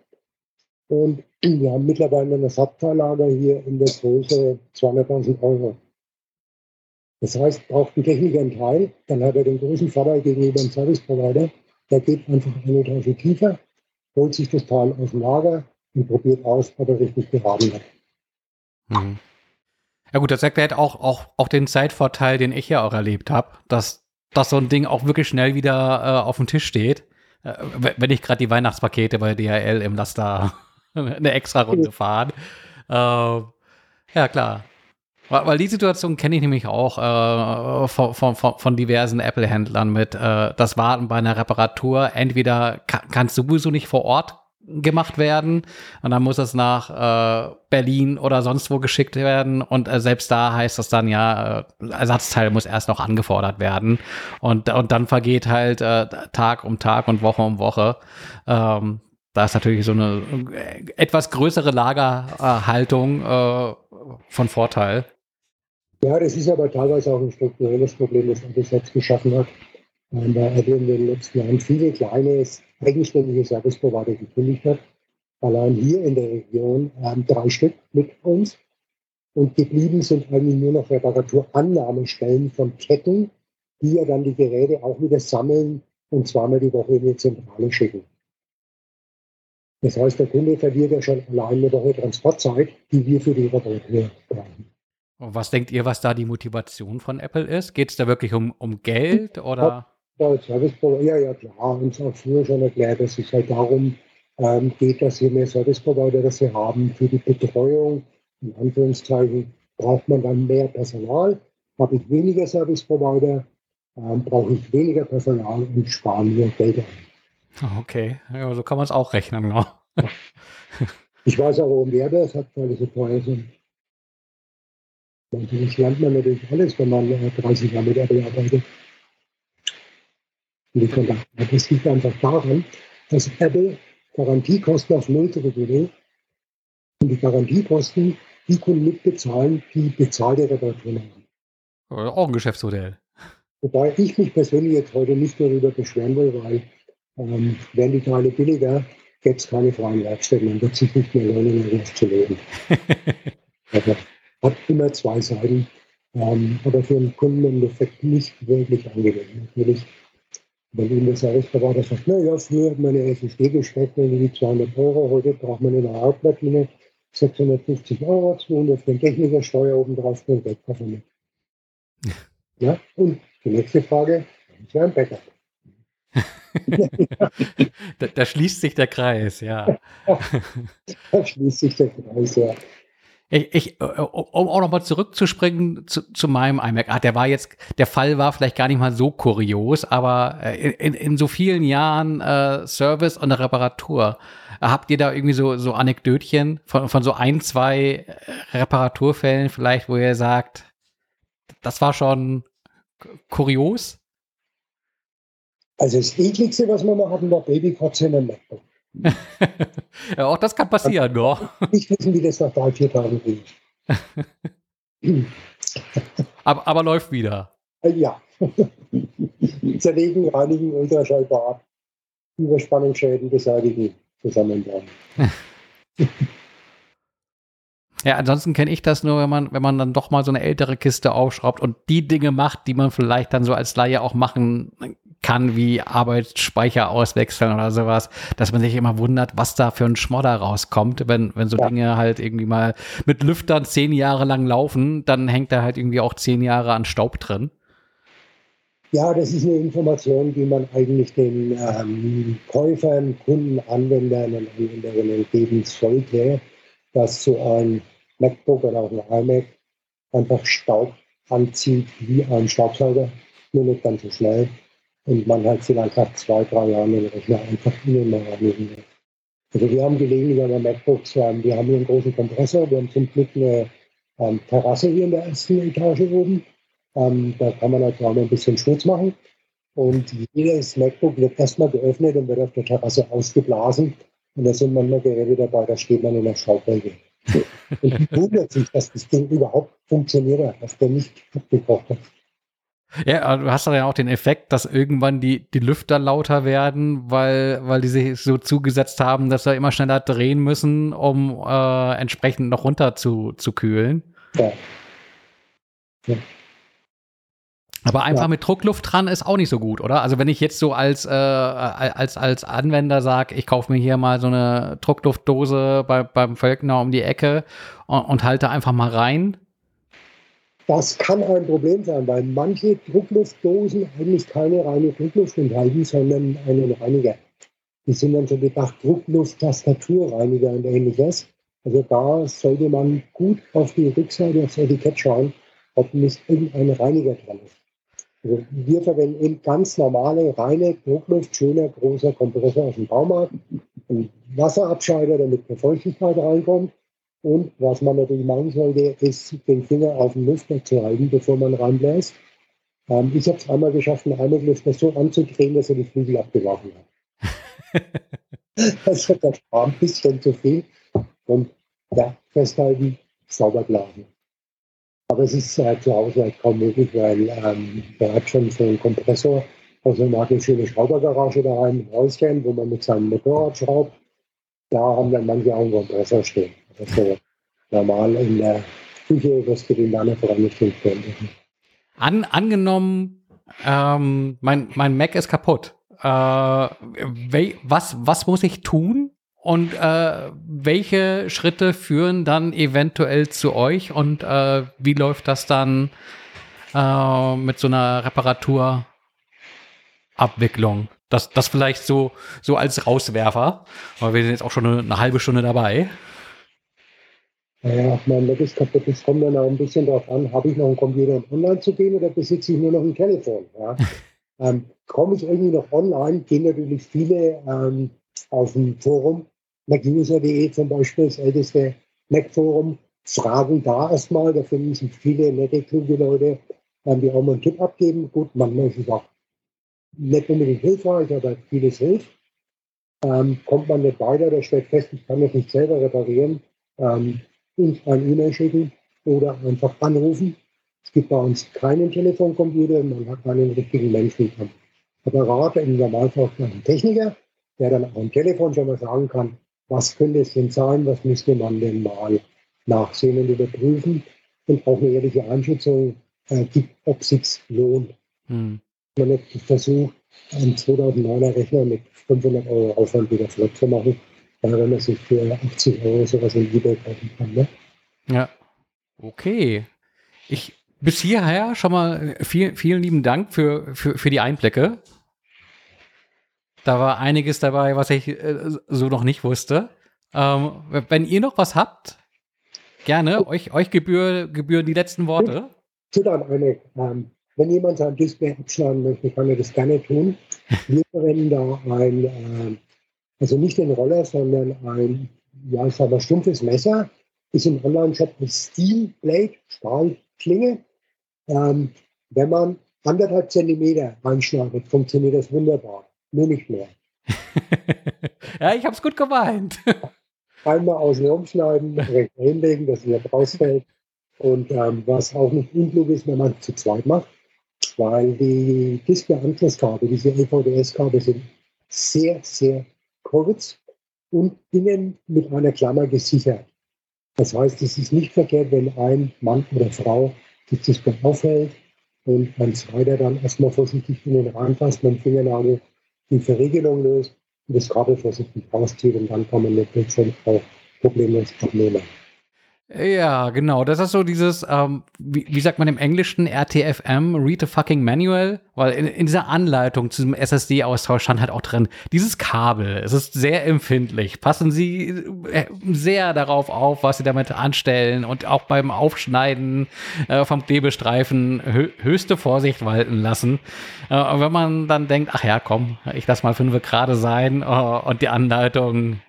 Und wir haben mittlerweile ein Ersatzteillager hier in der Größe 200.000 Euro. Das heißt, braucht ein Techniker einen Teil, dann hat er den großen Vorteil gegenüber dem Service Provider. Der geht einfach eine Etage tiefer, holt sich das Teil aus dem Lager und probiert aus, ob er richtig geraten hat. Mhm. Ja gut, das erklärt auch, auch, auch den Zeitvorteil, den ich ja auch erlebt habe, dass, dass so ein Ding auch wirklich schnell wieder äh, auf dem Tisch steht. Äh, wenn ich gerade die Weihnachtspakete bei DHL im Laster eine extra Runde fahren. Äh, ja, klar. Weil die Situation kenne ich nämlich auch äh, von, von, von diversen Apple-Händlern mit äh, das Warten bei einer Reparatur. Entweder kann, kannst du sowieso nicht vor Ort gemacht werden und dann muss es nach äh, Berlin oder sonst wo geschickt werden und äh, selbst da heißt das dann ja, äh, Ersatzteil muss erst noch angefordert werden und, und dann vergeht halt äh, Tag um Tag und Woche um Woche. Ähm, da ist natürlich so eine äh, etwas größere Lagerhaltung äh, von Vorteil. Ja, das ist aber teilweise auch ein strukturelles Problem, das Apple selbst geschaffen hat. Ähm, weil Apple in den letzten Jahren viele kleine eigenständige Service Provider gekündigt hat. Allein hier in der Region ähm, drei Stück mit uns. Und geblieben sind eigentlich nur noch Reparaturannahmestellen von Ketten, die ja dann die Geräte auch wieder sammeln und zweimal die Woche in die Zentrale schicken. Das heißt, der Kunde verliert ja schon allein eine Woche Transportzeit, die wir für die Reparatur brauchen. Und was denkt ihr, was da die Motivation von Apple ist? Geht es da wirklich um, um Geld oder? Service Provider, ja, ja, klar, uns auch früher schon erklärt, dass es halt darum ähm, geht, dass je mehr Service Provider das wir haben für die Betreuung, in Anführungszeichen, braucht man dann mehr Personal. Habe ich weniger Service Provider, ähm, brauche ich weniger Personal und spare mir Geld ein. Okay, ja, so kann man es auch rechnen, genau. ich weiß auch, warum wer das hat, weil es so teuer sind. Natürlich lernt man natürlich alles, wenn man 30 äh, Jahre mit Apple arbeitet in die Kontakte. Das liegt einfach daran, dass Apple Garantiekosten auf Null zurückgeht und die Garantiekosten die Kunden mitbezahlen, die bezahlte Reparaturen haben. Auch ein Geschäftsmodell. Wobei ich mich persönlich jetzt heute nicht darüber beschweren will, weil ähm, wären die Teile billiger, gäbe es keine freien Werkstätten. Man wird sich nicht mehr lohnen, irgendwas zu leben. also, hat immer zwei Seiten, ähm, aber für einen Kunden im Endeffekt nicht wirklich angenehm. Natürlich wenn ihm das Service-Berater sagt, na ja, früher hat man eine SSD gesteckt, irgendwie 200 Euro, heute braucht man eine Hauptplatine, 650 Euro, 200 für den Techniker, Steuer oben drauf, für den Wegkoffer mit. Ja, und die nächste Frage, ist ja ein Backup. da, da, schließt sich der Kreis, ja. da schließt sich der Kreis, ja. Ich, ich, äh, um auch nochmal zurückzuspringen zu, zu meinem iMac. Ah, der war jetzt, der Fall war vielleicht gar nicht mal so kurios, aber äh, in, in so vielen Jahren äh, Service und Reparatur, habt ihr da irgendwie so, so Anekdötchen von, von so ein, zwei äh, Reparaturfällen vielleicht, wo ihr sagt, das war schon kurios? Also das ekligste, was wir mal hatten, war Babykotze in einem MacBook. ja, auch das kann passieren, doch. Ich wissen, wie das nach drei, vier Tagen riecht. aber, aber läuft wieder. Ja. Zerlegen, reinigen, Ultraschallbar ab, Überspannungsschäden beseitigen, zusammenbauen. Ja, ansonsten kenne ich das nur, wenn man, wenn man dann doch mal so eine ältere Kiste aufschraubt und die Dinge macht, die man vielleicht dann so als Laie auch machen kann, wie Arbeitsspeicher auswechseln oder sowas, dass man sich immer wundert, was da für ein Schmodder rauskommt, wenn, wenn so ja. Dinge halt irgendwie mal mit Lüftern zehn Jahre lang laufen, dann hängt da halt irgendwie auch zehn Jahre an Staub drin. Ja, das ist eine Information, die man eigentlich den ähm, Käufern, Kunden, Anwendern und Anwenderinnen geben sollte, dass so ein MacBook oder auch ein iMac einfach Staub anzieht wie ein Staubsauger, nur nicht ganz so schnell. Und man halt vielleicht nach zwei, drei Jahren den Rechner einfach innen mal reinigen wird. Also wir haben gelegentlich an MacBooks, ähm, wir haben hier einen großen Kompressor, wir haben zum Glück eine ähm, Terrasse hier in der ersten Etage oben. Ähm, da kann man halt auch ein bisschen Schmutz machen. Und jedes MacBook wird erstmal geöffnet und wird auf der Terrasse ausgeblasen. Und da sind manchmal Geräte dabei, da steht man in der Schraubwege. Und die wundert sich, dass das Ding überhaupt funktioniert hat, dass der nicht abgekocht hat. Ja, du hast dann ja auch den Effekt, dass irgendwann die, die Lüfter lauter werden, weil, weil die sich so zugesetzt haben, dass sie immer schneller drehen müssen, um äh, entsprechend noch runter zu, zu kühlen. Ja. ja. Aber einfach ja. mit Druckluft dran ist auch nicht so gut, oder? Also wenn ich jetzt so als, äh, als, als Anwender sage, ich kaufe mir hier mal so eine Druckluftdose bei, beim Völkner um die Ecke und, und halte einfach mal rein. Das kann ein Problem sein, weil manche Druckluftdosen eigentlich keine reine Druckluft enthalten, sondern einen Reiniger. Die sind dann so gedacht Druckluft, Tastaturreiniger und ähnliches. Also da sollte man gut auf die Rückseite aufs Etikett schauen, ob nicht irgendein Reiniger dran ist. Also wir verwenden ganz normale, reine Druckluft, schöner, großer Kompressor aus dem Baumarkt, ein Wasserabscheider, damit eine Feuchtigkeit reinkommt. Und was man natürlich machen sollte, ist, den Finger auf dem Lüfter zu halten, bevor man reinbläst. Ähm, ich habe es einmal geschafft, einen Heimatlüfter so anzudrehen, dass er die Flügel abgeworfen hat. das wird dann ein bisschen zu viel. Und ja, festhalten, sauber blasen. Aber es ist äh, zu Hause halt kaum möglich, weil ähm, der hat schon so einen Kompressor. Also man hat eine schöne Schraubergarage daheim, ein Häuschen, wo man mit seinem Motorrad schraubt. Da haben dann manche auch einen Kompressor stehen. Also normal in der Küche wirst du den einfach nicht finden. An, angenommen, ähm, mein, mein Mac ist kaputt. Äh, was, was muss ich tun, und äh, welche Schritte führen dann eventuell zu euch und äh, wie läuft das dann äh, mit so einer Reparaturabwicklung? Das, das vielleicht so, so als Rauswerfer, weil wir sind jetzt auch schon eine, eine halbe Stunde dabei. Naja, mein Mac ist kaputt. Es kommt dann auch ein bisschen darauf an, habe ich noch einen Computer, um online zu gehen oder besitze ich nur noch ein Telefon? Ja? ähm, Komme ich irgendwie noch online, gehen natürlich viele ähm, auf dem Forum MacUser.de zum Beispiel, das älteste Mac-Forum, fragen da erstmal, da finden sich viele nette, kluge Leute, die auch mal einen Tipp abgeben. Gut, manchmal ist es auch nicht unbedingt hilfreich, aber vieles hilft. Ähm, kommt man nicht weiter, der stellt fest, ich kann das nicht selber reparieren, ähm, uns ein E-Mail schicken oder einfach anrufen. Es gibt bei uns keinen Telefoncomputer, man hat keinen richtigen Menschen am Apparat, im Normalfall einen Techniker, der dann auch am Telefon schon mal sagen kann, was könnte es denn sein, was müsste man denn mal nachsehen und überprüfen und auch eine ehrliche Einschätzung äh, gibt, ob es sich lohnt. Hm. Man hat versucht, einen 2009er Rechner mit 500 Euro Aufwand wieder flott zu machen, wenn man sich für 80 Euro sowas in eBay kaufen kann. Ne? Ja, okay. Ich, bis hierher schon mal vielen, vielen lieben Dank für, für, für die Einblicke. Da war einiges dabei, was ich äh, so noch nicht wusste. Ähm, wenn ihr noch was habt, gerne. Euch, euch gebühr, gebühren die letzten Worte. Zudem eine, ähm, wenn jemand sein Display abschneiden möchte, kann er das gerne tun. Wir verwenden da ein, äh, also nicht den Roller, sondern ein, ja, ich sag mal, stumpfes Messer. Ist im Online-Shop eine Steel Blade, Stahlklinge. Ähm, wenn man anderthalb Zentimeter reinschneidet, funktioniert das wunderbar. Nur nicht mehr. ja, ich habe es gut gemeint. Einmal außen rumschneiden, rechts hinlegen, dass es wieder rausfällt. Und ähm, was auch nicht unklug ist, wenn man zu zweit macht, weil die Display-Anschlusskabel, diese EVDS-Kabel sind sehr, sehr kurz und innen mit einer Klammer gesichert. Das heißt, es ist nicht verkehrt, wenn ein Mann oder Frau das Display aufhält und ein zweiter dann erstmal vorsichtig in den reinfasst, mit dem Fingernagel die Verriegelung löst und das Kabel vorsichtig rauszieht und dann kann man den Bildschirm auch problemlos abnehmen. Ja, genau. Das ist so dieses, ähm, wie, wie, sagt man im Englischen, RTFM, Read the fucking Manual, weil in, in dieser Anleitung zu diesem SSD-Austausch stand halt auch drin, dieses Kabel, es ist sehr empfindlich. Passen Sie äh, sehr darauf auf, was Sie damit anstellen und auch beim Aufschneiden äh, vom Klebestreifen hö höchste Vorsicht walten lassen. Äh, wenn man dann denkt, ach ja, komm, ich lass mal fünf gerade sein uh, und die Anleitung,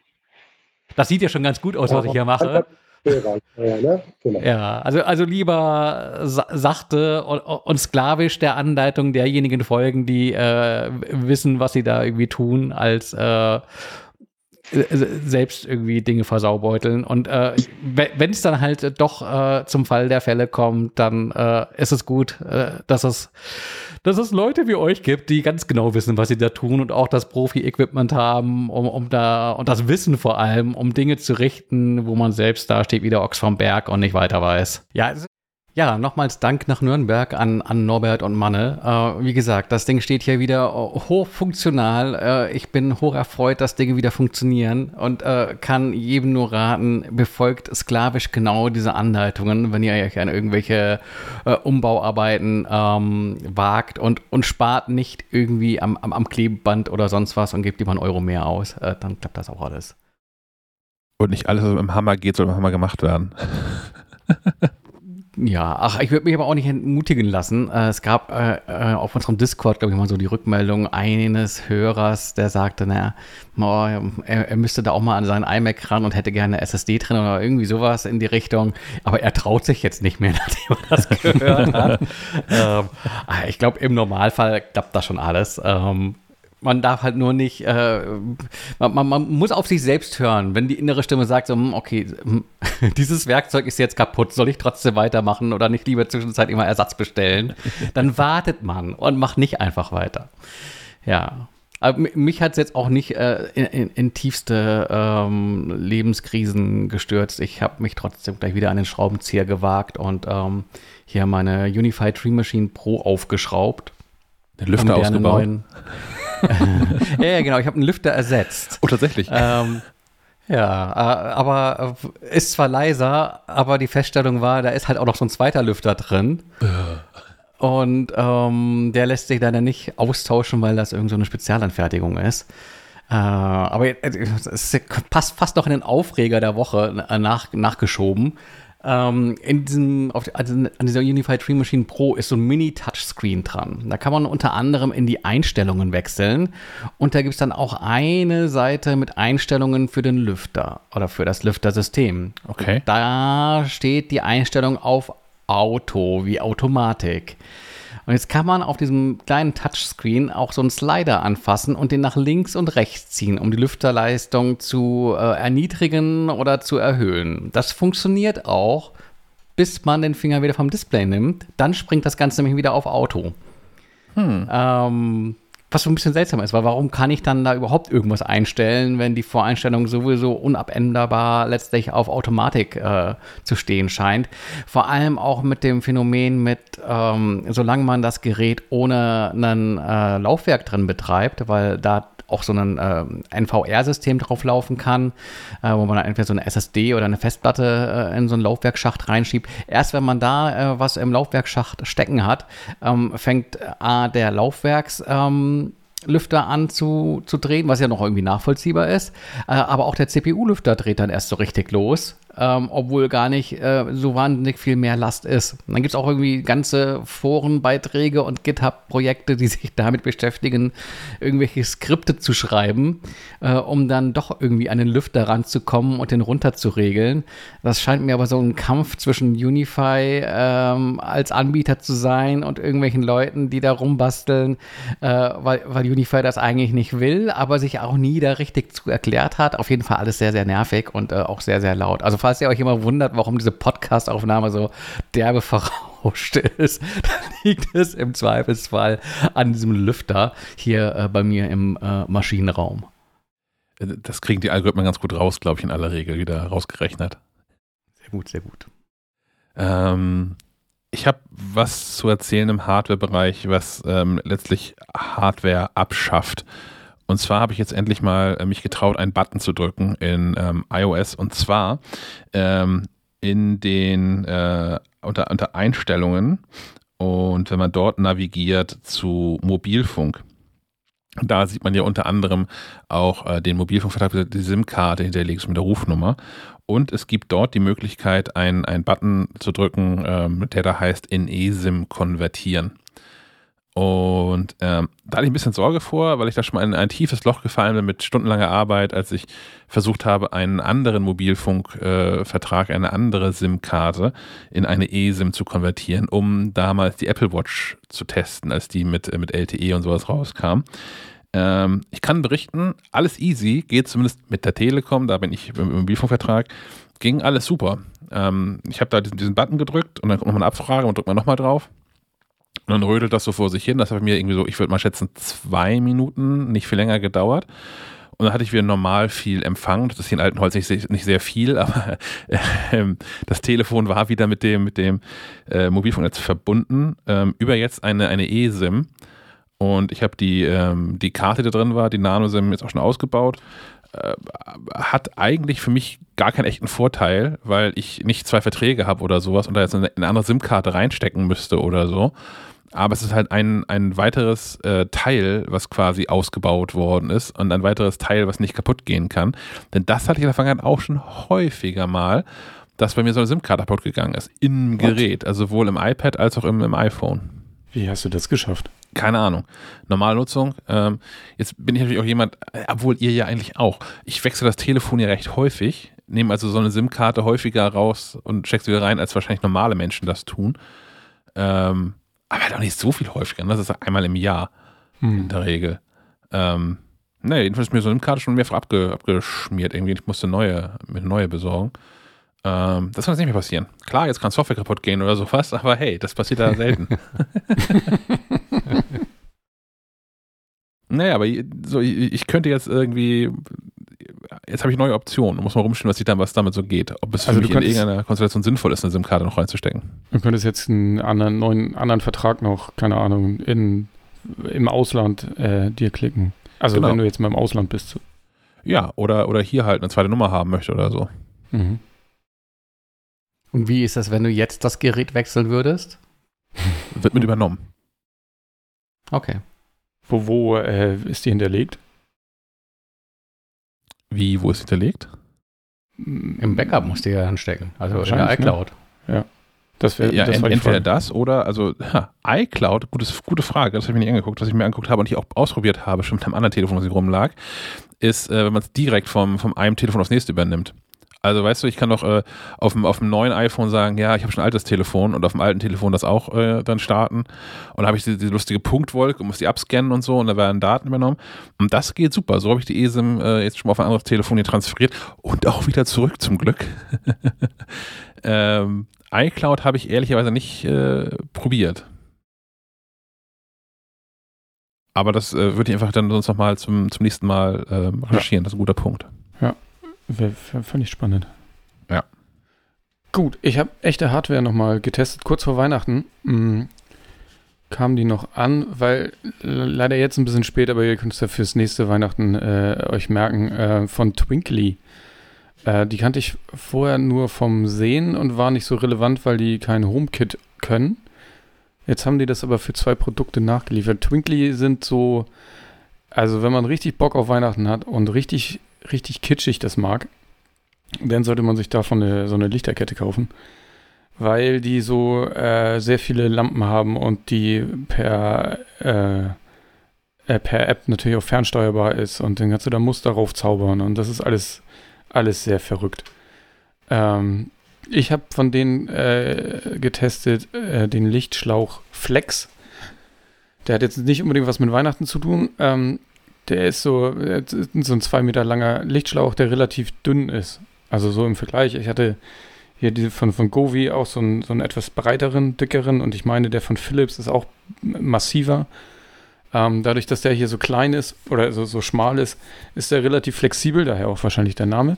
das sieht ja schon ganz gut aus, was ich hier mache. Ja, ne? genau. ja, also, also lieber sachte und, und, sklavisch der Anleitung derjenigen folgen, die äh, wissen, was sie da irgendwie tun, als äh, selbst irgendwie Dinge versaubeuteln. Und äh, wenn es dann halt doch äh, zum Fall der Fälle kommt, dann äh, ist es gut, äh, dass es dass es Leute wie euch gibt, die ganz genau wissen, was sie da tun und auch das Profi-Equipment haben, um, um da und das Wissen vor allem, um Dinge zu richten, wo man selbst da steht wie der Ochs vom Berg und nicht weiter weiß. Ja, ja, nochmals Dank nach Nürnberg an, an Norbert und Manne. Äh, wie gesagt, das Ding steht hier wieder hochfunktional. Äh, ich bin hoch erfreut, dass Dinge wieder funktionieren und äh, kann jedem nur raten, befolgt sklavisch genau diese Anleitungen, wenn ihr euch an irgendwelche äh, Umbauarbeiten ähm, wagt und, und spart nicht irgendwie am, am, am, Klebeband oder sonst was und gebt lieber einen Euro mehr aus. Äh, dann klappt das auch alles. Und nicht alles, was mit dem Hammer geht, soll mit dem Hammer gemacht werden. Ja, ach, ich würde mich aber auch nicht entmutigen lassen. Äh, es gab äh, äh, auf unserem Discord, glaube ich, mal so die Rückmeldung eines Hörers, der sagte, naja, oh, er, er, müsste da auch mal an seinen iMac ran und hätte gerne eine SSD drin oder irgendwie sowas in die Richtung. Aber er traut sich jetzt nicht mehr, nachdem er das gehört hat. ähm, ah, ich glaube, im Normalfall klappt das schon alles. Ähm, man darf halt nur nicht, äh, man, man, man, muss auf sich selbst hören. Wenn die innere Stimme sagt, so, hm, okay, hm, dieses Werkzeug ist jetzt kaputt, soll ich trotzdem weitermachen oder nicht lieber zwischenzeit immer Ersatz bestellen, dann wartet man und macht nicht einfach weiter. Ja. Aber mich hat es jetzt auch nicht äh, in, in, in, tiefste ähm, Lebenskrisen gestürzt. Ich habe mich trotzdem gleich wieder an den Schraubenzieher gewagt und ähm, hier meine Unified Tree Machine Pro aufgeschraubt. Den Lüfter ausgebaut. Ja, ja, genau. Ich habe einen Lüfter ersetzt. Oh, tatsächlich. Ähm, ja, äh, aber äh, ist zwar leiser, aber die Feststellung war, da ist halt auch noch so ein zweiter Lüfter drin. Und ähm, der lässt sich leider nicht austauschen, weil das irgend so eine Spezialanfertigung ist. Äh, aber es passt fast noch in den Aufreger der Woche nach, nachgeschoben. Ähm, in diesem, auf, also an dieser Unified Tree Machine Pro ist so ein Mini-Touchscreen dran. Da kann man unter anderem in die Einstellungen wechseln. Und da gibt es dann auch eine Seite mit Einstellungen für den Lüfter oder für das Lüftersystem. Okay. Da steht die Einstellung auf Auto, wie Automatik. Und jetzt kann man auf diesem kleinen Touchscreen auch so einen Slider anfassen und den nach links und rechts ziehen, um die Lüfterleistung zu äh, erniedrigen oder zu erhöhen. Das funktioniert auch, bis man den Finger wieder vom Display nimmt. Dann springt das Ganze nämlich wieder auf Auto. Hm. Ähm, was so ein bisschen seltsam ist, weil warum kann ich dann da überhaupt irgendwas einstellen, wenn die Voreinstellung sowieso unabänderbar letztlich auf Automatik äh, zu stehen scheint? Vor allem auch mit dem Phänomen mit, ähm, solange man das Gerät ohne ein äh, Laufwerk drin betreibt, weil da auch so ein äh, NVR-System drauf laufen kann, äh, wo man dann entweder so eine SSD oder eine Festplatte äh, in so einen Laufwerksschacht reinschiebt. Erst wenn man da äh, was im Laufwerksschacht stecken hat, ähm, fängt A, der Laufwerks ähm, Lüfter an zu, zu drehen, was ja noch irgendwie nachvollziehbar ist. Äh, aber auch der CPU-Lüfter dreht dann erst so richtig los. Ähm, obwohl gar nicht äh, so wahnsinnig viel mehr Last ist. Und dann gibt es auch irgendwie ganze Forenbeiträge und GitHub-Projekte, die sich damit beschäftigen, irgendwelche Skripte zu schreiben, äh, um dann doch irgendwie an den Lüfter ranzukommen und den runterzuregeln. Das scheint mir aber so ein Kampf zwischen Unify ähm, als Anbieter zu sein und irgendwelchen Leuten, die da rumbasteln, äh, weil, weil Unify das eigentlich nicht will, aber sich auch nie da richtig zu erklärt hat. Auf jeden Fall alles sehr, sehr nervig und äh, auch sehr, sehr laut. Also falls ihr euch immer wundert, warum diese Podcast-Aufnahme so derbe verrauscht ist, dann liegt es im Zweifelsfall an diesem Lüfter hier äh, bei mir im äh, Maschinenraum. Das kriegen die Algorithmen ganz gut raus, glaube ich, in aller Regel wieder rausgerechnet. Sehr gut, sehr gut. Ähm, ich habe was zu erzählen im Hardware-Bereich, was ähm, letztlich Hardware abschafft. Und zwar habe ich jetzt endlich mal äh, mich getraut, einen Button zu drücken in ähm, iOS und zwar ähm, in den äh, unter, unter Einstellungen und wenn man dort navigiert zu Mobilfunk. Da sieht man ja unter anderem auch äh, den Mobilfunkvertrag, die SIM-Karte hinterlegt mit der Rufnummer. Und es gibt dort die Möglichkeit, einen Button zu drücken, ähm, der da heißt in eSIM konvertieren. Und ähm, da hatte ich ein bisschen Sorge vor, weil ich da schon mal in ein tiefes Loch gefallen bin mit stundenlanger Arbeit, als ich versucht habe, einen anderen Mobilfunkvertrag, äh, eine andere SIM-Karte in eine eSIM zu konvertieren, um damals die Apple Watch zu testen, als die mit, äh, mit LTE und sowas rauskam. Ähm, ich kann berichten, alles easy, geht zumindest mit der Telekom, da bin ich im Mobilfunkvertrag, ging alles super. Ähm, ich habe da diesen, diesen Button gedrückt und dann kommt nochmal eine Abfrage und drückt man nochmal drauf. Und dann rödelt das so vor sich hin. Das hat bei mir irgendwie so, ich würde mal schätzen, zwei Minuten, nicht viel länger gedauert. Und dann hatte ich wieder normal viel Empfang. Das ist hier in Altenholz nicht, nicht sehr viel, aber äh, das Telefon war wieder mit dem, mit dem äh, Mobilfunknetz verbunden. Ähm, über jetzt eine, eine eSIM. Und ich habe die, ähm, die Karte, die drin war, die Nano-SIM, jetzt auch schon ausgebaut. Äh, hat eigentlich für mich gar keinen echten Vorteil, weil ich nicht zwei Verträge habe oder sowas und da jetzt eine, eine andere SIM-Karte reinstecken müsste oder so aber es ist halt ein, ein weiteres äh, Teil, was quasi ausgebaut worden ist und ein weiteres Teil, was nicht kaputt gehen kann. Denn das hatte ich in der Vergangenheit auch schon häufiger mal, dass bei mir so eine SIM-Karte kaputt gegangen ist. Im? Gerät, also sowohl im iPad als auch im, im iPhone. Wie hast du das geschafft? Keine Ahnung. Normale Nutzung. Ähm, jetzt bin ich natürlich auch jemand, äh, obwohl ihr ja eigentlich auch. Ich wechsle das Telefon ja recht häufig, nehme also so eine SIM-Karte häufiger raus und check sie wieder rein, als wahrscheinlich normale Menschen das tun. Ähm, aber halt auch nicht so viel häufiger. Ne? Das ist einmal im Jahr hm. in der Regel. Ähm, ne, jedenfalls ist mir so eine Karte schon mehrfach abge, abgeschmiert. Irgendwie, ich musste neue, mir eine neue besorgen. Ähm, das kann jetzt nicht mehr passieren. Klar, jetzt kann Software kaputt gehen oder sowas, aber hey, das passiert da selten. naja, aber so, ich, ich könnte jetzt irgendwie jetzt habe ich neue Optionen. Muss mal rumstellen, was, dann, was damit so geht. Ob es für also mich in irgendeiner Konstellation sinnvoll ist, eine SIM-Karte noch reinzustecken. Du könntest jetzt einen anderen, neuen, anderen Vertrag noch, keine Ahnung, in, im Ausland äh, dir klicken. Also genau. wenn du jetzt mal im Ausland bist. Ja, oder, oder hier halt eine zweite Nummer haben möchte oder so. Mhm. Und wie ist das, wenn du jetzt das Gerät wechseln würdest? Wird mit übernommen. Okay. Wo, wo äh, ist die hinterlegt? Wie, wo ist hinterlegt? Im Backup musst du ja anstecken, also in der ne? iCloud. Ne? Ja. Das wäre ja, das ent, entweder das oder, also ha, iCloud, gutes, gute Frage, das habe ich mir nicht angeguckt, was ich mir angeguckt habe und ich auch ausprobiert habe, schon mit einem anderen Telefon, was hier rumlag, ist, äh, wenn man es direkt vom, vom einem Telefon aufs nächste übernimmt. Also weißt du, ich kann doch äh, auf, dem, auf dem neuen iPhone sagen, ja, ich habe schon ein altes Telefon und auf dem alten Telefon das auch äh, dann starten. Und dann habe ich diese, diese, lustige Punktwolke und muss die abscannen und so und da werden Daten übernommen. Und das geht super. So habe ich die eSIM äh, jetzt schon mal auf ein anderes Telefon hier transferiert und auch wieder zurück zum Glück. ähm, iCloud habe ich ehrlicherweise nicht äh, probiert. Aber das äh, würde ich einfach dann sonst nochmal zum, zum nächsten Mal äh, recherchieren. Das ist ein guter Punkt. Wäre völlig spannend. Ja. Gut, ich habe echte Hardware nochmal getestet, kurz vor Weihnachten. Mhm. Kam die noch an, weil leider jetzt ein bisschen spät, aber ihr könnt es ja fürs nächste Weihnachten äh, euch merken, äh, von Twinkly. Äh, die kannte ich vorher nur vom Sehen und war nicht so relevant, weil die kein HomeKit können. Jetzt haben die das aber für zwei Produkte nachgeliefert. Twinkly sind so, also wenn man richtig Bock auf Weihnachten hat und richtig richtig kitschig das mag, dann sollte man sich davon eine, so eine Lichterkette kaufen, weil die so äh, sehr viele Lampen haben und die per, äh, äh, per App natürlich auch fernsteuerbar ist und dann kannst du da Muster raufzaubern und das ist alles, alles sehr verrückt. Ähm, ich habe von denen äh, getestet äh, den Lichtschlauch Flex. Der hat jetzt nicht unbedingt was mit Weihnachten zu tun. Ähm, der ist so, so ein zwei Meter langer Lichtschlauch, der relativ dünn ist. Also so im Vergleich. Ich hatte hier die von, von Govi auch so einen, so einen etwas breiteren, dickeren und ich meine, der von Philips ist auch massiver. Ähm, dadurch, dass der hier so klein ist oder so, so schmal ist, ist der relativ flexibel, daher auch wahrscheinlich der Name.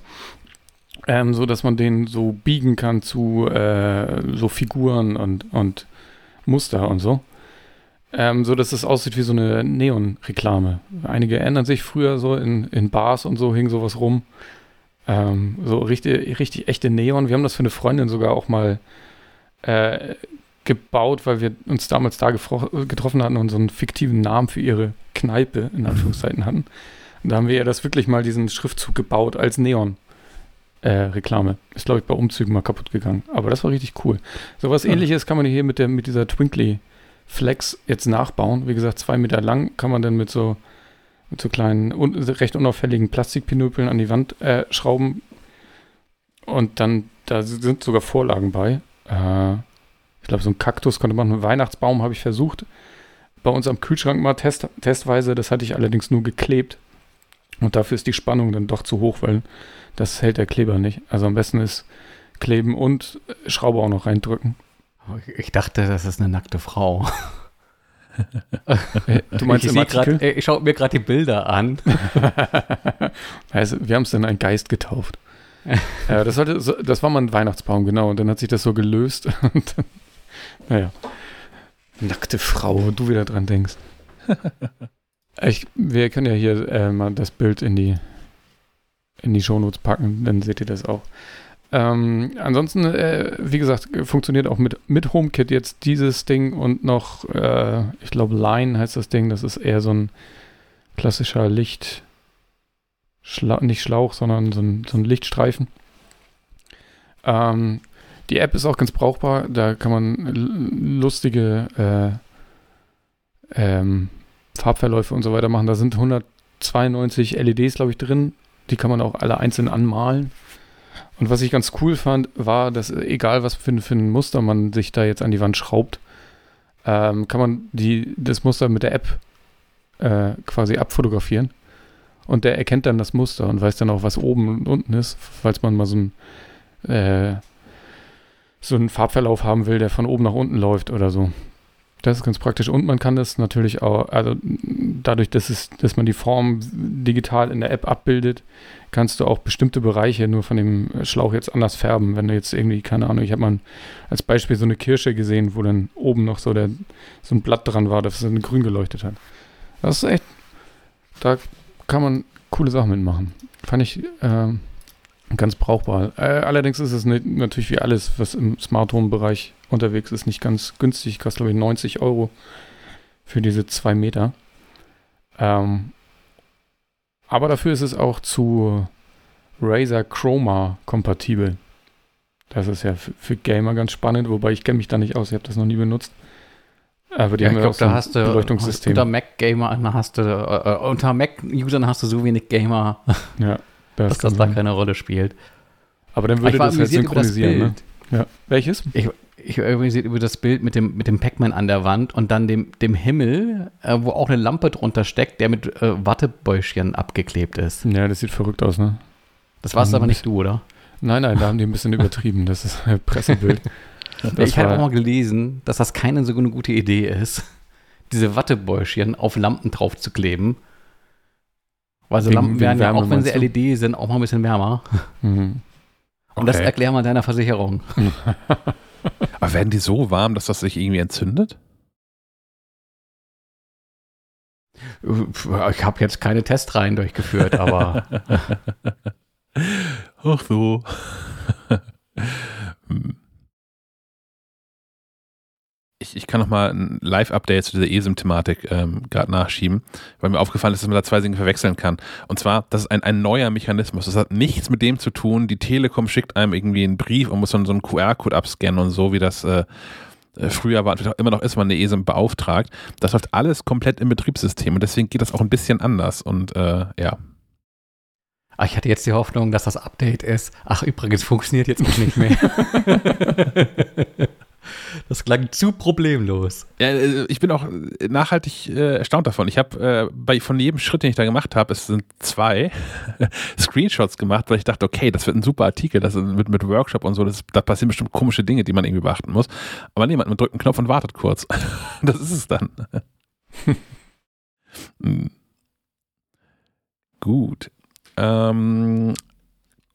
Ähm, so dass man den so biegen kann zu äh, so Figuren und, und Muster und so. Ähm, so dass es aussieht wie so eine Neon-Reklame. Einige erinnern sich früher so in, in Bars und so hing sowas rum. Ähm, so richtig, richtig echte Neon. Wir haben das für eine Freundin sogar auch mal äh, gebaut, weil wir uns damals da getroffen hatten und so einen fiktiven Namen für ihre Kneipe in Anführungszeichen hatten. Und da haben wir ihr das wirklich mal diesen Schriftzug gebaut als Neon. Äh, Reklame. Ist, glaube ich, bei Umzügen mal kaputt gegangen. Aber das war richtig cool. So was ähnliches kann man hier mit, der, mit dieser Twinkly Flex jetzt nachbauen. Wie gesagt, zwei Meter lang kann man dann mit so, mit so kleinen, un, recht unauffälligen Plastikpinöpeln an die Wand äh, schrauben. Und dann, da sind sogar Vorlagen bei. Äh, ich glaube, so ein Kaktus konnte man, einen Weihnachtsbaum habe ich versucht. Bei uns am Kühlschrank mal test, testweise, das hatte ich allerdings nur geklebt. Und dafür ist die Spannung dann doch zu hoch, weil das hält der Kleber nicht. Also am besten ist kleben und Schraube auch noch reindrücken. Ich dachte, das ist eine nackte Frau. du meinst ich, grad, ich schaue mir gerade die Bilder an. also, wir haben es dann ein Geist getauft. ja, das, sollte, das war mal ein Weihnachtsbaum, genau. Und dann hat sich das so gelöst. Und dann, naja. Nackte Frau, du wieder dran denkst. Ich, wir können ja hier äh, mal das Bild in die, in die Shownotes packen, dann seht ihr das auch. Ähm, ansonsten, äh, wie gesagt, funktioniert auch mit, mit HomeKit jetzt dieses Ding und noch, äh, ich glaube, Line heißt das Ding. Das ist eher so ein klassischer Licht, Schla nicht Schlauch, sondern so ein, so ein Lichtstreifen. Ähm, die App ist auch ganz brauchbar. Da kann man lustige äh, ähm, Farbverläufe und so weiter machen. Da sind 192 LEDs, glaube ich, drin. Die kann man auch alle einzeln anmalen. Und was ich ganz cool fand, war, dass egal was für, für ein Muster man sich da jetzt an die Wand schraubt, ähm, kann man die, das Muster mit der App äh, quasi abfotografieren. Und der erkennt dann das Muster und weiß dann auch, was oben und unten ist, falls man mal so ein äh, so einen Farbverlauf haben will, der von oben nach unten läuft oder so. Das ist ganz praktisch. Und man kann das natürlich auch, also dadurch, dass, es, dass man die Form digital in der App abbildet, kannst du auch bestimmte Bereiche nur von dem Schlauch jetzt anders färben. Wenn du jetzt irgendwie, keine Ahnung, ich habe mal als Beispiel so eine Kirsche gesehen, wo dann oben noch so, der, so ein Blatt dran war, das dann grün geleuchtet hat. Das ist echt, da kann man coole Sachen mitmachen. Fand ich äh, ganz brauchbar. Äh, allerdings ist es nicht, natürlich wie alles, was im Smart Home Bereich unterwegs ist, nicht ganz günstig. Kostet, glaube ich, 90 Euro für diese zwei Meter. Ähm, aber dafür ist es auch zu Razer Chroma kompatibel. Das ist ja für Gamer ganz spannend, wobei ich kenne mich da nicht aus, ich habe das noch nie benutzt. Aber die ja, haben ich glaube, da hast du Beleuchtungssystem. unter Mac-Gamer hast du, äh, äh, unter Mac-Usern hast du so wenig Gamer, ja, das dass das da keine Rolle spielt. Aber dann würde das halt synchronisieren, ne? Ja. Welches? Ich, ich organisiert über das Bild mit dem, mit dem Pac-Man an der Wand und dann dem, dem Himmel, äh, wo auch eine Lampe drunter steckt, der mit äh, Wattebäuschen abgeklebt ist. Ja, das sieht verrückt aus, ne? Das warst aber nicht du, oder? Nein, nein, da haben die ein bisschen übertrieben. Das ist ein Pressebild. Das ich habe auch mal gelesen, dass das keine so eine gute Idee ist, diese Wattebäuschen auf Lampen drauf zu kleben. Weil so Lampen werden ja, auch wenn sie LED sind, auch mal ein bisschen wärmer. Mhm. Und okay. das erklär mal deiner Versicherung. Aber werden die so warm, dass das sich irgendwie entzündet? Ich habe jetzt keine Testreihen durchgeführt, aber. Ach so. ich, ich, ich kann nochmal ein Live-Update zu dieser ESIM-Thematik ähm, gerade nachschieben, weil mir aufgefallen ist, dass man da zwei Dinge verwechseln kann. Und zwar, das ist ein, ein neuer Mechanismus. Das hat nichts mit dem zu tun, die Telekom schickt einem irgendwie einen Brief und muss dann so einen QR-Code abscannen und so, wie das äh, äh früher war und immer noch ist man eine ESIM beauftragt. Das läuft alles komplett im Betriebssystem und deswegen geht das auch ein bisschen anders und äh, ja. Ach, ich hatte jetzt die Hoffnung, dass das Update ist. Ach, übrigens funktioniert jetzt auch nicht mehr. Das klang zu problemlos. Ja, äh, ich bin auch nachhaltig äh, erstaunt davon. Ich habe äh, von jedem Schritt, den ich da gemacht habe, es sind zwei Screenshots gemacht, weil ich dachte, okay, das wird ein super Artikel, das mit, mit Workshop und so, das, da passieren bestimmt komische Dinge, die man irgendwie beachten muss. Aber nee, man drückt einen Knopf und wartet kurz. das ist es dann. hm. Gut. Ähm,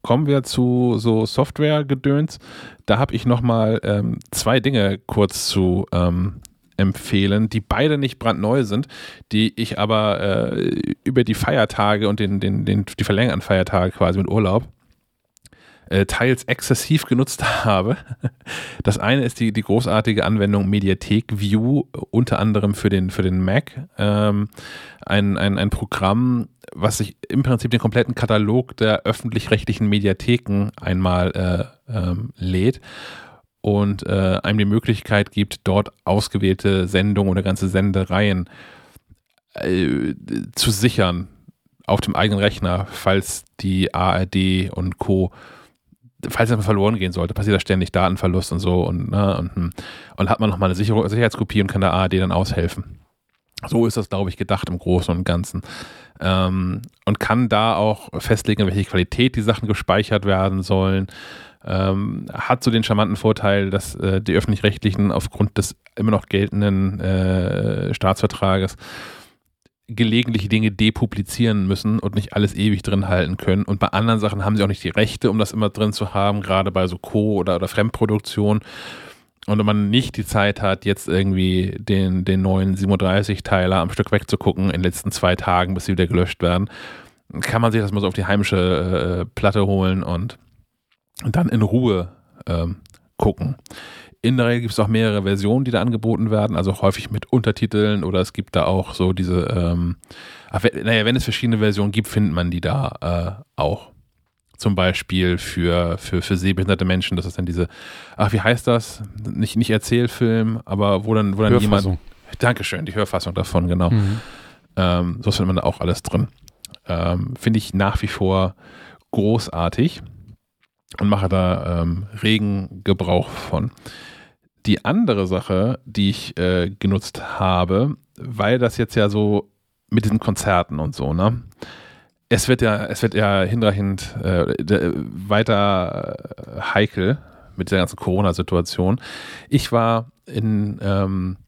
kommen wir zu so Software-Gedöns. Da habe ich nochmal ähm, zwei Dinge kurz zu ähm, empfehlen, die beide nicht brandneu sind, die ich aber äh, über die Feiertage und den, den, den, die verlängerten Feiertage quasi mit Urlaub äh, teils exzessiv genutzt habe. Das eine ist die, die großartige Anwendung Mediathek View, unter anderem für den, für den Mac. Ähm, ein, ein, ein Programm, was sich im Prinzip den kompletten Katalog der öffentlich-rechtlichen Mediatheken einmal äh, ähm, lädt und äh, einem die Möglichkeit gibt, dort ausgewählte Sendungen oder ganze Sendereien äh, zu sichern auf dem eigenen Rechner, falls die ARD und Co falls es verloren gehen sollte, passiert da ständig Datenverlust und so und, ne, und, hm. und hat man nochmal eine Sicher Sicherheitskopie und kann der ARD dann aushelfen. So ist das, glaube ich, gedacht im Großen und Ganzen. Ähm, und kann da auch festlegen, in welche Qualität die Sachen gespeichert werden sollen. Ähm, hat so den charmanten Vorteil, dass äh, die öffentlich-rechtlichen aufgrund des immer noch geltenden äh, Staatsvertrages gelegentlich Dinge depublizieren müssen und nicht alles ewig drin halten können. Und bei anderen Sachen haben sie auch nicht die Rechte, um das immer drin zu haben, gerade bei so Co- oder, oder Fremdproduktion. Und wenn man nicht die Zeit hat, jetzt irgendwie den, den neuen 37-Teiler am Stück wegzugucken in den letzten zwei Tagen, bis sie wieder gelöscht werden, kann man sich das mal so auf die heimische äh, Platte holen und, und dann in Ruhe ähm, gucken. In der Regel gibt es auch mehrere Versionen, die da angeboten werden, also häufig mit Untertiteln oder es gibt da auch so diese, ähm, naja, wenn es verschiedene Versionen gibt, findet man die da äh, auch. Zum Beispiel für, für, für sehbehinderte Menschen, das ist dann diese, ach, wie heißt das? Nicht, nicht Erzählfilm, aber wo dann, wo dann jemand. Dankeschön, die Hörfassung davon, genau. Mhm. Ähm, so findet man da auch alles drin. Ähm, Finde ich nach wie vor großartig und mache da ähm, regen Gebrauch von. Die andere Sache, die ich äh, genutzt habe, weil das jetzt ja so mit diesen Konzerten und so, ne? Es wird ja, es wird ja hinreichend äh, weiter heikel mit der ganzen Corona-Situation. Ich war in ähm,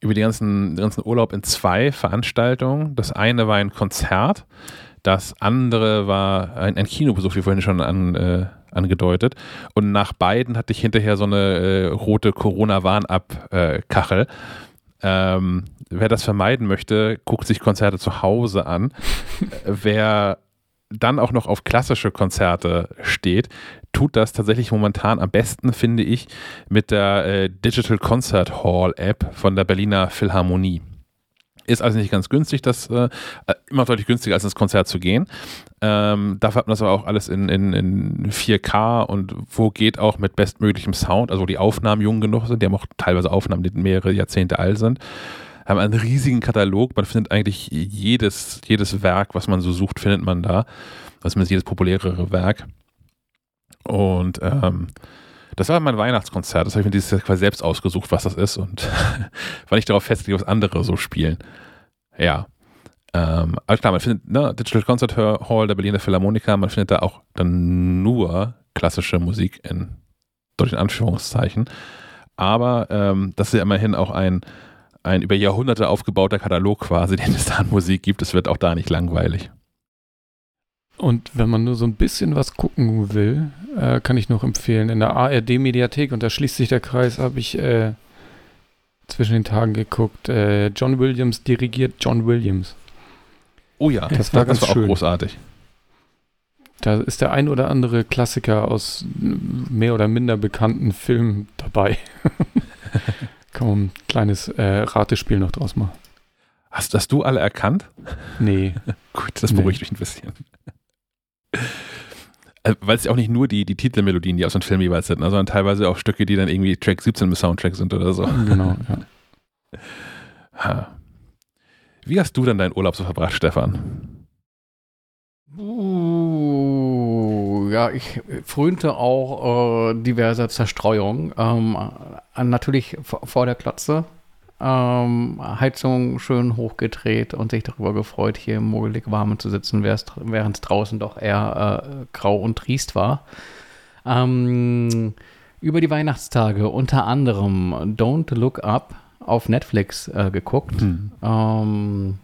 über die ganzen, den ganzen Urlaub in zwei Veranstaltungen. Das eine war ein Konzert, das andere war ein, ein Kinobesuch, wie vorhin schon an, äh, angedeutet. Und nach beiden hatte ich hinterher so eine äh, rote Corona-Warn-Ab-Kachel. Ähm, wer das vermeiden möchte, guckt sich Konzerte zu Hause an. wer dann auch noch auf klassische Konzerte steht, tut das tatsächlich momentan am besten, finde ich, mit der äh, Digital Concert Hall App von der Berliner Philharmonie. Ist also nicht ganz günstig, das äh, immer deutlich günstiger als ins Konzert zu gehen. Ähm, dafür hat man das aber auch alles in, in, in 4K und wo geht auch mit bestmöglichem Sound, also wo die Aufnahmen jung genug sind. Die haben auch teilweise Aufnahmen, die mehrere Jahrzehnte alt sind. Haben einen riesigen Katalog. Man findet eigentlich jedes, jedes Werk, was man so sucht, findet man da. Also zumindest jedes populärere Werk. Und ähm, das war mein Weihnachtskonzert. Das habe ich mir dieses Jahr quasi selbst ausgesucht, was das ist und war nicht darauf festgelegt, was andere so spielen. Ja. Ähm, also klar, man findet ne, Digital Concert Hall der Berliner Philharmoniker, man findet da auch dann nur klassische Musik in durch Anführungszeichen. Aber ähm, das ist ja immerhin auch ein, ein über Jahrhunderte aufgebauter Katalog quasi, den es da an Musik gibt. Es wird auch da nicht langweilig. Und wenn man nur so ein bisschen was gucken will, äh, kann ich noch empfehlen. In der ARD-Mediathek, und da schließt sich der Kreis, habe ich äh, zwischen den Tagen geguckt. Äh, John Williams dirigiert John Williams. Oh ja, das war, das war auch großartig. Da ist der ein oder andere Klassiker aus mehr oder minder bekannten Filmen dabei. Kann man ein kleines äh, Ratespiel noch draus machen. Hast, hast du alle erkannt? Nee. Gut, das beruhigt mich ein bisschen. Äh, Weil es ja auch nicht nur die, die Titelmelodien, die aus dem Film jeweils sind, ne, sondern teilweise auch Stücke, die dann irgendwie Track 17 im Soundtrack sind oder so. genau, ja. Ha. Wie hast du dann deinen Urlaub so verbracht, Stefan? Uh, ja, ich frönte auch äh, diverser Zerstreuung. Ähm, äh, natürlich vor der Klotze. Ähm, Heizung schön hochgedreht und sich darüber gefreut, hier im mogelig warmen zu sitzen, während es draußen doch eher äh, grau und triest war. Ähm, über die Weihnachtstage unter anderem Don't Look Up auf Netflix äh, geguckt. Hm. Ähm,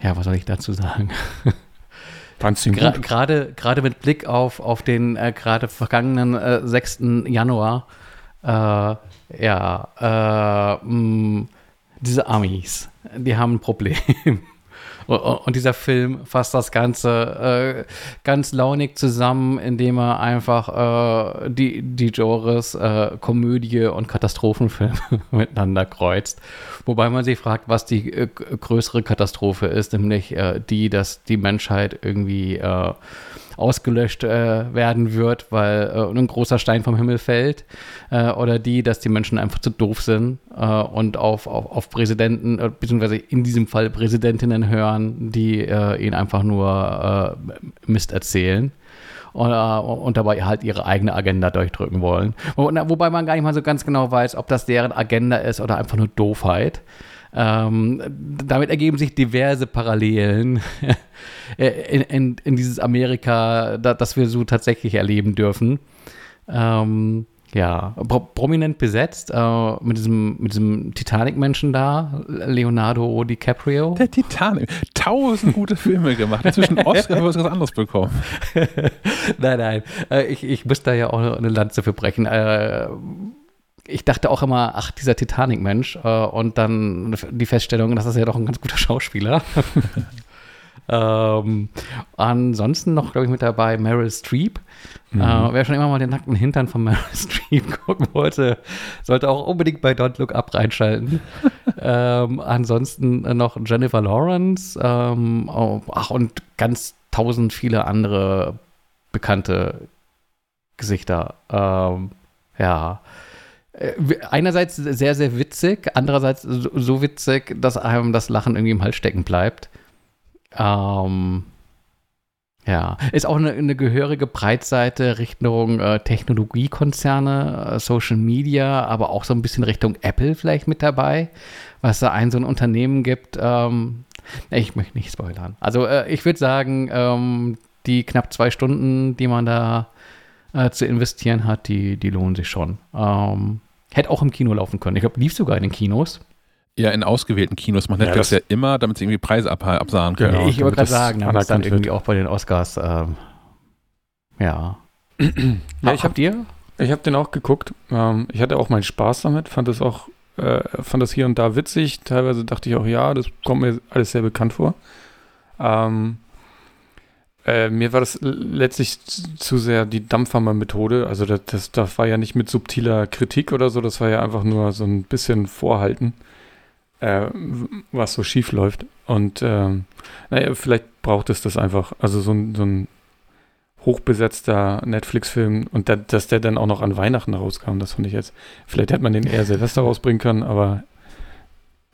ja, was soll ich dazu sagen? Fandst du gerade mit Blick auf, auf den äh, gerade vergangenen äh, 6. Januar, äh, ja, äh, mh, diese Amis, die haben ein Problem. Und, dieser Film fasst das Ganze äh, ganz launig zusammen, indem er einfach äh, die, die Genres äh, Komödie und Katastrophenfilm miteinander kreuzt. Wobei man sich fragt, was die äh, größere Katastrophe ist, nämlich äh, die, dass die Menschheit irgendwie äh, ausgelöscht äh, werden wird, weil äh, ein großer Stein vom Himmel fällt, äh, oder die, dass die Menschen einfach zu doof sind äh, und auf, auf, auf Präsidenten, äh, beziehungsweise in diesem Fall Präsidentinnen hören, die äh, ihnen einfach nur Mist erzählen. Und, und dabei halt ihre eigene Agenda durchdrücken wollen. Wobei man gar nicht mal so ganz genau weiß, ob das deren Agenda ist oder einfach nur Doofheit. Ähm, damit ergeben sich diverse Parallelen in, in, in dieses Amerika, da, das wir so tatsächlich erleben dürfen. Ähm, ja, pro prominent besetzt äh, mit diesem, mit diesem Titanic-Menschen da, Leonardo DiCaprio. Der Titanic. Tausend gute Filme gemacht. Inzwischen Oscar für was ganz anderes bekommen. nein, nein. Äh, ich, ich muss da ja auch eine Lanze für brechen. Äh, ich dachte auch immer, ach, dieser Titanic-Mensch. Äh, und dann die Feststellung, das ist ja doch ein ganz guter Schauspieler. ähm, ansonsten noch, glaube ich, mit dabei Meryl Streep. Mhm. Äh, wer schon immer mal den nackten Hintern von Meryl Streep gucken wollte, sollte auch unbedingt bei Don't Look Up reinschalten. ähm, ansonsten noch Jennifer Lawrence. Ähm, oh, ach, und ganz tausend viele andere bekannte Gesichter. Ähm, ja. Äh, Einerseits sehr, sehr witzig, andererseits so, witzig, dass einem das Lachen irgendwie im Hals stecken bleibt. Ähm, ja, ist auch eine, eine gehörige Breitseite Richtung äh, Technologiekonzerne, äh, Social Media, aber auch so ein bisschen Richtung Apple vielleicht mit dabei, was da ein so ein Unternehmen gibt. Ähm, ich möchte nicht spoilern. Also äh, ich würde sagen, ähm, die knapp zwei Stunden, die man da äh, zu investieren hat, die, die lohnen sich schon. Ähm, hätte auch im Kino laufen können. Ich glaube, lief sogar in den Kinos. Ja, in ausgewählten Kinos macht Ja, Netflix das- ja, immer, damit sie irgendwie Preise ab, absahen können. Genau. ich wollte gerade das sagen, damit es dann irgendwie wird. auch bei den Oscars, ähm, ja. Ja, ich Habt ihr? Ich habe den auch geguckt. Ähm, ich hatte auch meinen Spaß damit, fand das auch, äh, fand das hier und da witzig. Teilweise dachte ich auch, ja, das kommt mir alles sehr bekannt vor. Ähm, äh, mir war das letztlich zu sehr die Dampfhammer-Methode. Also das, das, das war ja nicht mit subtiler Kritik oder so, das war ja einfach nur so ein bisschen Vorhalten, äh, was so schief läuft. Und ähm, naja, vielleicht braucht es das einfach. Also so ein, so ein hochbesetzter Netflix-Film und da, dass der dann auch noch an Weihnachten rauskam, das fand ich jetzt. Vielleicht hätte man den eher Silvester rausbringen können, aber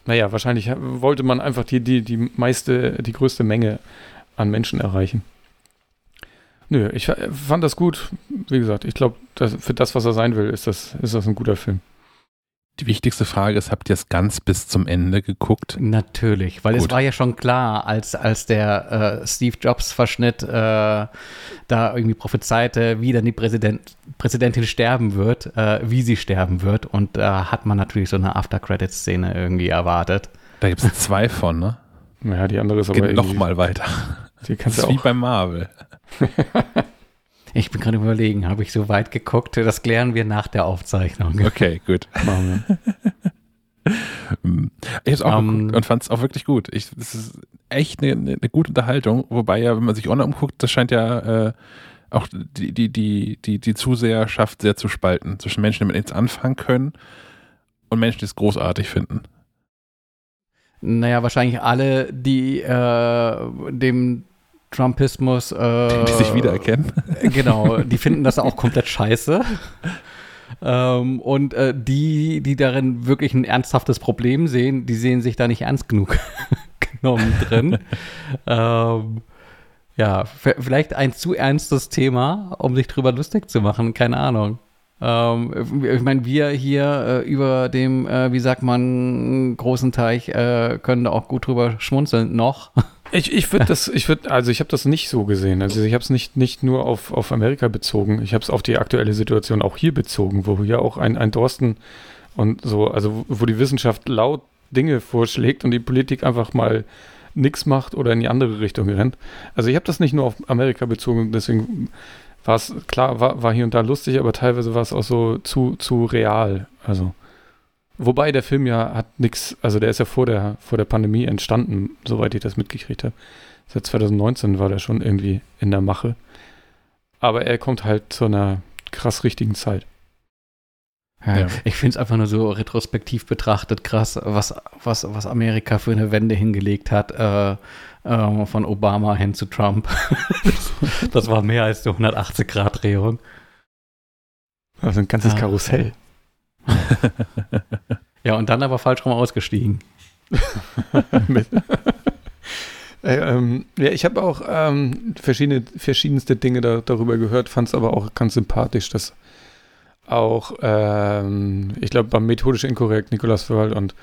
naja, wahrscheinlich wollte man einfach die, die, die meiste, die größte Menge an Menschen erreichen. Nö, ich fa- fand das gut. Wie gesagt, ich glaube, für das, was er sein will, ist das, ist das ein guter Film. Die wichtigste Frage ist, habt ihr es ganz bis zum Ende geguckt? Natürlich, weil es Gut. war ja schon klar, als, als der äh, Steve Jobs-Verschnitt äh, da irgendwie prophezeite, wie dann die Präsident, Präsidentin sterben wird, äh, wie sie sterben wird. Und da hat man natürlich so eine After-Credit-Szene irgendwie erwartet. Da gibt es zwei von, ne? Naja, die andere ist aber Geht noch irgendwie- mal weiter. Die Das kannst du ist wie auch. bei Marvel. Ich bin gerade überlegen, habe ich so weit geguckt? Das klären wir nach der Aufzeichnung. Okay, gut. machen wir. Ich hab's auch Ähm, geguckt und fand es auch wirklich gut. Ich, das ist echt eine, eine, eine gute Unterhaltung, wobei ja, wenn man sich online umguckt, das scheint ja äh, auch die, die, die, die, die Zuseherschaft sehr zu spalten. Zwischen Menschen, die mit nichts anfangen können Und Menschen, die es großartig finden. Naja, wahrscheinlich alle, die äh, dem Trumpismus. Äh, die sich wiedererkennen. Genau, die finden das auch komplett scheiße. Ähm, und äh, die, die darin wirklich ein ernsthaftes Problem sehen, die sehen sich da nicht ernst genug genommen drin. ähm, ja, vielleicht ein zu ernstes Thema, um sich drüber lustig zu machen, keine Ahnung. Ähm, ich meine, wir hier äh, über dem, äh, wie sagt man, großen Teich äh, können da auch gut drüber schmunzeln noch. Ich, ich würde das, ich würde, also ich habe das nicht so gesehen. Also ich habe es nicht, nicht nur auf, auf Amerika bezogen, ich habe es auf die aktuelle Situation auch hier bezogen, wo hier auch ein, ein Dorsten und so, also wo die Wissenschaft laut Dinge vorschlägt und die Politik einfach mal nichts macht oder in die andere Richtung rennt. Also ich habe das nicht nur auf Amerika bezogen, deswegen war es, klar, war, war hier und da lustig, aber teilweise war es auch so zu, zu real. Also. Wobei der Film ja hat nichts, also der ist ja vor der, vor der Pandemie entstanden, soweit ich das mitgekriegt habe. Seit 2019 war der schon irgendwie in der Mache. Aber er kommt halt zu einer krass richtigen Zeit. Ja, ja. Ich finde es einfach nur so retrospektiv betrachtet krass, was, was, was Amerika für eine Wende hingelegt hat, äh, äh, von Obama hin zu Trump. das, das, war mehr als eine 180-Grad-Drehung. Also ein ganzes ah. Karussell. ja, und dann aber falsch rum ausgestiegen. äh, ähm, ja, ich habe auch ähm, verschiedene, verschiedenste Dinge da, darüber gehört, fand es aber auch ganz sympathisch, dass auch, ähm, ich glaube, beim methodisch inkorrekt Nikolaus Wörl und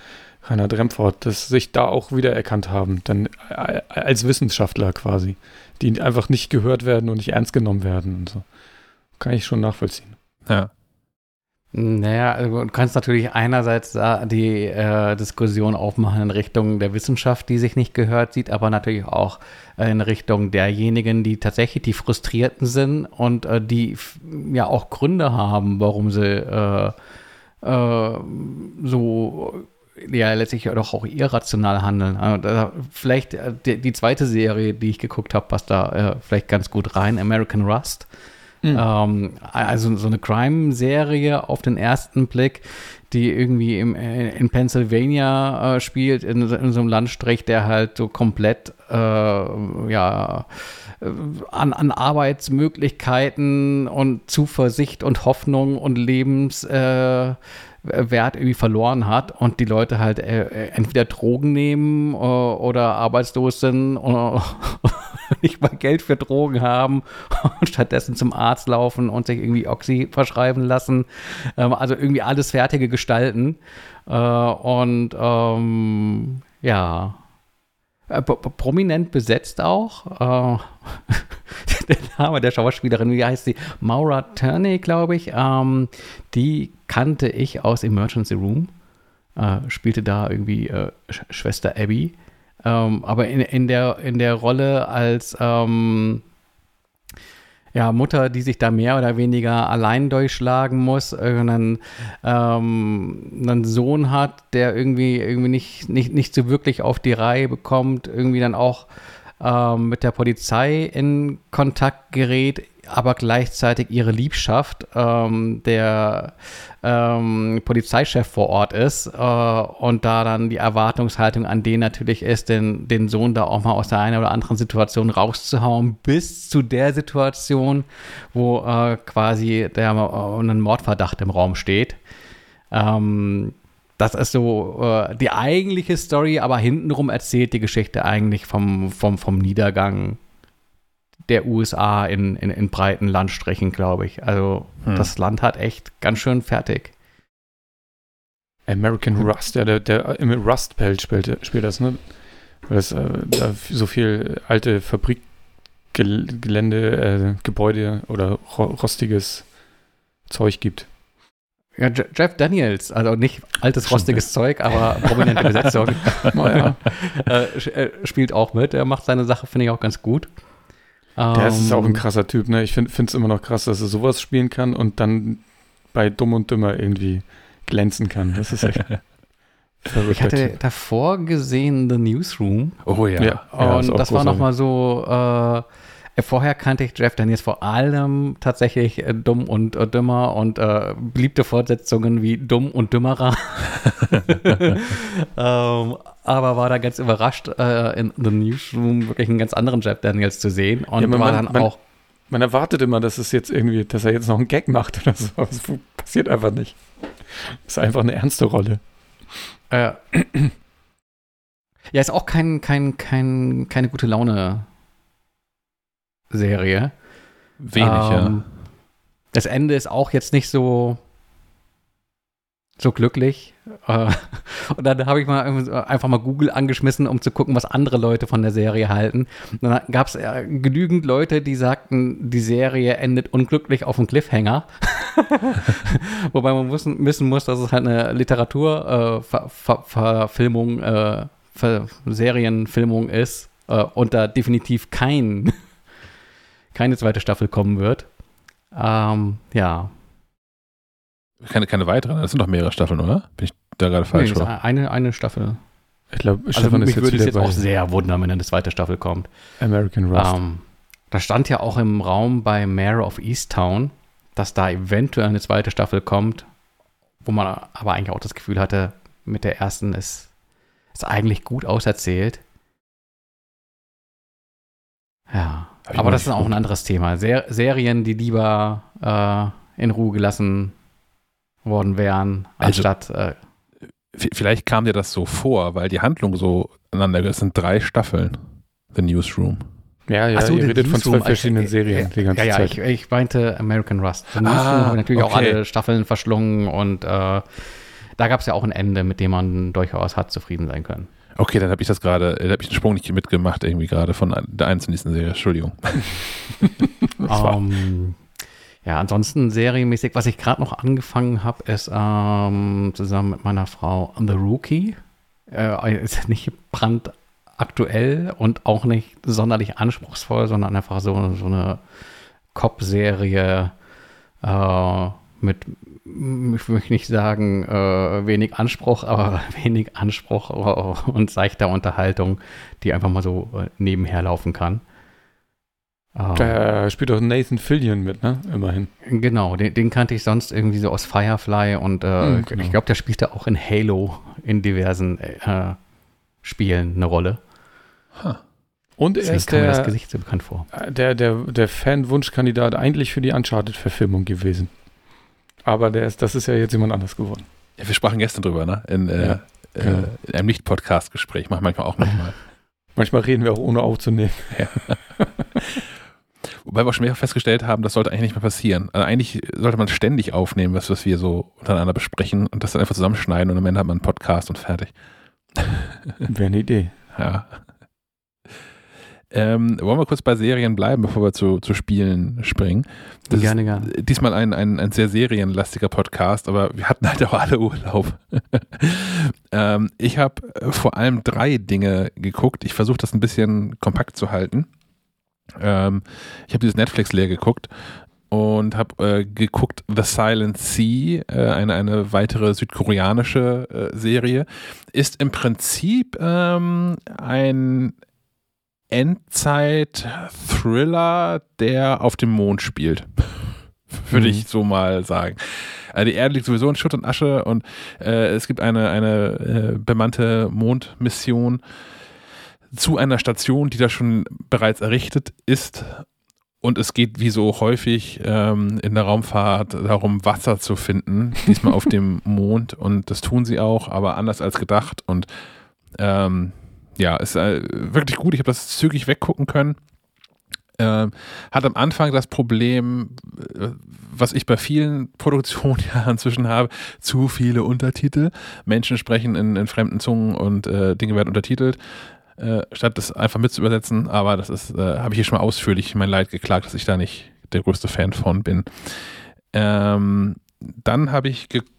Rainer Dremford, dass sich da auch wiedererkannt haben, dann äh, als Wissenschaftler quasi, die einfach nicht gehört werden und nicht ernst genommen werden und so. Kann ich schon nachvollziehen. Ja. Naja, also du kannst natürlich einerseits die äh, Diskussion aufmachen in Richtung der Wissenschaft, die sich nicht gehört sieht, aber natürlich auch in Richtung derjenigen, die tatsächlich die Frustrierten sind und äh, die ja auch Gründe haben, warum sie äh, äh so ja letztlich doch auch irrational handeln. Also, vielleicht äh, die, die, zweite Serie, die ich geguckt habe, passt da äh, vielleicht ganz gut rein, American Rust. Mhm. Ähm, also so eine Crime-Serie auf den ersten Blick, die irgendwie im, äh, in Pennsylvania äh, spielt, in, in, so einem Landstrich, der halt so komplett, äh, ja, äh, an, an, Arbeitsmöglichkeiten und Zuversicht und Hoffnung und Lebenswert irgendwie verloren hat und die Leute halt äh, entweder Drogen nehmen äh, oder arbeitslos sind oder nicht mal Geld für Drogen haben und stattdessen zum Arzt laufen und sich irgendwie Oxy verschreiben lassen. Ähm, also irgendwie alles fertige Gestalten. Äh, und ähm, ja, äh, prominent besetzt auch. Äh, der Name der Schauspielerin, wie heißt sie? Maura Turney, glaube ich. Ähm, die kannte ich aus Emergency Room. Äh, spielte da irgendwie äh, Sch Schwester Abby. Ähm, aber in, in, der, in der Rolle als ähm, ja, Mutter, die sich da mehr oder weniger allein durchschlagen muss, einen, ähm, einen Sohn hat, der irgendwie, irgendwie nicht, nicht, nicht so wirklich auf die Reihe bekommt, irgendwie dann auch ähm, mit der Polizei in Kontakt gerät, aber gleichzeitig ihre Liebschaft ähm, der ähm, Polizeichef vor Ort ist äh, und da dann die Erwartungshaltung an den natürlich ist, den, den Sohn da auch mal aus der einen oder anderen Situation rauszuhauen, bis zu der Situation, wo äh, quasi der äh, ein Mordverdacht im Raum steht. Ähm, das ist so äh, die eigentliche Story, aber hintenrum erzählt die Geschichte eigentlich vom, vom, vom Niedergang der USA in, in, in breiten Landstrichen, glaube ich. Also hm. das Land hat echt ganz schön fertig. American Rust, ja, der, der im Rust Belt spielt, spielt das, ne? Weil es äh, da so viel alte Fabrikgelände, äh, Gebäude oder rostiges Zeug gibt. Ja, Jeff Daniels, also nicht altes rostiges Zeug, aber prominente Besetzung. naja, äh, äh, spielt auch mit. Er macht seine Sache, finde ich, auch ganz gut. Der ist auch ein ähm, krasser Typ, ne? Ich finde es immer noch krass, dass er sowas spielen kann und dann bei Dumm und Dümmer irgendwie glänzen kann. Das ist echt. Ich hatte davor gesehen The Newsroom. Oh ja. ja und das war nochmal so, Äh, Vorher kannte ich Jeff Daniels vor allem tatsächlich äh, Dumm und äh, Dümmer und äh, beliebte Fortsetzungen wie Dumm und Dümmerer. ähm, aber war da ganz überrascht, äh, in The Newsroom wirklich einen ganz anderen Jeff Daniels zu sehen und Ja, man- war man- dann man- auch Man erwartet immer, dass es jetzt irgendwie, dass er jetzt noch einen Gag macht oder so. Das passiert einfach nicht. Das ist einfach eine ernste Rolle. Äh, ja, ist auch kein, kein, kein, keine gute Laune Serie. Wenig, Ähm, Das Ende ist auch jetzt nicht so so glücklich. Äh, Und dann habe ich mal einfach mal Google angeschmissen, um zu gucken, was andere Leute von der Serie halten. Und dann gab es äh, genügend Leute, die sagten, die Serie endet unglücklich auf dem Cliffhanger. Wobei man wissen, wissen muss, dass es halt eine Literaturverfilmung, äh, Ver Ver äh, Serienfilmung ist und da definitiv kein, keine zweite Staffel kommen wird. Ähm, ja. Keine, keine weiteren, das sind doch mehrere Staffeln, oder? Bin ich da gerade falsch? Nee, ist oder? eine, eine Staffel. Ich glaube, Also Stefan ist mich jetzt würde es jetzt auch sehr wundern, wenn eine zweite Staffel kommt. American Rust. Ähm, da stand ja auch im Raum bei Mayor of Easttown, dass da eventuell eine zweite Staffel kommt, wo man aber eigentlich auch das Gefühl hatte, mit der ersten ist, ist eigentlich gut auserzählt. Ja, aber das ist auch ein anderes Thema. Ser Serien, die lieber äh, in Ruhe gelassen worden wären, Also- anstatt äh, V- Vielleicht kam dir das so vor, weil die Handlung so aneinander, es sind drei Staffeln, The Newsroom. ja, ja, Ach so, ihr redet von Newsroom, zwei verschiedenen äh, Serien die ganze ja, ja, Zeit. ich, ich meinte American Rust. The Newsroom Ah, habe natürlich auch okay. alle Staffeln verschlungen und äh, da gab es ja auch ein Ende, mit dem man durchaus hat zufrieden sein können. Okay, dann habe ich das gerade, da habe ich den Sprung nicht mitgemacht, irgendwie gerade von der einen zur nächsten Serie. Entschuldigung. War- Ähm, ja, ansonsten serienmäßig, was ich gerade noch angefangen habe, ist ähm, zusammen mit meiner Frau The Rookie. Äh, ist nicht brandaktuell und auch nicht sonderlich anspruchsvoll, sondern einfach so, so eine Cop-Serie äh, mit, ich möchte nicht sagen, äh, wenig Anspruch, aber wenig Anspruch äh, und seichter Unterhaltung, die einfach mal so äh, nebenher laufen kann. Ähm, Da spielt doch Nathan Fillion mit, ne? Immerhin. Genau, den, den kannte ich sonst irgendwie so aus Firefly und äh, Hm, genau. ich glaube, der spielte auch in Halo in diversen äh, Spielen eine Rolle. Und er ist mir das der, Gesicht so bekannt vor. der, der, der Fan-Wunschkandidat eigentlich für die Uncharted-Verfilmung gewesen. Aber der ist, das ist ja jetzt jemand anders geworden. Ja, wir sprachen gestern drüber, ne? In, äh, Ja, genau. äh, in einem Nicht-Podcast-Gespräch, mach manchmal auch manchmal. Manchmal reden wir auch ohne aufzunehmen. Wobei wir auch schon mehrfach festgestellt haben, das sollte eigentlich nicht mehr passieren. Also eigentlich sollte man ständig aufnehmen, was, was wir so untereinander besprechen und das dann einfach zusammenschneiden und am Ende hat man einen Podcast und fertig. Wäre eine Idee. Ja. Ähm, wollen wir kurz bei Serien bleiben, bevor wir zu, zu Spielen springen? Das gerne, ist gerne. diesmal ein, ein, ein sehr serienlastiger Podcast, aber wir hatten halt auch alle Urlaub. ähm, ich habe vor allem drei Dinge geguckt. Ich versuche das ein bisschen kompakt zu halten. Ähm, ich habe dieses Netflix leer geguckt und habe äh, geguckt The Silent Sea, äh, eine, eine weitere südkoreanische äh, Serie. Ist im Prinzip ähm, ein Endzeit-Thriller, der auf dem Mond spielt. Würde Mhm. ich so mal sagen. Also die Erde liegt sowieso in Schutt und Asche und äh, es gibt eine, eine äh, bemannte Mondmission zu einer Station, die da schon bereits errichtet ist. Und es geht wie so häufig ähm, in der Raumfahrt darum, Wasser zu finden, diesmal auf dem Mond. Und das tun sie auch, aber anders als gedacht. Und ähm, ja, ist äh, wirklich gut. Ich habe das zügig weggucken können. Ähm, hat am Anfang das Problem, äh, was ich bei vielen Produktionen ja inzwischen habe, zu viele Untertitel. Menschen sprechen in, in fremden Zungen und äh, Dinge werden untertitelt, äh, statt das einfach mit zu übersetzen. Aber das ist, äh, habe ich hier schon mal ausführlich mein Leid geklagt, dass ich da nicht der größte Fan von bin. Ähm, dann habe ich geguckt,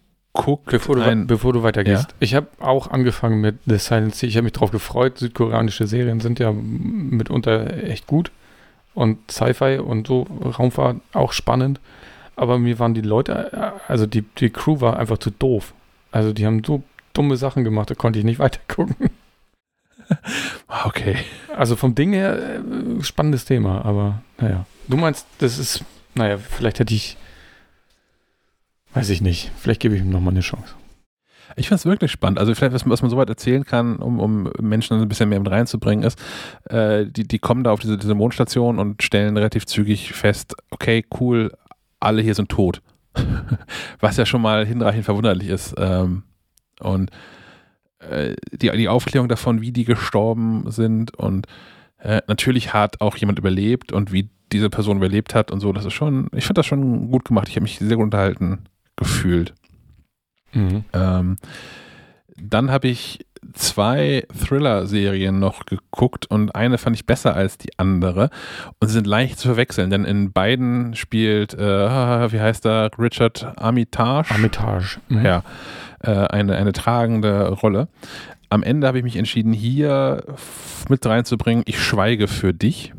Bevor du, ein, bevor du weitergehst. Ja? Ich habe auch angefangen mit The Silent Sea. Ich habe mich drauf gefreut. Südkoreanische Serien sind ja mitunter echt gut. Und Sci-Fi und so Raumfahrt auch spannend. Aber mir waren die Leute, also die, die Crew war einfach zu doof. Also die haben so dumme Sachen gemacht, da konnte ich nicht weitergucken. Okay. Also vom Ding her, äh, spannendes Thema, aber naja. Du meinst, das ist, naja, vielleicht hätte ich, weiß ich nicht, vielleicht gebe ich ihm nochmal eine Chance. Ich finde es wirklich spannend. Also vielleicht, was, was man soweit erzählen kann, um, um Menschen ein bisschen mehr mit reinzubringen, ist, äh, die, die kommen da auf diese, diese Mondstation und stellen relativ zügig fest, okay, cool, alle hier sind tot. was ja schon mal hinreichend verwunderlich ist. Ähm, und äh, die, die Aufklärung davon, wie die gestorben sind und äh, natürlich hat auch jemand überlebt und wie diese Person überlebt hat und so, das ist schon, ich finde das schon gut gemacht. Ich habe mich sehr gut unterhalten gefühlt. Mhm. Ähm, dann habe ich zwei Thriller-Serien noch geguckt und eine fand ich besser als die andere und sie sind leicht zu verwechseln, denn in beiden spielt, äh, wie heißt er, Richard Armitage? Armitage. Mhm. Ja, äh, eine, eine tragende Rolle. Am Ende habe ich mich entschieden, hier mit reinzubringen, ich schweige für dich.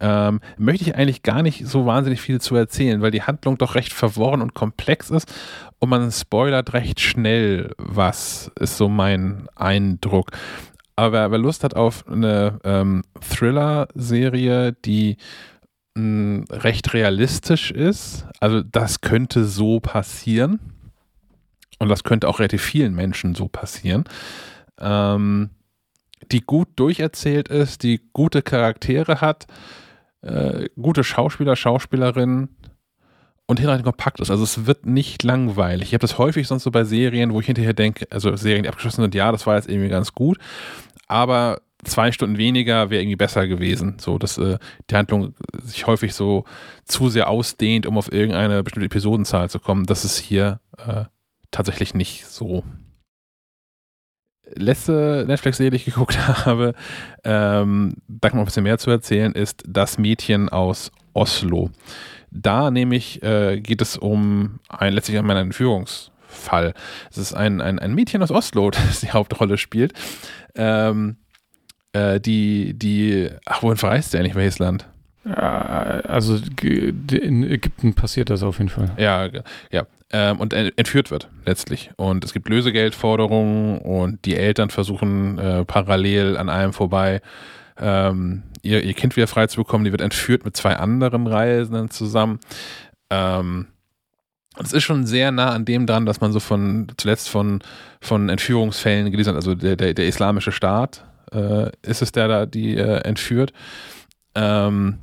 Ähm, möchte ich eigentlich gar nicht so wahnsinnig viel zu erzählen, weil die Handlung doch recht verworren und komplex ist und man spoilert recht schnell was, ist so mein Eindruck. Aber wer, Lust hat auf eine ähm, Thriller-Serie, die mh, recht realistisch ist, also das könnte so passieren und das könnte auch relativ vielen Menschen so passieren, ähm, die gut durcherzählt ist, die gute Charaktere hat, äh, gute Schauspieler, Schauspielerinnen und hinterher kompakt ist. Also es wird nicht langweilig. Ich habe das häufig sonst so bei Serien, wo ich hinterher denke, also Serien, die abgeschlossen sind, ja, das war jetzt irgendwie ganz gut, aber zwei Stunden weniger wäre irgendwie besser gewesen. So, dass äh, die Handlung sich häufig so zu sehr ausdehnt, um auf irgendeine bestimmte Episodenzahl zu kommen. Das ist hier äh, tatsächlich nicht so. Letzte Netflix-Serie, die ich geguckt habe, ähm, da kann man ein bisschen mehr zu erzählen, ist Das Mädchen aus Oslo. Da nämlich äh, geht es um ein, letztlich um einen Entführungsfall. Es ist ein, ein, ein Mädchen aus Oslo, das die Hauptrolle spielt. Ähm, äh, die, die, ach, wohin verreist der eigentlich? Welches Land? Ja, also in Ägypten passiert das auf jeden Fall. Ja, ja. Ähm, und entführt wird letztlich. Und es gibt Lösegeldforderungen und die Eltern versuchen äh, parallel an allem vorbei ähm, ihr, Kind wieder frei zu bekommen. Die wird entführt mit zwei anderen Reisenden zusammen. Ähm, es ist schon sehr nah an dem dran, dass man so von zuletzt von, von Entführungsfällen gelesen hat. Also der, der, der islamische Staat äh, ist es, der da die äh, entführt. Ähm,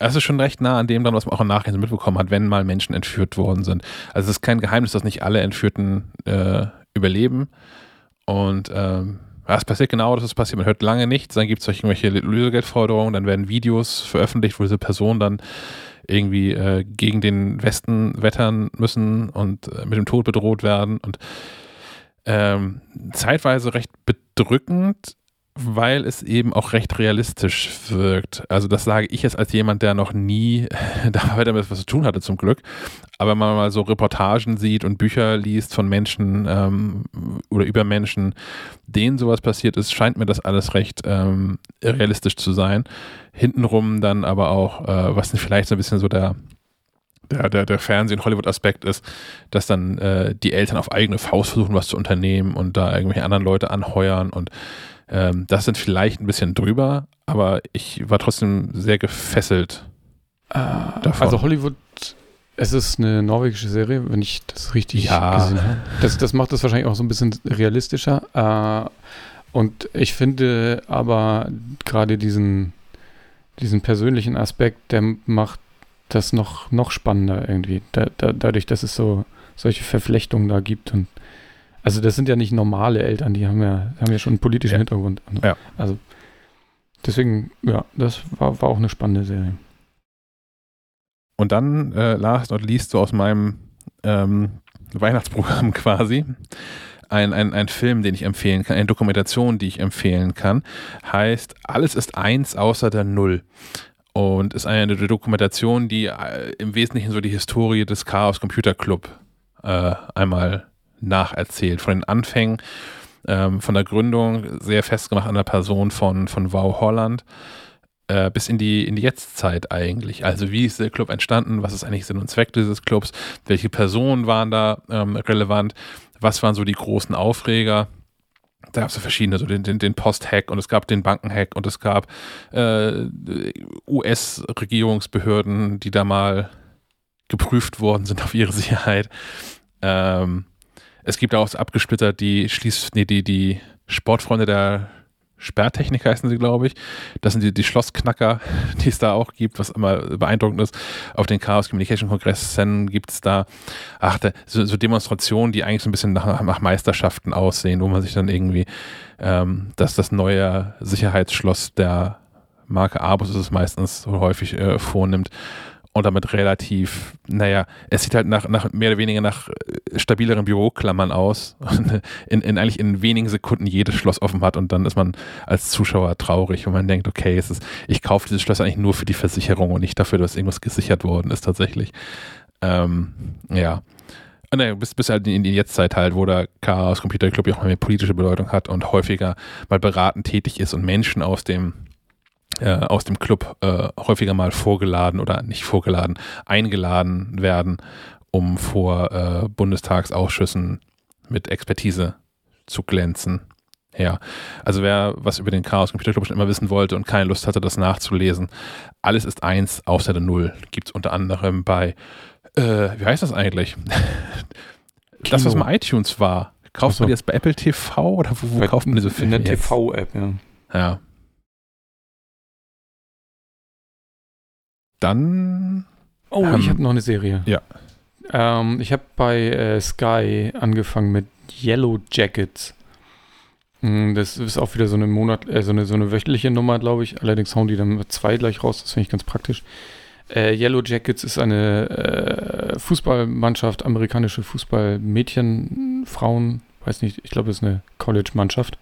es ist schon recht nah an dem dran, was man auch im Nachhinein mitbekommen hat, wenn mal Menschen entführt worden sind. Also es ist kein Geheimnis, dass nicht alle Entführten äh, überleben. Und ähm, es passiert genau, dass es passiert. Man hört lange nichts, dann gibt es irgendwelche Lösegeldforderungen, dann werden Videos veröffentlicht, wo diese Person dann irgendwie äh, gegen den Westen wettern müssen und äh, mit dem Tod bedroht werden. Und ähm, zeitweise recht bedrückend, weil es eben auch recht realistisch wirkt. Also das sage ich jetzt als jemand, der noch nie damit was zu tun hatte zum Glück. Aber wenn man mal so Reportagen sieht und Bücher liest von Menschen ähm, oder über Menschen, denen sowas passiert ist, scheint mir das alles recht ähm, realistisch zu sein. Hintenrum dann aber auch, äh, was vielleicht so ein bisschen so der der, der, der Fernsehen-Hollywood-Aspekt ist, dass dann äh, die Eltern auf eigene Faust versuchen, was zu unternehmen und da irgendwelche anderen Leute anheuern und ähm, das sind vielleicht ein bisschen drüber, aber ich war trotzdem sehr gefesselt. Äh, also Hollywood, es ist eine norwegische Serie, wenn ich das richtig ja. gesehen habe. Das, das macht das wahrscheinlich auch so ein bisschen realistischer. Äh, und ich finde aber gerade diesen, diesen persönlichen Aspekt, der macht das noch, noch spannender irgendwie. Da, da, dadurch, dass es so solche Verflechtungen da gibt und also das sind ja nicht normale Eltern, die haben ja, haben ja schon einen politischen ja. Hintergrund. Ja. Also deswegen, ja, das war, war auch eine spannende Serie. Und dann, äh, last not least, so aus meinem ähm, Weihnachtsprogramm quasi, ein, ein, ein Film, den ich empfehlen kann, eine Dokumentation, die ich empfehlen kann, heißt Alles ist eins außer der Null. Und ist eine Dokumentation, die äh, im Wesentlichen so die Historie des Chaos Computer Club äh, einmal nacherzählt. Von den Anfängen, ähm, von der Gründung, sehr festgemacht an der Person von, von Wow Holland, äh, bis in die, in die Jetztzeit eigentlich. Also wie ist der Club entstanden? Was ist eigentlich Sinn und Zweck dieses Clubs? Welche Personen waren da ähm, relevant? Was waren so die großen Aufreger? da gab es ja verschiedene, so den, den, den Post-Hack und es gab den Banken-Hack und es gab äh, US-Regierungsbehörden, die da mal geprüft worden sind auf ihre Sicherheit. Ähm, es gibt auch abgesplittert die Schließ, nee, die, die Sportfreunde der Sperrtechnik heißen sie, glaube ich. Das sind die, die Schlossknacker, die es da auch gibt, was immer beeindruckend ist. Auf den Chaos Communication Kongressen gibt es da ach, da, so, so, Demonstrationen, die eigentlich so ein bisschen nach, nach Meisterschaften aussehen, wo man sich dann irgendwie, ähm, dass das neue Sicherheitsschloss der Marke Abus ist es meistens so häufig äh, vornimmt und damit relativ, naja, es sieht halt nach, nach mehr oder weniger nach äh, stabileren Büroklammern aus in, in eigentlich in wenigen Sekunden jedes Schloss offen hat und dann ist man als Zuschauer traurig und man denkt, okay, es ist, ich kaufe dieses Schloss eigentlich nur für die Versicherung und nicht dafür, dass irgendwas gesichert worden ist tatsächlich. Ähm, ja. Und naja, bis, bis halt in die Jetztzeit halt, wo der Chaos Computer Club ja auch mal mehr politische Bedeutung hat und häufiger mal beratend tätig ist und Menschen aus dem äh, aus dem Club äh, häufiger mal vorgeladen oder nicht vorgeladen, eingeladen werden, um vor äh, Bundestagsausschüssen mit Expertise zu glänzen. Ja, also wer was über den Chaos Computer Club schon immer wissen wollte und keine Lust hatte, das nachzulesen, alles ist eins außer der Null. Gibt es unter anderem bei, äh, wie heißt das eigentlich? das, was mal iTunes war. Kauft so. man die jetzt bei Apple TV oder wo, wo kauft man diese Filme? In der TV-App, ja. Ja, Dann. Oh, ähm, ich habe noch eine Serie. Ja. Ähm, ich habe bei äh, Sky angefangen mit Yellow Jackets. Hm, das ist auch wieder so eine Monat, äh, so, eine, so eine wöchentliche Nummer, glaube ich. Allerdings hauen die dann zwei gleich raus. Das finde ich ganz praktisch. Äh, Yellow Jackets ist eine äh, Fußballmannschaft, amerikanische Fußballmädchen, Frauen, weiß nicht, ich glaube, das ist eine College-Mannschaft,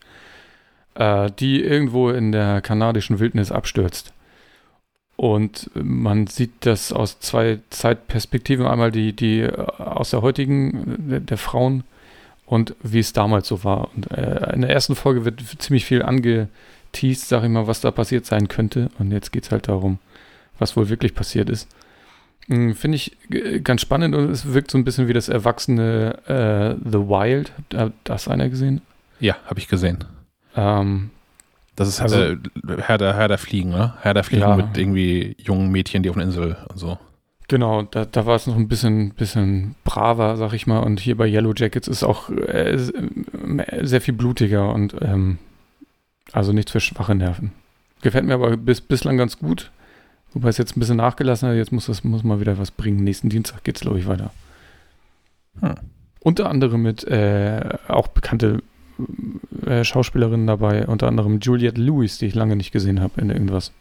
äh, die irgendwo in der kanadischen Wildnis abstürzt. Und man sieht das aus zwei Zeitperspektiven. Einmal die, die äh, aus der heutigen, der, der Frauen und wie es damals so war. Und äh, in der ersten Folge wird ziemlich viel angeteased, sag ich mal, was da passiert sein könnte. Und jetzt geht es halt darum, was wohl wirklich passiert ist. Hm, finde ich äh, ganz spannend und es wirkt so ein bisschen wie das erwachsene äh, The Wild. Hat das einer gesehen? Ja, habe ich gesehen. Ähm, das ist also, äh, Herr, der, Herr der Fliegen, ne? Herr der Fliegen ja. mit irgendwie jungen Mädchen, die auf einer Insel und so. Genau, da, da war es noch ein bisschen, bisschen braver, sag ich mal. Und hier bei Yellow Jackets ist auch äh, sehr viel blutiger und ähm, also nichts für schwache Nerven. Gefällt mir aber bis, bislang ganz gut. Wobei es jetzt ein bisschen nachgelassen hat. Jetzt muss das muss mal wieder was bringen. Nächsten Dienstag geht es, glaube ich, weiter. Hm. Unter anderem mit äh, auch bekannte äh, Schauspielerinnen dabei, unter anderem Juliette Lewis, die ich lange nicht gesehen habe in irgendwas.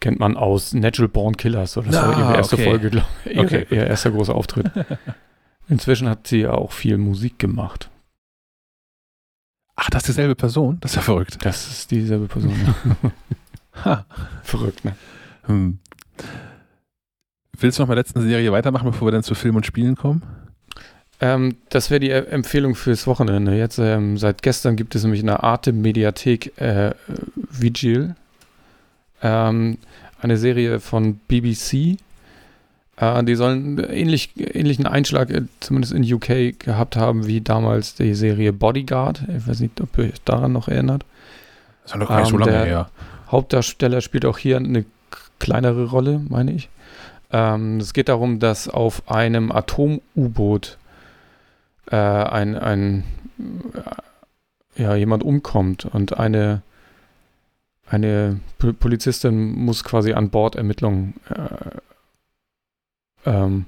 Kennt man aus Natural Born Killers, oder das ah, war ihre erste okay. Folge, glaube ich. Ihre, okay. Ihr erster großer Auftritt. Inzwischen hat sie auch viel Musik gemacht. Ach, das ist dieselbe Person? Das ist ja verrückt. Das ist dieselbe Person, ja. verrückt, ne? Hm. Willst du noch mal letzte Serie weitermachen, bevor wir dann zu Film und Spielen kommen? Ähm, das wäre die e- Empfehlung fürs Wochenende. Jetzt ähm, seit gestern gibt es nämlich eine Arte Mediathek äh, Vigil, ähm, eine Serie von BBC. Äh, die sollen ähnlich, ähnlichen Einschlag, äh, zumindest in UK, gehabt haben wie damals die Serie Bodyguard. Ich weiß nicht, ob ihr euch daran noch erinnert. Das ist doch gar nicht so ähm, lange her. Hauptdarsteller spielt auch hier eine kleinere Rolle, meine ich. Ähm, es geht darum, dass auf einem Atom-U-Boot äh, ein, ein ja, jemand umkommt und eine, eine Polizistin muss quasi an Bord Ermittlungen äh, ähm,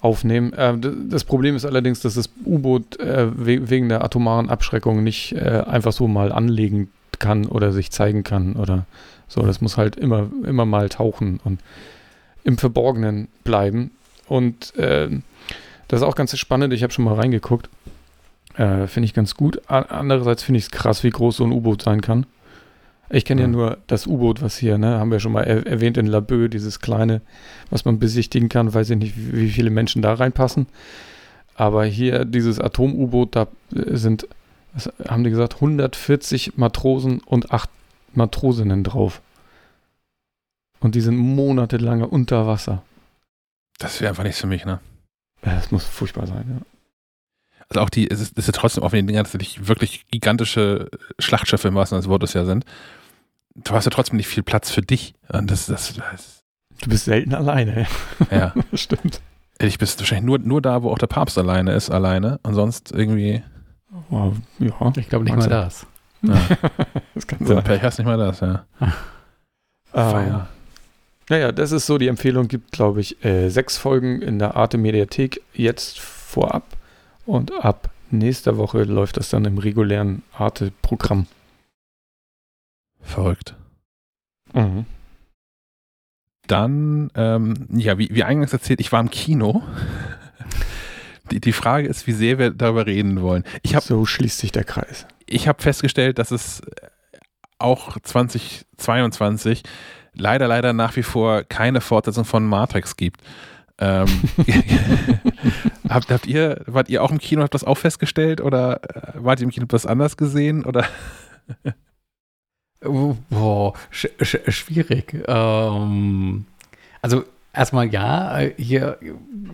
aufnehmen. Äh, das Problem ist allerdings, dass das U-Boot äh, we wegen der atomaren Abschreckung nicht äh, einfach so mal anlegen kann oder sich zeigen kann oder so. Das muss halt immer, immer mal tauchen und im Verborgenen bleiben. Und äh, das ist auch ganz spannend. Ich habe schon mal reingeguckt. Äh, finde ich ganz gut. Andererseits finde ich es krass, wie groß so ein U-Boot sein kann. Ich kenne ja. ja nur das U-Boot, was hier, ne, haben wir schon mal er erwähnt in Laboe, dieses kleine, was man besichtigen kann. Weiß ich nicht, wie viele Menschen da reinpassen. Aber hier dieses Atom-U-Boot, da äh, sind, was haben die gesagt, 140 Matrosen und 8 Matrosinnen drauf. Und die sind monatelang unter Wasser. Das wäre einfach nichts für mich, ne? Das muss furchtbar sein, ja. Also auch die, es ist, es ist ja trotzdem auf den Dingern tatsächlich wirklich gigantische Schlachtschiffe im wahrsten Sinne des Wortes ja sind. Du hast ja trotzdem nicht viel Platz für dich. Und das, das, das Du bist selten alleine. ja. Stimmt. Ich bist wahrscheinlich nur, nur da, wo auch der Papst alleine ist, alleine. Und sonst irgendwie. Oh, ja, Ich glaube nicht mal das. das kann So sein. Pech hast nicht mal das, ja. Ähm, naja, das ist so die Empfehlung. Gibt, glaube ich, äh, sechs Folgen in der Arte Mediathek jetzt vorab. Und ab nächster Woche läuft das dann im regulären Arte-Programm. Verrückt. Mhm. Dann, ähm, ja, wie, wie eingangs erzählt, ich war im Kino. Die, die Frage ist, wie sehr wir darüber reden wollen. Ich habe So schließt sich der Kreis. ich hab festgestellt, dass es auch 2022 leider, leider nach wie vor keine Fortsetzung von Matrix gibt. Ähm, habt, habt ihr, wart ihr auch im Kino, habt das auch festgestellt oder äh, wart ihr im Kino etwas anders gesehen? Oder Boah, sch sch schwierig. Ähm, also erstmal ja, äh, hier,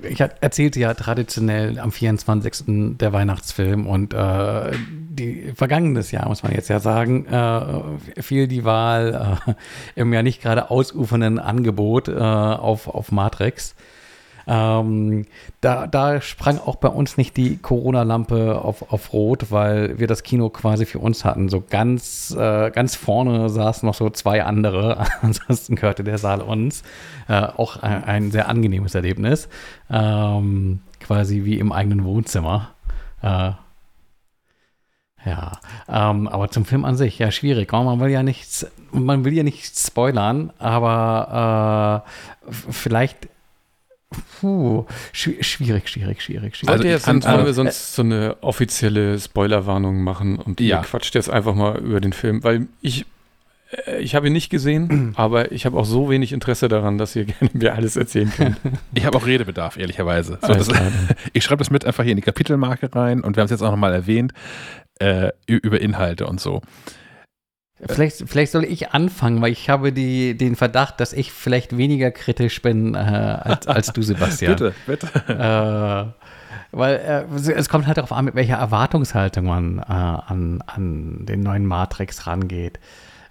ich erzählte ja traditionell am 24. der Weihnachtsfilm und äh, die vergangenes Jahr, muss man jetzt ja sagen, äh, fiel die Wahl äh, im ja nicht gerade ausufernden Angebot äh, auf, auf Matrix. Ähm, da, da sprang auch bei uns nicht die Corona-Lampe auf, auf Rot, weil wir das Kino quasi für uns hatten. So ganz, äh, ganz vorne saßen noch so zwei andere, ansonsten gehörte der Saal uns. Äh, auch ein, ein sehr angenehmes Erlebnis. Ähm, quasi wie im eigenen Wohnzimmer. Äh, ja, ähm, aber zum Film an sich, ja, schwierig. Man will ja nichts, man will ja nicht spoilern, aber äh, vielleicht Puh, schwi- schwierig, schwierig, schwierig, schwierig. Also jetzt, sonst wollen wir sonst so eine offizielle Spoilerwarnung machen und Ja. ihr quatscht jetzt einfach mal über den Film, weil ich äh, ich habe ihn nicht gesehen, aber ich habe auch so wenig Interesse daran, dass ihr gerne mir alles erzählen könnt. ich habe auch Redebedarf, ehrlicherweise. So, das, ich schreibe das mit einfach hier in die Kapitelmarke rein und wir haben es jetzt auch nochmal erwähnt, äh, über Inhalte und so. Vielleicht, vielleicht soll ich anfangen, weil ich habe die, den Verdacht, dass ich vielleicht weniger kritisch bin äh, als, als du, Sebastian. Bitte, bitte. Äh, weil äh, es kommt halt darauf an, mit welcher Erwartungshaltung man äh, an, an den neuen Matrix rangeht.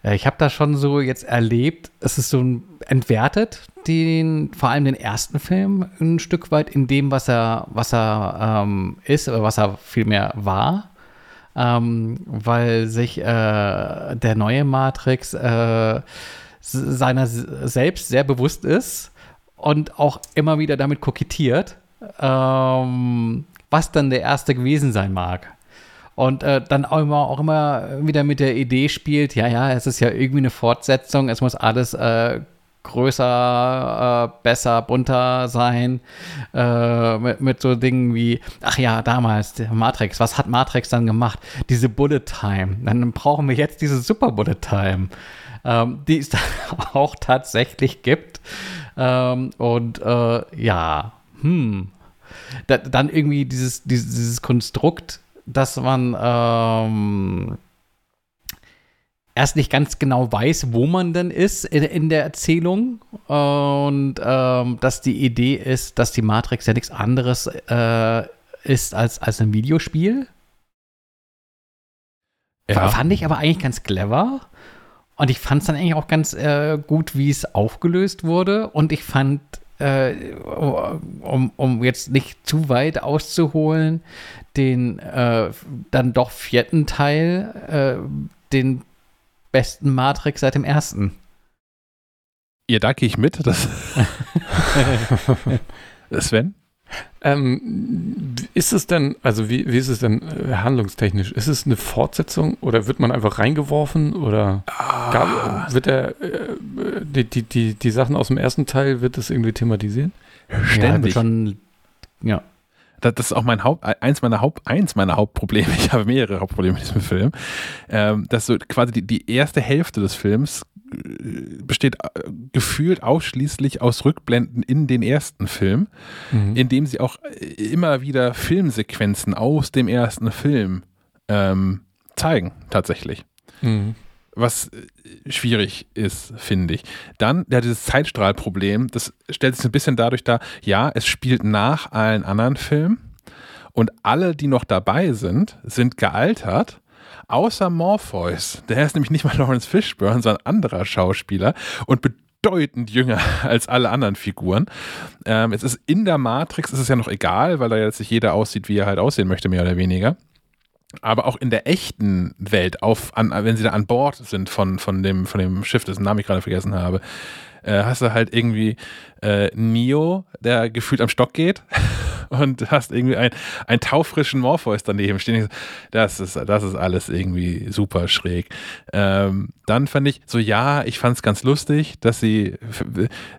Äh, ich habe da schon so jetzt erlebt, es ist so ein, entwertet, den, vor allem den ersten Film ein Stück weit in dem, was er, was er ähm, ist oder was er vielmehr war. Ähm, weil sich äh, der neue Matrix äh, seiner selbst sehr bewusst ist und auch immer wieder damit kokettiert, ähm, was dann der erste gewesen sein mag. Und äh, dann auch immer, auch immer wieder mit der Idee spielt, ja, ja, es ist ja irgendwie eine Fortsetzung, es muss alles äh, größer, äh, besser, bunter sein, äh, mit, mit so Dingen wie, ach ja, damals, Matrix, was hat Matrix dann gemacht? Diese Bullet Time, dann brauchen wir jetzt diese Super Bullet Time, ähm, die es dann auch tatsächlich gibt. Ähm, und äh, ja, hm, da, dann irgendwie dieses, dieses, dieses Konstrukt, dass man ähm, erst nicht ganz genau weiß, wo man denn ist in, in der Erzählung und ähm, dass die Idee ist, dass die Matrix ja nichts anderes äh, ist als, als ein Videospiel. Fand ich aber eigentlich ganz clever. Und ich fand es dann eigentlich auch ganz äh, gut, wie es aufgelöst wurde. Und ich fand, äh, um, um jetzt nicht zu weit auszuholen, den äh, dann doch vierten Teil, äh, den besten Matrix seit dem ersten. Ja, da gehe ich mit. Das Sven? Ähm, ist es denn, also wie, wie ist es denn äh, handlungstechnisch? Ist es eine Fortsetzung oder wird man einfach reingeworfen oder gab, wird der, äh, die, die, die, die Sachen aus dem ersten Teil, wird das irgendwie thematisiert? Ständig. Ja, schon, ja. Das ist auch mein Haupt, eins meiner Haupt, eins meiner Hauptprobleme. Ich habe mehrere Hauptprobleme mit diesem Film. Ähm, dass so quasi die, die erste Hälfte des Films äh, besteht äh, gefühlt ausschließlich aus Rückblenden in den ersten Film, Mhm. indem sie auch äh, immer wieder Filmsequenzen aus dem ersten Film ähm, zeigen, tatsächlich. Mhm. Was äh, schwierig ist, finde ich. Dann, ja, dieses Zeitstrahlproblem, das stellt sich ein bisschen dadurch dar, ja, es spielt nach allen anderen Filmen Und alle, die noch dabei sind, sind gealtert. Außer Morpheus. Der ist nämlich nicht mal Lawrence Fishburne, sondern anderer Schauspieler und bedeutend jünger als alle anderen Figuren. Ähm, es ist in der Matrix, ist es ja noch egal, weil da jetzt nicht jeder aussieht, wie er halt aussehen möchte, mehr oder weniger aber auch in der echten Welt, auf, an, wenn sie da an Bord sind von, von, dem, von dem Schiff, dessen Namen ich gerade vergessen habe, äh, hast du halt irgendwie äh, Neo, der gefühlt am Stock geht und hast irgendwie ein, einen taufrischen Morpheus daneben stehen. Das ist, das ist alles irgendwie super schräg. Ähm, dann fand ich so, ja, ich fand es ganz lustig, dass sie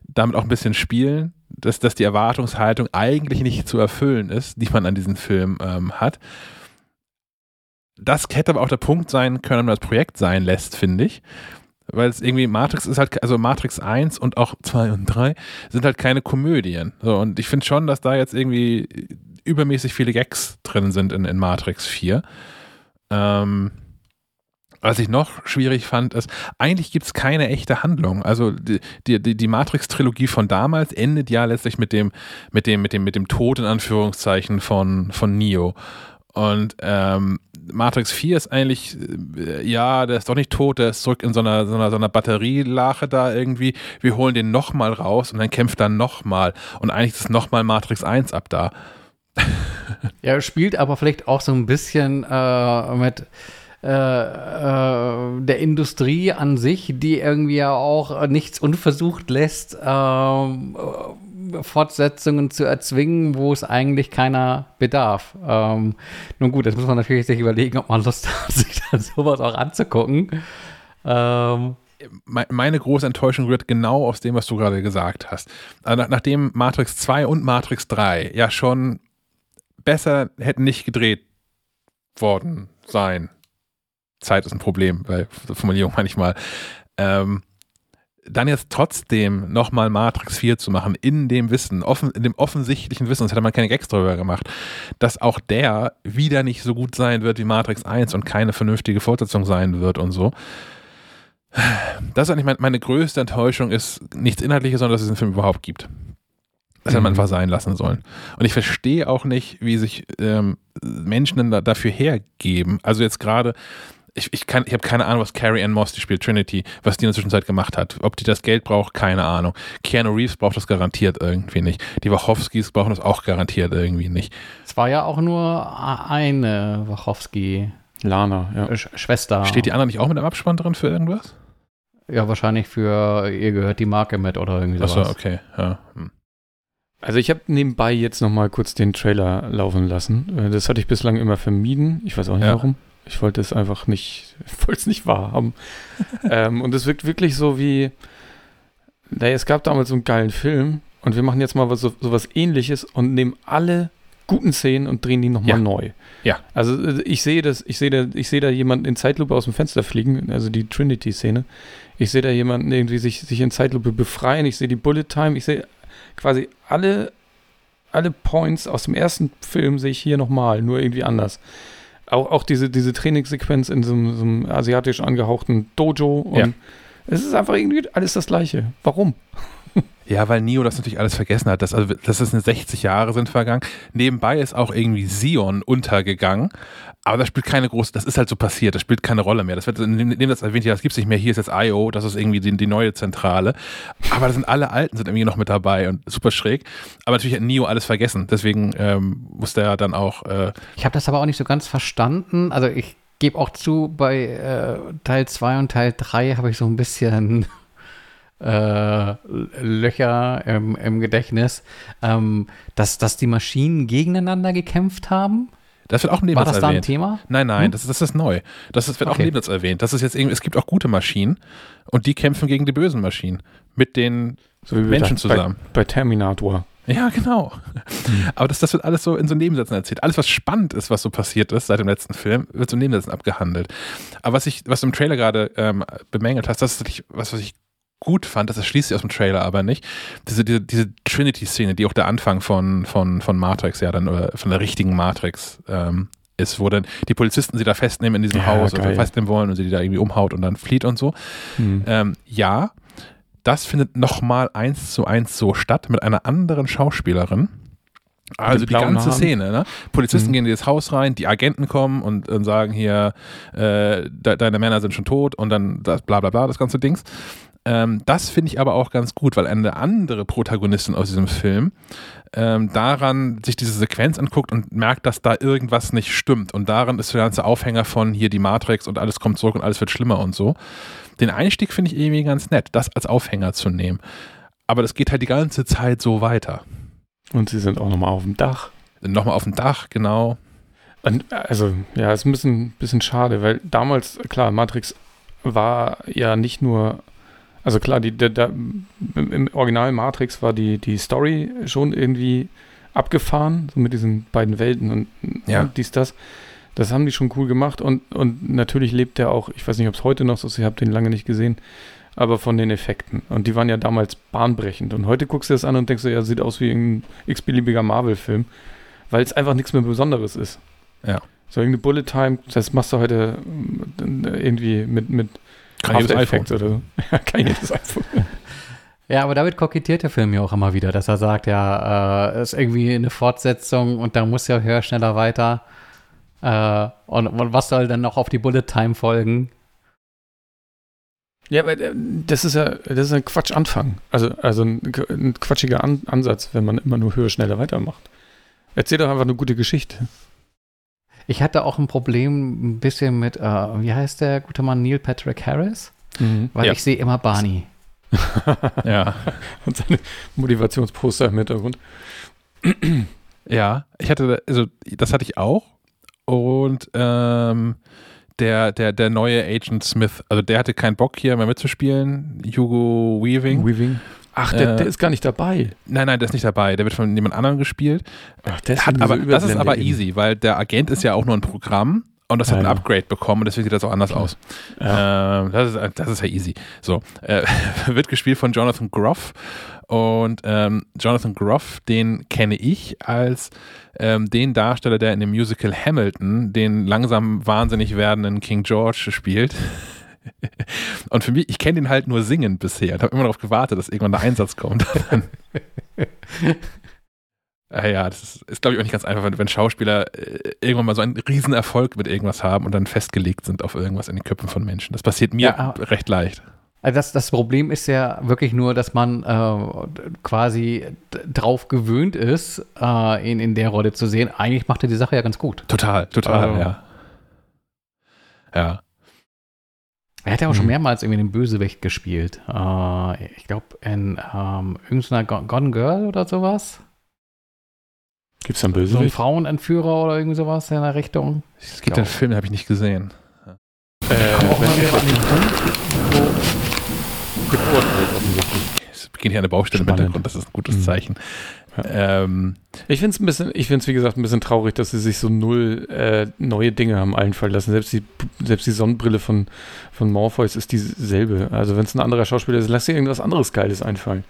damit auch ein bisschen spielen, dass, dass die Erwartungshaltung eigentlich nicht zu erfüllen ist, die man an diesem Film ähm, hat das hätte aber auch der Punkt sein können, wenn man das Projekt sein lässt, finde ich. Weil es irgendwie, Matrix ist halt, also Matrix 1 und auch 2 und 3 sind halt keine Komödien. So, und ich finde schon, dass da jetzt irgendwie übermäßig viele Gags drin sind in, in Matrix 4. Ähm, was ich noch schwierig fand, ist, eigentlich gibt es keine echte Handlung. Also die, die, die Matrix-Trilogie von damals endet ja letztlich mit dem, mit dem, mit dem, mit dem Tod in Anführungszeichen von, von Neo. Und ähm, Matrix 4 ist eigentlich, äh, ja, der ist doch nicht tot, der ist zurück in so einer, so einer, so einer Batterielache da irgendwie. Wir holen den nochmal raus und dann kämpft er nochmal. Und eigentlich ist nochmal Matrix 1 ab da. ja, spielt aber vielleicht auch so ein bisschen äh, mit äh, äh, der Industrie an sich, die irgendwie ja auch nichts unversucht lässt, ähm, Fortsetzungen zu erzwingen, wo es eigentlich keiner bedarf. Ähm, nun gut, jetzt muss man natürlich sich überlegen, ob man Lust hat, sich dann sowas auch anzugucken. Ähm, meine große Enttäuschung rührt genau aus dem, was du gerade gesagt hast. Also nachdem Matrix 2 und Matrix 3 ja schon besser hätten nicht gedreht worden sein. Zeit ist ein Problem bei Formulierung manchmal. Ähm, dann jetzt trotzdem nochmal Matrix 4 zu machen, in dem Wissen, offen, in dem offensichtlichen Wissen, sonst hätte man keine Gags drüber gemacht, dass auch der wieder nicht so gut sein wird wie Matrix 1 und keine vernünftige Fortsetzung sein wird und so. Das ist eigentlich meine, meine größte Enttäuschung, ist nichts Inhaltliches, sondern dass es diesen Film überhaupt gibt. Das hätte man mhm. einfach sein lassen sollen. Und ich verstehe auch nicht, wie sich ähm, Menschen da, dafür hergeben. Also jetzt gerade, ich, ich, kann, ich habe keine Ahnung, was Carrie Ann Moss, die spielt Trinity, was die in der Zwischenzeit gemacht hat. Ob die das Geld braucht, keine Ahnung. Keanu Reeves braucht das garantiert irgendwie nicht. Die Wachowskis brauchen das auch garantiert irgendwie nicht. Es war ja auch nur eine Wachowski. Lana, ja. Sch Schwester. Steht die andere nicht auch mit einem Abspann drin für irgendwas? Ja, wahrscheinlich für, ihr gehört die Marke mit oder irgendwie sowas. Achso, okay. Ja. Hm. Also ich habe nebenbei jetzt noch mal kurz den Trailer laufen lassen. Äh, das hatte ich bislang immer vermieden. Ich weiß auch nicht ja. warum. Ich wollte es einfach nicht, wollte es nicht wahrhaben. ähm, und es wirkt wirklich so wie, naja, es gab damals so einen geilen Film und wir machen jetzt mal was, so, so was ähnliches und nehmen alle guten Szenen und drehen die nochmal ja. neu. Ja. Also äh, ich sehe das, ich sehe da, ich sehe da jemanden in Zeitlupe aus dem Fenster fliegen, also die Trinity-Szene. Ich sehe da jemanden irgendwie sich, sich in Zeitlupe befreien, ich sehe die Bullet Time, ich sehe quasi alle, alle Points aus dem ersten Film sehe ich hier nochmal, nur irgendwie anders auch, auch diese, diese Trainingssequenz in so einem, so einem asiatisch angehauchten Dojo. Und ja. es ist einfach irgendwie alles das Gleiche. Warum? Ja, weil Neo das natürlich alles vergessen hat. Dass, also, dass es eine 60 Jahre sind vergangen. Nebenbei ist auch irgendwie Sion untergegangen. Aber das spielt keine große, das ist halt so passiert, das spielt keine Rolle mehr. Das wird neben das erwähnt, ja, das gibt es nicht mehr, hier ist jetzt IO, das ist irgendwie die, die, neue Zentrale. Aber da sind alle Alten sind irgendwie noch mit dabei und super schräg. Aber natürlich hat Neo alles vergessen, deswegen ähm, musste er dann auch. Äh ich habe das aber auch nicht so ganz verstanden. Also ich gebe auch zu, bei äh, Teil 2 und Teil 3 habe ich so ein bisschen äh, Löcher im, im Gedächtnis, ähm, dass, dass die Maschinen gegeneinander gekämpft haben. Das wird auch neben War das erwähnt. da ein Thema? Nein, nein, hm? das, ist, das ist neu. Das wird okay. auch Nebensatz erwähnt. Das ist jetzt irgendwie, es gibt auch gute Maschinen und die kämpfen gegen die bösen Maschinen mit den so Menschen zusammen. Bei, bei Terminator. Ja, genau. Mhm. Aber das, das wird alles so in so Nebensätzen erzählt. Alles, was spannend ist, was so passiert ist seit dem letzten Film, wird so in Nebensätzen abgehandelt. Aber was ich, was du im Trailer gerade ähm, bemängelt hast, das ist was, was ich gut fand, das erschließt sich aus dem Trailer aber nicht, diese, diese, diese Trinity-Szene, die auch der Anfang von, von, von Matrix ja dann, oder von der richtigen Matrix ähm, ist, wo dann die Polizisten sie da festnehmen in diesem ja, Haus geil. oder festnehmen wollen und sie die da irgendwie umhaut und dann flieht und so. Mhm. Ähm, ja, das findet nochmal eins zu eins so statt mit einer anderen Schauspielerin. Also die ganze Haaren. Szene, ne? Polizisten Mhm. gehen in das Haus rein, die Agenten kommen und, und sagen hier, äh, de deine Männer sind schon tot und dann das bla bla bla, das ganze Dings. Ähm, das finde ich aber auch ganz gut, weil eine andere Protagonistin aus diesem Film ähm, daran sich diese Sequenz anguckt und merkt, dass da irgendwas nicht stimmt. Und daran ist der ganze Aufhänger von hier die Matrix und alles kommt zurück und alles wird schlimmer und so. Den Einstieg finde ich irgendwie ganz nett, das als Aufhänger zu nehmen. Aber das geht halt die ganze Zeit so weiter. Und sie sind auch nochmal auf dem Dach. Nochmal auf dem Dach, genau. Und, also, ja, ist ein bisschen, bisschen schade, weil damals, klar, Matrix war ja nicht nur, also klar, die, der, der, im, Original Matrix war die, die Story schon irgendwie abgefahren, so mit diesen beiden Welten und, Ja. und dies, das. Das haben die schon cool gemacht und, und natürlich lebt der auch, ich weiß nicht, ob es heute noch so ist, ich habe den lange nicht gesehen, aber von den Effekten. Und die waren ja damals bahnbrechend. Und heute guckst du das an und denkst du, ja, sieht aus wie ein x-beliebiger Marvel-Film, weil es einfach nichts mehr Besonderes ist. Ja. So irgendeine Bullet Time, das machst du heute ähm, irgendwie mit, mit Kann jedes iPhone. Oder so. Ja, kann jedes iPhone. Ja, aber damit kokettiert der Film ja auch immer wieder, dass er sagt, ja, äh, ist irgendwie eine Fortsetzung und da muss ja höher, schneller weiter. Äh, und, und was soll dann noch auf die Bullet Time folgen? Ja, aber äh, das ist ja, das ist ein Quatsch-Anfang. Also, also ein, ein quatschiger An Ansatz, wenn man immer nur höher, schneller weitermacht. Erzähl doch einfach eine gute Geschichte. Ich hatte auch ein Problem ein bisschen mit, äh, wie heißt der gute Mann, Neil Patrick Harris? Weil Ja. ich sehe immer Barney. Ja. Und seine Motivationsposter im Hintergrund. Ja, ich hatte, also das hatte ich auch. Und ähm, der, der, der neue Agent Smith, also der hatte keinen Bock hier mehr mitzuspielen. Hugo Weaving. Weaving. Ach, der, Äh, der ist gar nicht dabei. Nein, nein, der ist nicht dabei. Der wird von jemand anderem gespielt. Ach, Hat aber, so das ist aber easy, weil der Agent ist ja auch nur ein Programm und das hat Ja, ein ja. Upgrade bekommen und deswegen sieht das auch anders aus. Ähm, das, ist, das ist ja easy. So, äh, wird gespielt von Jonathan Groff und ähm, Jonathan Groff, den kenne ich als ähm, den Darsteller, der in dem Musical Hamilton den langsam wahnsinnig werdenden King George spielt. Und für mich, ich kenne den halt nur singend bisher und habe immer darauf gewartet, dass irgendwann der Einsatz kommt. Ah ja, das ist, ist glaube ich, auch nicht ganz einfach, wenn, wenn Schauspieler äh, irgendwann mal so einen Riesenerfolg mit irgendwas haben und dann festgelegt sind auf irgendwas in den Köpfen von Menschen. Das passiert mir Ja. recht leicht. Also das, das Problem ist ja wirklich nur, dass man äh, quasi drauf gewöhnt ist, äh, ihn in der Rolle zu sehen. Eigentlich macht er die Sache ja ganz gut. Total, total, Oh. ja. Ja. Er hat ja auch schon Mhm. mehrmals irgendwie den Bösewicht gespielt. Äh, ich glaube, in ähm, irgendeiner Go- Gone Girl oder sowas. Gibt's da einen So ein Bösewicht? Frauenentführer oder irgendwie sowas in der Richtung. Es gibt einen Film, den habe ich nicht gesehen. Äh, Auch mal wieder an den Geburt halt offensichtlich. Es beginnt hier eine Baustelle im Spannend. Hintergrund, das ist ein gutes Mhm. Ja. Ähm, Ich finde es ein bisschen, ich finde es wie gesagt ein bisschen traurig, dass sie sich so null äh, neue Dinge haben einfallen lassen. Selbst die, selbst die Sonnenbrille von, von Morpheus ist dieselbe. Also wenn es ein anderer Schauspieler ist, lass dir irgendwas anderes Geiles einfallen.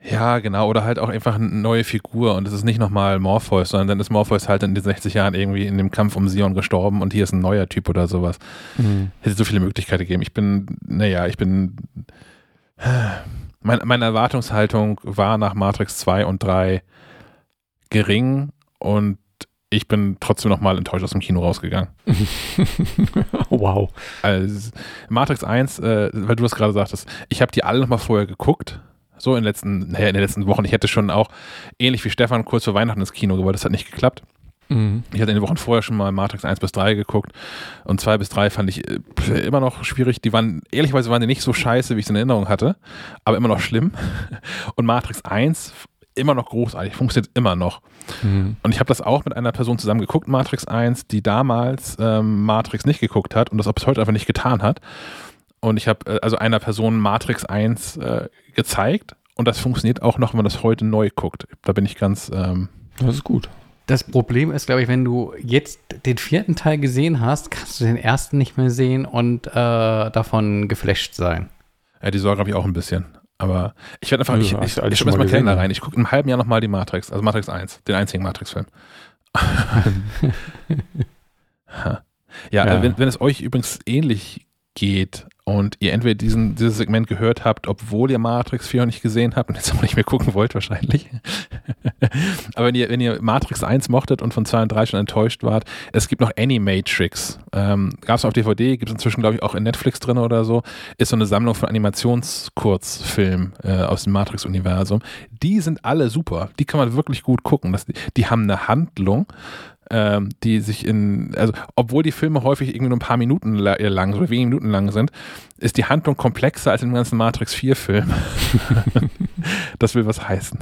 ja, genau. Oder halt auch einfach eine neue Figur und es ist nicht nochmal Morpheus, sondern dann ist Morpheus halt in den 60 Jahren irgendwie in dem Kampf um Sion gestorben und hier ist ein neuer Typ oder sowas. hätte so viele Möglichkeiten gegeben. Ich bin, naja, ich bin. Mein, meine Erwartungshaltung war nach Matrix 2 und 3 gering und ich bin trotzdem nochmal enttäuscht aus dem Kino rausgegangen. wow. Also Matrix 1, äh, weil du das gerade sagtest, ich habe die alle nochmal vorher geguckt. So in den letzten, naja, in den letzten Wochen. Ich hätte schon auch ähnlich wie Stefan kurz vor Weihnachten ins Kino gewollt. Das hat nicht geklappt. Mhm. Ich hatte in den Wochen vorher schon mal Matrix 1 bis 3 geguckt und 2 bis 3 fand ich äh, immer noch schwierig. Die waren, ehrlicherweise waren die nicht so scheiße, wie ich es in Erinnerung hatte, aber immer noch schlimm. Und Matrix 1 immer noch großartig, funktioniert immer noch. Mhm. Und ich habe das auch mit einer Person zusammen geguckt, Matrix 1, die damals ähm, Matrix nicht geguckt hat und das bis heute einfach nicht getan hat. Und ich habe äh, also einer Person Matrix 1 äh, gezeigt und das funktioniert auch noch, wenn man das heute neu guckt. Da bin ich ganz, ähm, Das ist gut. Das Problem ist, glaube ich, wenn du jetzt den vierten Teil gesehen hast, kannst du den ersten nicht mehr sehen und äh, davon geflasht sein. Ja, die Sorge habe ich auch ein bisschen. Aber ich werde einfach, Also, ich, ich, ich schmeiß mal Kalender rein. Ich gucke im halben Jahr nochmal die Matrix, also Matrix 1, den einzigen Matrix-Film. Ja, Ja. Äh, wenn, wenn es euch übrigens ähnlich geht und ihr entweder diesen, dieses Segment gehört habt, obwohl ihr Matrix 4 noch nicht gesehen habt und jetzt auch nicht mehr gucken wollt wahrscheinlich. Aber wenn ihr, wenn ihr Matrix 1 mochtet und von 2 und 3 schon enttäuscht wart, es gibt noch Animatrix. Ähm, Gab es auf DVD, gibt es inzwischen glaube ich auch in Netflix drin oder so, ist so eine Sammlung von Animationskurzfilmen äh, aus dem Matrix-Universum. Die sind alle super, die kann man wirklich gut gucken. Das, die haben eine Handlung, ähm, die sich in, also obwohl die Filme häufig irgendwie nur ein paar Minuten lang oder wenige Minuten lang sind, ist die Handlung komplexer als im ganzen Matrix 4 Film. das will was heißen.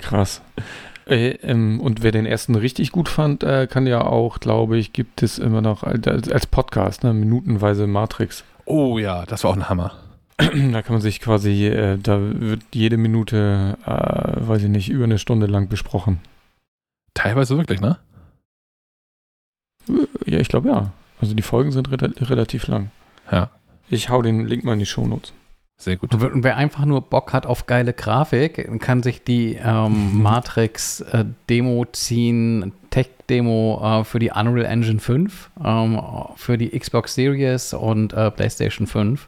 Krass. Äh, ähm, und wer den ersten richtig gut fand, äh, kann ja auch, glaube ich, gibt es immer noch als, als Podcast, ne, minutenweise Matrix. Oh ja, das war auch ein Hammer. Da kann man sich quasi, äh, da wird jede Minute, äh, weiß ich nicht, über eine Stunde lang besprochen. Teilweise wirklich, ne? Ja, ich glaube ja. Also die Folgen sind re relativ lang. Ja. Ich hau den Link mal in die Shownotes. Sehr gut. Und wer einfach nur Bock hat auf geile Grafik, kann sich die ähm, Matrix äh, Demo ziehen, Tech-Demo äh, für die Unreal Engine 5, ähm, für die Xbox Series und äh, PlayStation 5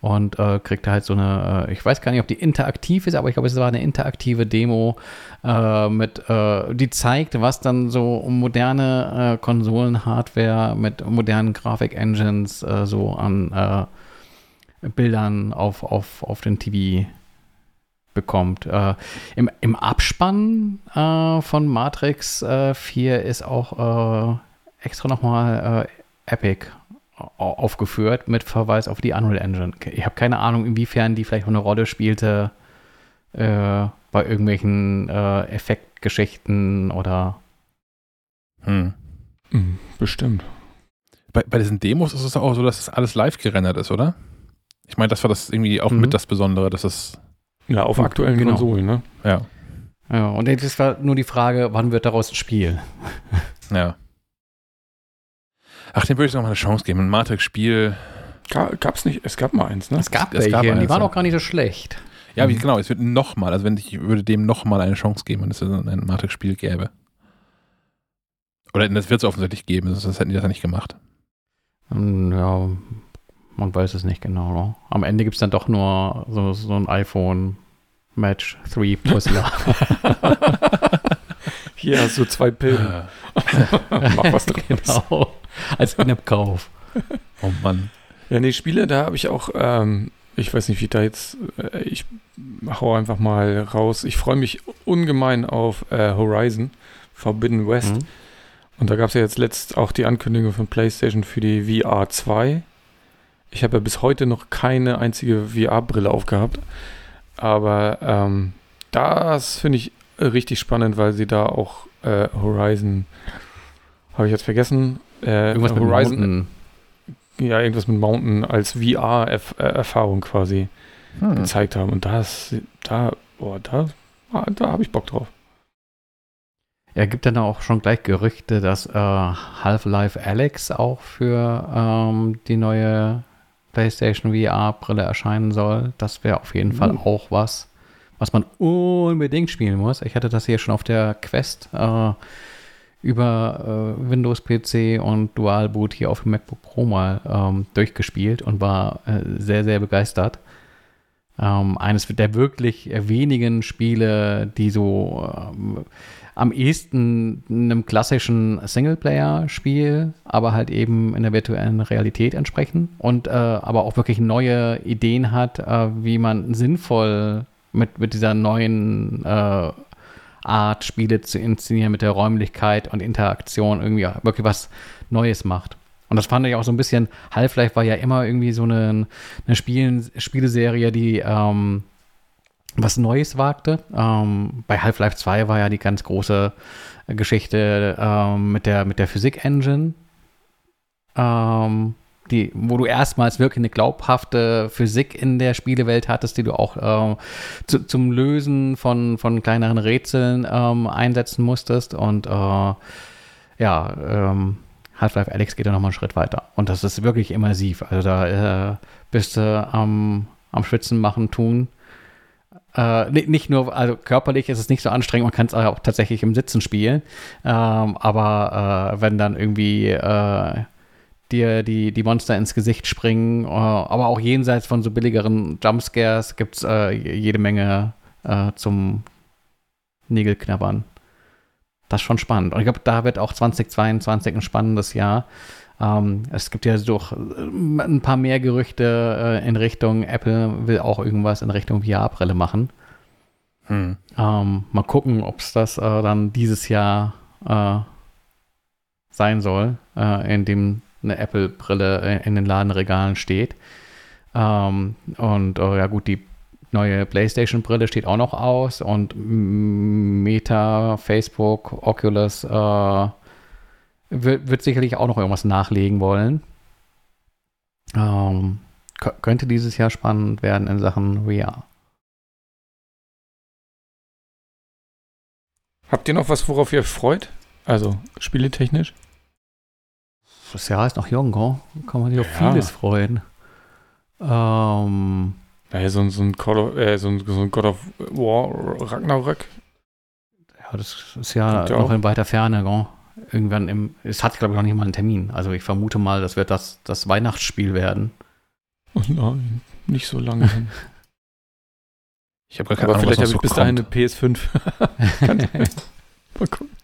und äh, kriegt halt so eine, äh, ich weiß gar nicht, ob die interaktiv ist, aber ich glaube, es war eine interaktive Demo äh, mit, äh, die zeigt, was dann so moderne äh, Konsolen-Hardware mit modernen Grafik-Engines so an Bildern auf, auf, auf den TV bekommt. im, Im Abspann von Matrix 4 ist auch extra nochmal Epic aufgeführt mit Verweis auf die Unreal Engine. Ich habe keine Ahnung, inwiefern die vielleicht eine Rolle spielte äh, bei irgendwelchen äh, Effektgeschichten oder. Hm. hm. Bestimmt. Bei, bei diesen Demos ist es auch so, dass das alles live gerendert ist, oder? Ich meine, das war das irgendwie auch mhm. mit das Besondere, dass es. Ja, auf aktuellen genau. Konsolen, ne? Ja. Ja, und jetzt war nur die Frage, wann wird daraus ein Spiel? Ja. Ach, dem würde ich noch mal eine Chance geben. Ein Matrix-Spiel. Gab es nicht? Es gab mal eins, ne? Es gab es welche, gab eins, die waren auch gar nicht so schlecht. Ja, mhm. genau, es wird nochmal, also wenn ich würde dem nochmal eine Chance geben, wenn es ein Matrix-Spiel gäbe. Oder das wird es offensichtlich geben, sonst hätten die das ja nicht gemacht. Hm, ja, man weiß es nicht genau. Ne? Am Ende gibt es dann doch nur so, so ein iPhone Match 3 Puzzler. Hier hast du zwei Pillen. Mach was draus. Genau. Als In-App-Kauf. Oh Mann. Ja, nee, Spiele, da habe ich auch, ähm, ich weiß nicht, wie da jetzt, äh, ich hau einfach mal raus. Ich freue mich ungemein auf äh, Horizon, Forbidden West. Mhm. Und da gab es ja jetzt letzt auch die Ankündigung von PlayStation für die VR 2. Ich habe ja bis heute noch keine einzige VR-Brille aufgehabt. Aber ähm, das finde ich richtig spannend, weil sie da auch äh, Horizon, habe ich jetzt vergessen, äh, irgendwas Horizon, mit Mountain. Ja, irgendwas mit Mountain als VR-Erfahrung quasi hm. gezeigt haben. Und das, da, boah, da, da habe ich Bock drauf. Er gibt dann auch schon gleich Gerüchte, dass äh, Half-Life Alex auch für ähm, die neue PlayStation VR-Brille erscheinen soll. Das wäre auf jeden mhm. Fall auch was, was man unbedingt spielen muss. Ich hatte das hier schon auf der Quest äh, über äh, Windows PC und Dual Boot hier auf dem MacBook Pro mal ähm, durchgespielt und war äh, sehr, sehr begeistert. Ähm, eines der wirklich wenigen Spiele, die so ähm, am ehesten einem klassischen Singleplayer-Spiel, aber halt eben in der virtuellen Realität entsprechen und äh, aber auch wirklich neue Ideen hat, äh, wie man sinnvoll mit, mit dieser neuen äh, Art, Spiele zu inszenieren, mit der Räumlichkeit und Interaktion irgendwie wirklich was Neues macht. Und das fand ich auch so ein bisschen, Half-Life war ja immer irgendwie so eine, eine Spielen, Spieleserie, die ähm, was Neues wagte. Ähm, bei Half-Life 2 war ja die ganz große Geschichte ähm, mit der, mit der Physik-Engine. Ähm, die, wo du erstmals wirklich eine glaubhafte Physik in der Spielewelt hattest, die du auch äh, zu, zum Lösen von, von kleineren Rätseln ähm, einsetzen musstest. Und äh, ja, ähm, Half-Life Alex geht ja nochmal einen Schritt weiter. Und das ist wirklich immersiv. Also da äh, bist du am, am Schwitzen machen, tun. Äh, nicht nur, also körperlich ist es nicht so anstrengend, man kann es auch tatsächlich im Sitzen spielen. Ähm, aber äh, wenn dann irgendwie äh, dir die, die Monster ins Gesicht springen. Äh, aber auch jenseits von so billigeren Jumpscares gibt es äh, jede Menge äh, zum Nägelknabbern. Das ist schon spannend. Und ich glaube, da wird auch 2022 ein spannendes Jahr. Ähm, es gibt ja doch äh, ein paar mehr Gerüchte äh, in Richtung Apple will auch irgendwas in Richtung VR-Brille machen. Hm. Ähm, mal gucken, ob es das äh, dann dieses Jahr sein soll, in dem eine Apple-Brille äh, in den Ladenregalen steht. Ähm, und ja gut, die neue PlayStation-Brille steht auch noch aus und Meta, Facebook, Oculus äh, wird, wird, sicherlich auch noch irgendwas nachlegen wollen. Ähm, könnte dieses Jahr spannend werden in Sachen VR. Habt ihr noch was, worauf ihr freut? Also spieletechnisch? Das Jahr ist noch jung, oh? kann man sich auf ja. vieles freuen. Ähm, naja, so, so, ein Call of, äh, so, ein, so ein God of War Ragnarök. Ja, das ist ja noch auch. in weiter Ferne. Gell? Irgendwann im. Es hat, glaube ich, noch nicht mal einen Termin. Also ich vermute mal, das wird das, das Weihnachtsspiel werden. Oh nein, nicht so lange hin. Ich habe gar keine Aber Ahnung, vielleicht habe ich bis dahin eine PS5. mal gucken.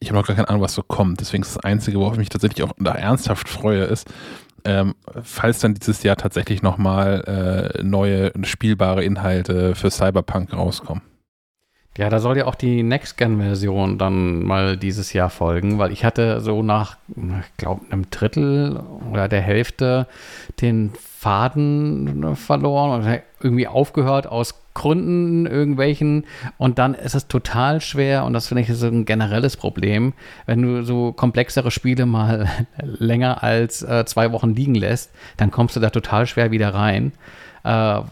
Ich habe noch gar keine Ahnung, was so kommt. Deswegen ist das Einzige, worauf ich mich tatsächlich auch da ernsthaft freue, ist, ähm, falls dann dieses Jahr tatsächlich nochmal äh, neue spielbare Inhalte für Cyberpunk rauskommen. Ja, da soll ja auch die Next-Gen-Version dann mal dieses Jahr folgen, weil ich hatte so nach, ich glaube, einem Drittel oder der Hälfte den Faden verloren und irgendwie aufgehört aus Gründen irgendwelchen und dann ist es total schwer und das finde ich so ein generelles Problem, wenn du so komplexere Spiele mal länger als äh, zwei Wochen liegen lässt, dann kommst du da total schwer wieder rein. Äh,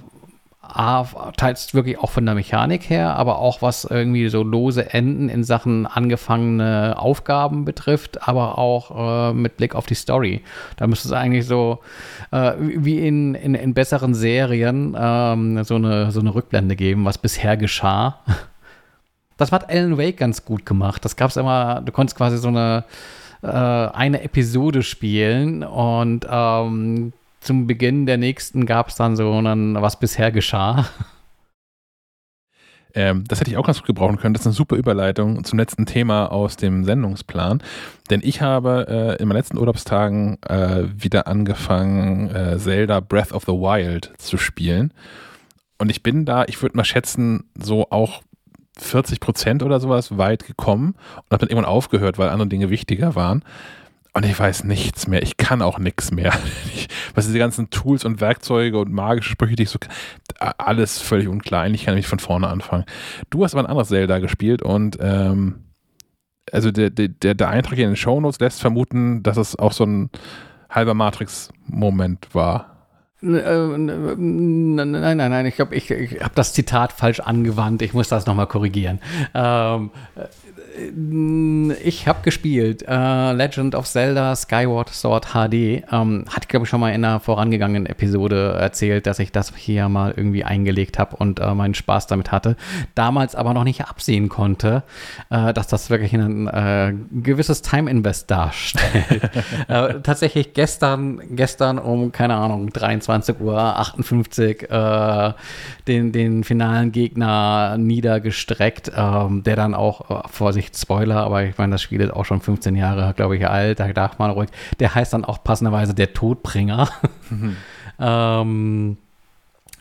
teils wirklich auch von der Mechanik her, aber auch was irgendwie so lose Enden in Sachen angefangene Aufgaben betrifft, aber auch äh, mit Blick auf die Story. Da müsste es eigentlich so äh, wie in, in, in, besseren Serien ähm, so, eine, so eine Rückblende geben, was bisher geschah. Das hat Alan Wake ganz gut gemacht. Das gab es immer, du konntest quasi so eine, äh, eine Episode spielen und ähm, zum Beginn der nächsten gab es dann so einen, was bisher geschah. Ähm, das hätte ich auch ganz gut gebrauchen können. Das ist eine super Überleitung zum letzten Thema aus dem Sendungsplan. Denn ich habe äh, in meinen letzten Urlaubstagen äh, wieder angefangen, äh, Zelda Breath of the Wild zu spielen. Und ich bin da, ich würde mal schätzen, so auch 40 Prozent oder sowas weit gekommen und habe dann irgendwann aufgehört, weil andere Dinge wichtiger waren. Und ich weiß nichts mehr. Ich kann auch nichts mehr. Ich, was diese ganzen Tools und Werkzeuge und magische Sprüche, die ich so alles völlig unklar. Ich kann nämlich von vorne anfangen. Du hast aber ein anderes Zelda gespielt und ähm, also der, der, der Eintrag hier in den Shownotes lässt vermuten, dass es auch so ein halber Matrix-Moment war. Äh, nein, nein, nein, ich glaube, ich, ich habe das Zitat falsch angewandt. Ich muss das nochmal korrigieren. Ähm, äh, ich habe gespielt äh, Legend of Zelda Skyward Sword HD. Ähm, hatte, glaube ich, schon mal in einer vorangegangenen Episode erzählt, dass ich das hier mal irgendwie eingelegt habe und äh, meinen Spaß damit hatte. Damals aber noch nicht absehen konnte, äh, dass das wirklich ein äh, gewisses Time-Invest darstellt. Äh, tatsächlich gestern, gestern um, keine Ahnung, 23 Uhr 58 den, den finalen Gegner niedergestreckt, ähm, der dann auch vor sich Vorsicht, Spoiler, aber ich meine, das Spiel ist auch schon 15 Jahre, glaube ich, alt. Da darf man ruhig. Der heißt dann auch passenderweise der Todbringer. Mhm. ähm,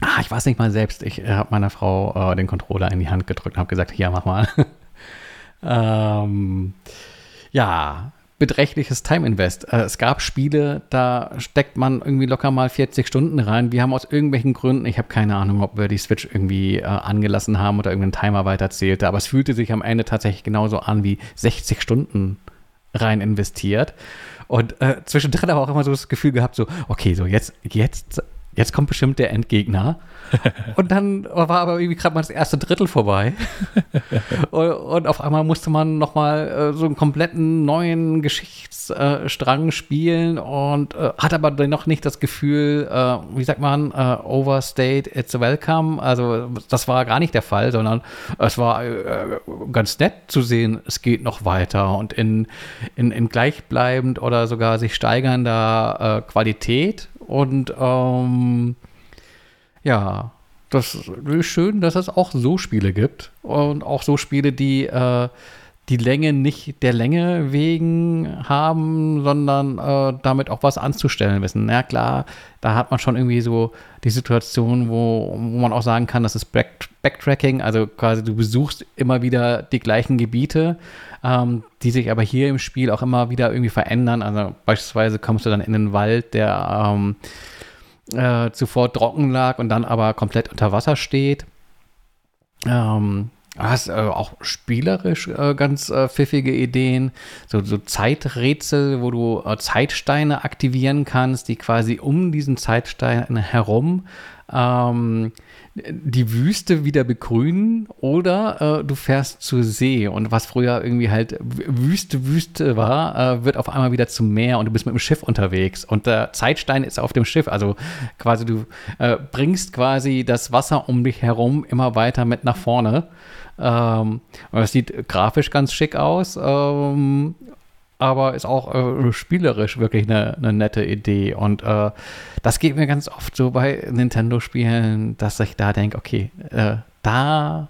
ah, ich weiß nicht mal selbst. Ich äh, habe meiner Frau äh, den Controller in die Hand gedrückt und habe gesagt: Hier, mach mal. ähm, ja, beträchtliches Time Invest. Äh, es gab Spiele, da steckt man irgendwie locker mal 40 Stunden rein. Wir haben aus irgendwelchen Gründen, ich habe keine Ahnung, ob wir die Switch irgendwie äh, angelassen haben oder irgendeinen Timer weiterzählte, aber es fühlte sich am Ende tatsächlich genauso an wie 60 Stunden rein investiert. Und äh, zwischendrin aber auch immer so das Gefühl gehabt, so, okay, so jetzt, jetzt jetzt kommt bestimmt der Endgegner. und dann war aber irgendwie gerade mal das erste Drittel vorbei. und, und, auf einmal musste man nochmal äh, so einen kompletten neuen Geschichtsstrang äh, spielen und äh, hat aber dennoch nicht das Gefühl, äh, wie sagt man, äh, overstate, it's welcome. Also das war gar nicht der Fall, sondern es war äh, ganz nett zu sehen, es geht noch weiter und in, in, in gleichbleibend oder sogar sich steigernder Qualität und ähm, ja, das ist schön, dass es auch so Spiele gibt und auch so Spiele, die äh, die Länge nicht der Länge wegen haben, sondern äh, damit auch was anzustellen wissen. Ja klar, da hat man schon irgendwie so die Situation, wo, wo man auch sagen kann, das ist Back Backtracking, also quasi du besuchst immer wieder die gleichen Gebiete, ähm, die sich aber hier im Spiel auch immer wieder irgendwie verändern. Also beispielsweise kommst du dann in den Wald, der ähm, äh, zuvor trocken lag und dann aber komplett unter Wasser steht. Ähm, hast äh, auch spielerisch äh, ganz äh, pfiffige Ideen, so, so Zeiträtsel, wo du äh, Zeitsteine aktivieren kannst, die quasi um diesen Zeitstein herum ähm, die Wüste wieder begrünen oder äh, du fährst zur See und was früher irgendwie halt Wüste, Wüste war, äh, wird auf einmal wieder zum Meer und du bist mit dem Schiff unterwegs und der Zeitstein ist auf dem Schiff, also quasi du äh, bringst quasi das Wasser um dich herum immer weiter mit nach vorne. Ähm, das sieht grafisch ganz schick aus ähm, aber ist auch äh, spielerisch wirklich eine, eine, nette Idee. Und äh, das geht mir ganz oft so bei Nintendo-Spielen, dass ich da denke, okay, äh, da,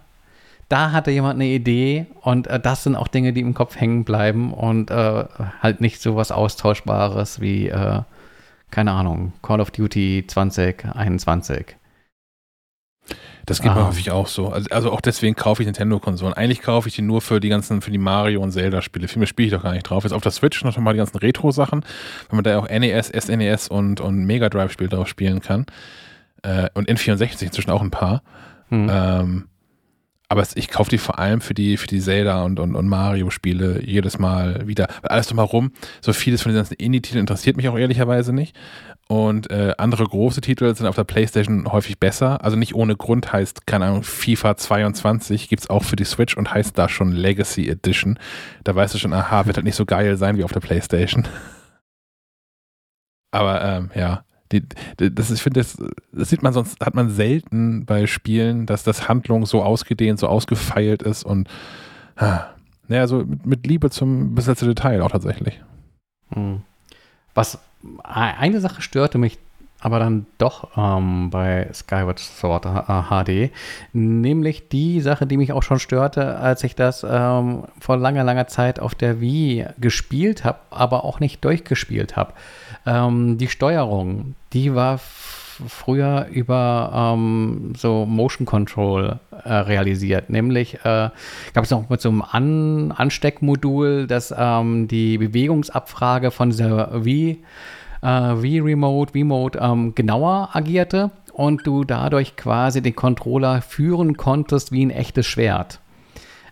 da hatte jemand eine Idee und äh, das sind auch Dinge, die im Kopf hängen bleiben und äh, halt nicht so was Austauschbares wie, äh, keine Ahnung, Call of Duty 2021. Das geht Aha. mir häufig auch so. Also, also auch deswegen kaufe ich Nintendo-Konsolen. Eigentlich kaufe ich die nur für die ganzen, für die Mario- und Zelda-Spiele. Viel mehr spiele ich doch gar nicht drauf. Jetzt auf der Switch noch mal die ganzen Retro-Sachen, wenn man da auch NES, SNES und, und Mega Drive-Spiele drauf spielen kann. Äh, und N64 inzwischen auch ein paar. Hm. Ähm, aber ich kaufe die vor allem für die, für die Zelda und, und, und Mario-Spiele jedes Mal wieder. Alles drumherum, so vieles von den ganzen Indie-Titeln interessiert mich auch ehrlicherweise nicht. Und äh, andere große Titel sind auf der PlayStation häufig besser. Also nicht ohne Grund heißt, keine Ahnung, FIFA 22 gibt es auch für die Switch und heißt da schon Legacy Edition. Da weißt du schon, aha, wird halt nicht so geil sein wie auf der PlayStation. Aber ähm, ja, die, die, das, ich finde, das, das, sieht man sonst, hat man selten bei Spielen, dass das Handlung so ausgedehnt, so ausgefeilt ist und ah, naja, so mit, mit Liebe zum bis letzte Detail auch tatsächlich. Hm. Was eine Sache störte mich aber dann doch ähm, bei Skyward Sword HD, äh, nämlich die Sache, die mich auch schon störte, als ich das ähm, vor langer, langer Zeit auf der Wii gespielt habe, aber auch nicht durchgespielt habe. Ähm, die Steuerung, die war früher über ähm, so Motion Control äh, realisiert. Nämlich äh, gab es noch mit so einem An Ansteckmodul, das ähm, die Bewegungsabfrage von dieser Wii äh, wie Remote, Remote ähm, genauer agierte und du dadurch quasi den Controller führen konntest wie ein echtes Schwert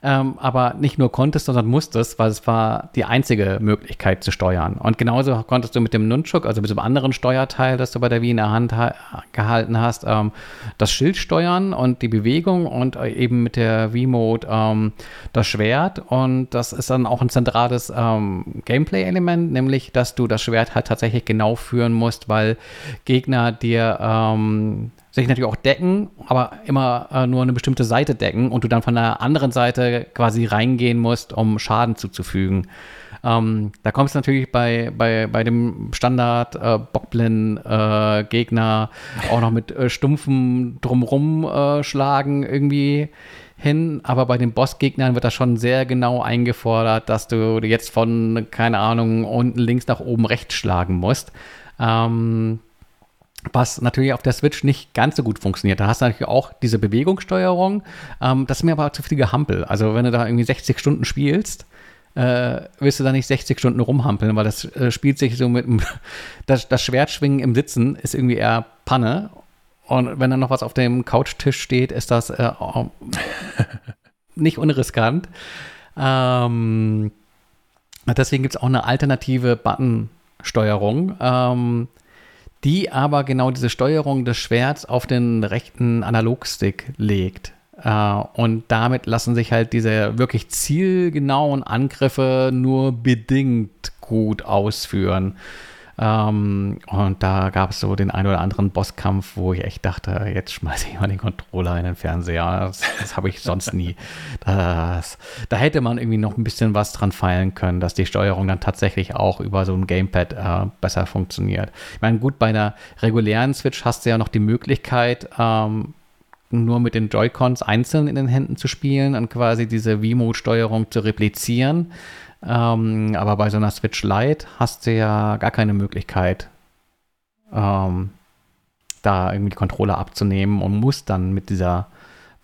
ähm, aber nicht nur konntest, sondern musstest, weil es war die einzige Möglichkeit zu steuern. Und genauso konntest du mit dem Nunchuk, also mit dem anderen Steuerteil, das du bei der Wii in der Hand ha gehalten hast, ähm, das Schild steuern und die Bewegung und äh, eben mit der Wii-Mode ähm, das Schwert. Und das ist dann auch ein zentrales ähm, Gameplay-Element, nämlich, dass du das Schwert halt tatsächlich genau führen musst, weil Gegner dir ähm, sich natürlich auch decken, aber immer äh, nur eine bestimmte Seite decken und du dann von der anderen Seite quasi reingehen musst, um Schaden zuzufügen. Ähm, da kommst du natürlich bei, bei, bei dem Standard äh, Bockblin-Gegner äh, auch noch mit äh, stumpfen Drumrum äh, schlagen irgendwie hin, aber bei den Bossgegnern wird das schon sehr genau eingefordert, dass du jetzt von, keine Ahnung, unten links nach oben rechts schlagen musst. Ähm, was natürlich auf der Switch nicht ganz so gut funktioniert. Da hast du natürlich auch diese Bewegungssteuerung. Ähm, das ist mir aber zu viel gehampel. Also wenn du da irgendwie 60 Stunden spielst, äh, willst du da nicht 60 Stunden rumhampeln, weil das äh, spielt sich so mit das, das Schwertschwingen im Sitzen ist irgendwie eher Panne. Und wenn dann noch was auf dem Couchtisch steht, ist das äh, oh, nicht unriskant. Ähm, deswegen gibt es auch eine alternative Button-Steuerung. Ähm, die aber genau diese Steuerung des Schwerts auf den rechten Analogstick legt. Äh, und damit lassen sich halt diese wirklich zielgenauen Angriffe nur bedingt gut ausführen. Ähm, und da gab es so den einen oder anderen Bosskampf, wo ich echt dachte, jetzt schmeiße ich mal den Controller in den Fernseher. Das, das habe ich sonst nie. Das, da hätte man irgendwie noch ein bisschen was dran feilen können, dass die Steuerung dann tatsächlich auch über so ein Gamepad äh, besser funktioniert. Ich meine, gut, bei einer regulären Switch hast du ja noch die Möglichkeit, ähm, nur mit den Joy-Cons einzeln in den Händen zu spielen und quasi diese V-Mode-Steuerung zu replizieren. Ähm, aber bei so einer Switch Lite hast du ja gar keine Möglichkeit, ähm, da irgendwie die Controller abzunehmen und musst dann mit dieser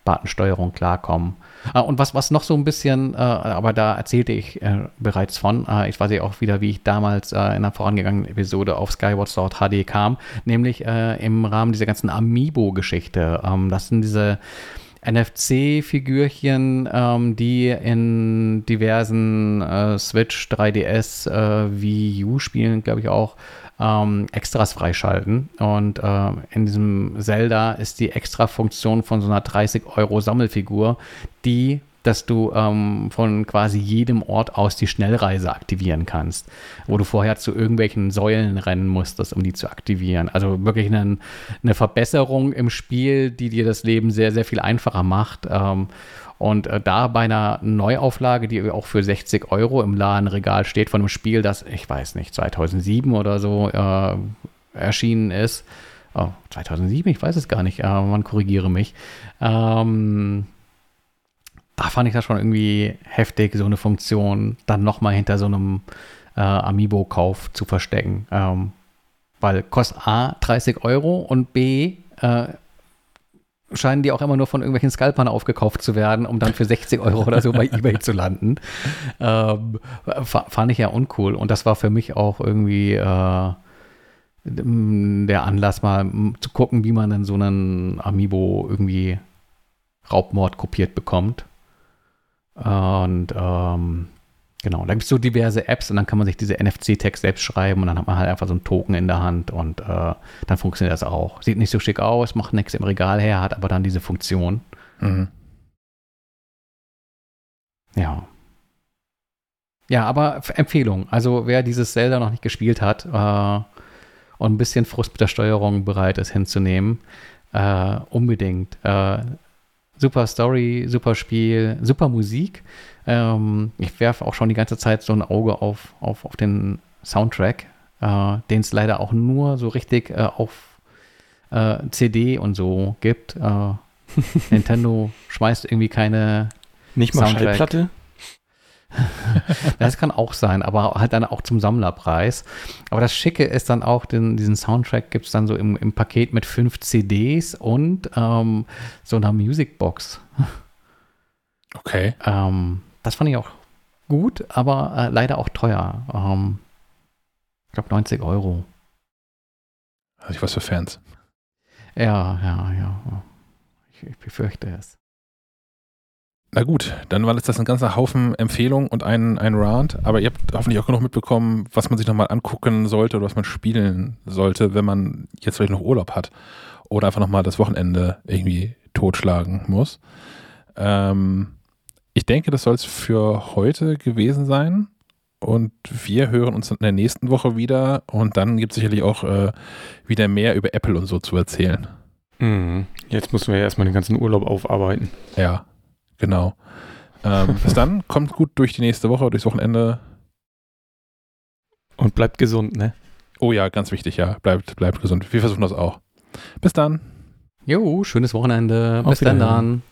Buttonsteuerung klarkommen. Äh, und was, was noch so ein bisschen, äh, aber da erzählte ich äh, bereits von, äh, ich weiß ja auch wieder, wie ich damals äh, in einer vorangegangenen Episode auf Skyward Sword HD kam, nämlich äh, im Rahmen dieser ganzen Amiibo-Geschichte. Ähm, das sind diese NFC-Figürchen, ähm, die in diversen äh, Switch, 3DS, äh, Wii U-Spielen, glaube ich auch, ähm, Extras freischalten. Und äh, in diesem Zelda ist die Extra-Funktion von so einer 30-Euro-Sammelfigur, die dass du ähm, von quasi jedem Ort aus die Schnellreise aktivieren kannst, wo du vorher zu irgendwelchen Säulen rennen musstest, um die zu aktivieren. Also wirklich eine, eine Verbesserung im Spiel, die dir das Leben sehr, sehr viel einfacher macht. Ähm, und äh, da bei einer Neuauflage, die auch für 60 Euro im Ladenregal steht, von einem Spiel, das, ich weiß nicht, 2007 oder so äh, erschienen ist. Oh, 2007, ich weiß es gar nicht, äh, man korrigiere mich. Ähm, da fand ich das schon irgendwie heftig, so eine Funktion dann nochmal hinter so einem äh, Amiibo-Kauf zu verstecken. Ähm, weil kostet A 30 Euro und B äh, scheinen die auch immer nur von irgendwelchen Scalpern aufgekauft zu werden, um dann für 60 Euro oder so bei Ebay zu landen. Ähm, fand ich ja uncool. Und das war für mich auch irgendwie äh, der Anlass, mal zu gucken, wie man dann so einen Amiibo irgendwie Raubmord kopiert bekommt. Und ähm, genau, da gibt es so diverse Apps und dann kann man sich diese NFC-Text selbst schreiben und dann hat man halt einfach so einen Token in der Hand und äh, dann funktioniert das auch. Sieht nicht so schick aus, macht nichts im Regal her, hat aber dann diese Funktion. Mhm. Ja. Ja, aber Empfehlung. Also wer dieses Zelda noch nicht gespielt hat äh, und ein bisschen Frust mit der Steuerung bereit ist hinzunehmen, äh, unbedingt. Äh, super Story, super Spiel, super Musik. Ähm, ich werfe auch schon die ganze Zeit so ein Auge auf, auf, auf den Soundtrack, äh, den es leider auch nur so richtig äh, auf äh, CD und so gibt. Äh, Nintendo schmeißt irgendwie keine Nicht mal Soundtrack. Schallplatte? das kann auch sein, aber halt dann auch zum Sammlerpreis. Aber das Schicke ist dann auch, den, diesen Soundtrack gibt es dann so im, im, Paket mit fünf CDs und ähm, so einer Musicbox. Okay. Ähm, das fand ich auch gut, aber äh, leider auch teuer. Ähm, ich glaube 90 Euro. Also ich was für Fans. Ja, ja, ja. Ich, ich befürchte es. Na gut, dann war das ein ganzer Haufen Empfehlungen und ein, ein Rant, aber ihr habt hoffentlich auch genug mitbekommen, was man sich nochmal angucken sollte oder was man spielen sollte, wenn man jetzt vielleicht noch Urlaub hat oder einfach nochmal das Wochenende irgendwie totschlagen muss. Ähm, ich denke, das soll es für heute gewesen sein. Und wir hören uns in der nächsten Woche wieder und dann gibt es sicherlich auch äh, wieder mehr über Apple und so zu erzählen. Mhm. Jetzt müssen wir ja erstmal den ganzen Urlaub aufarbeiten. Ja, Genau. Ähm, bis dann, kommt gut durch die nächste Woche, durchs Wochenende. Und bleibt gesund, ne? Oh ja, ganz wichtig, ja. Bleibt, bleibt gesund. Wir versuchen das auch. Bis dann. Jo, schönes Wochenende. Bis dann dann.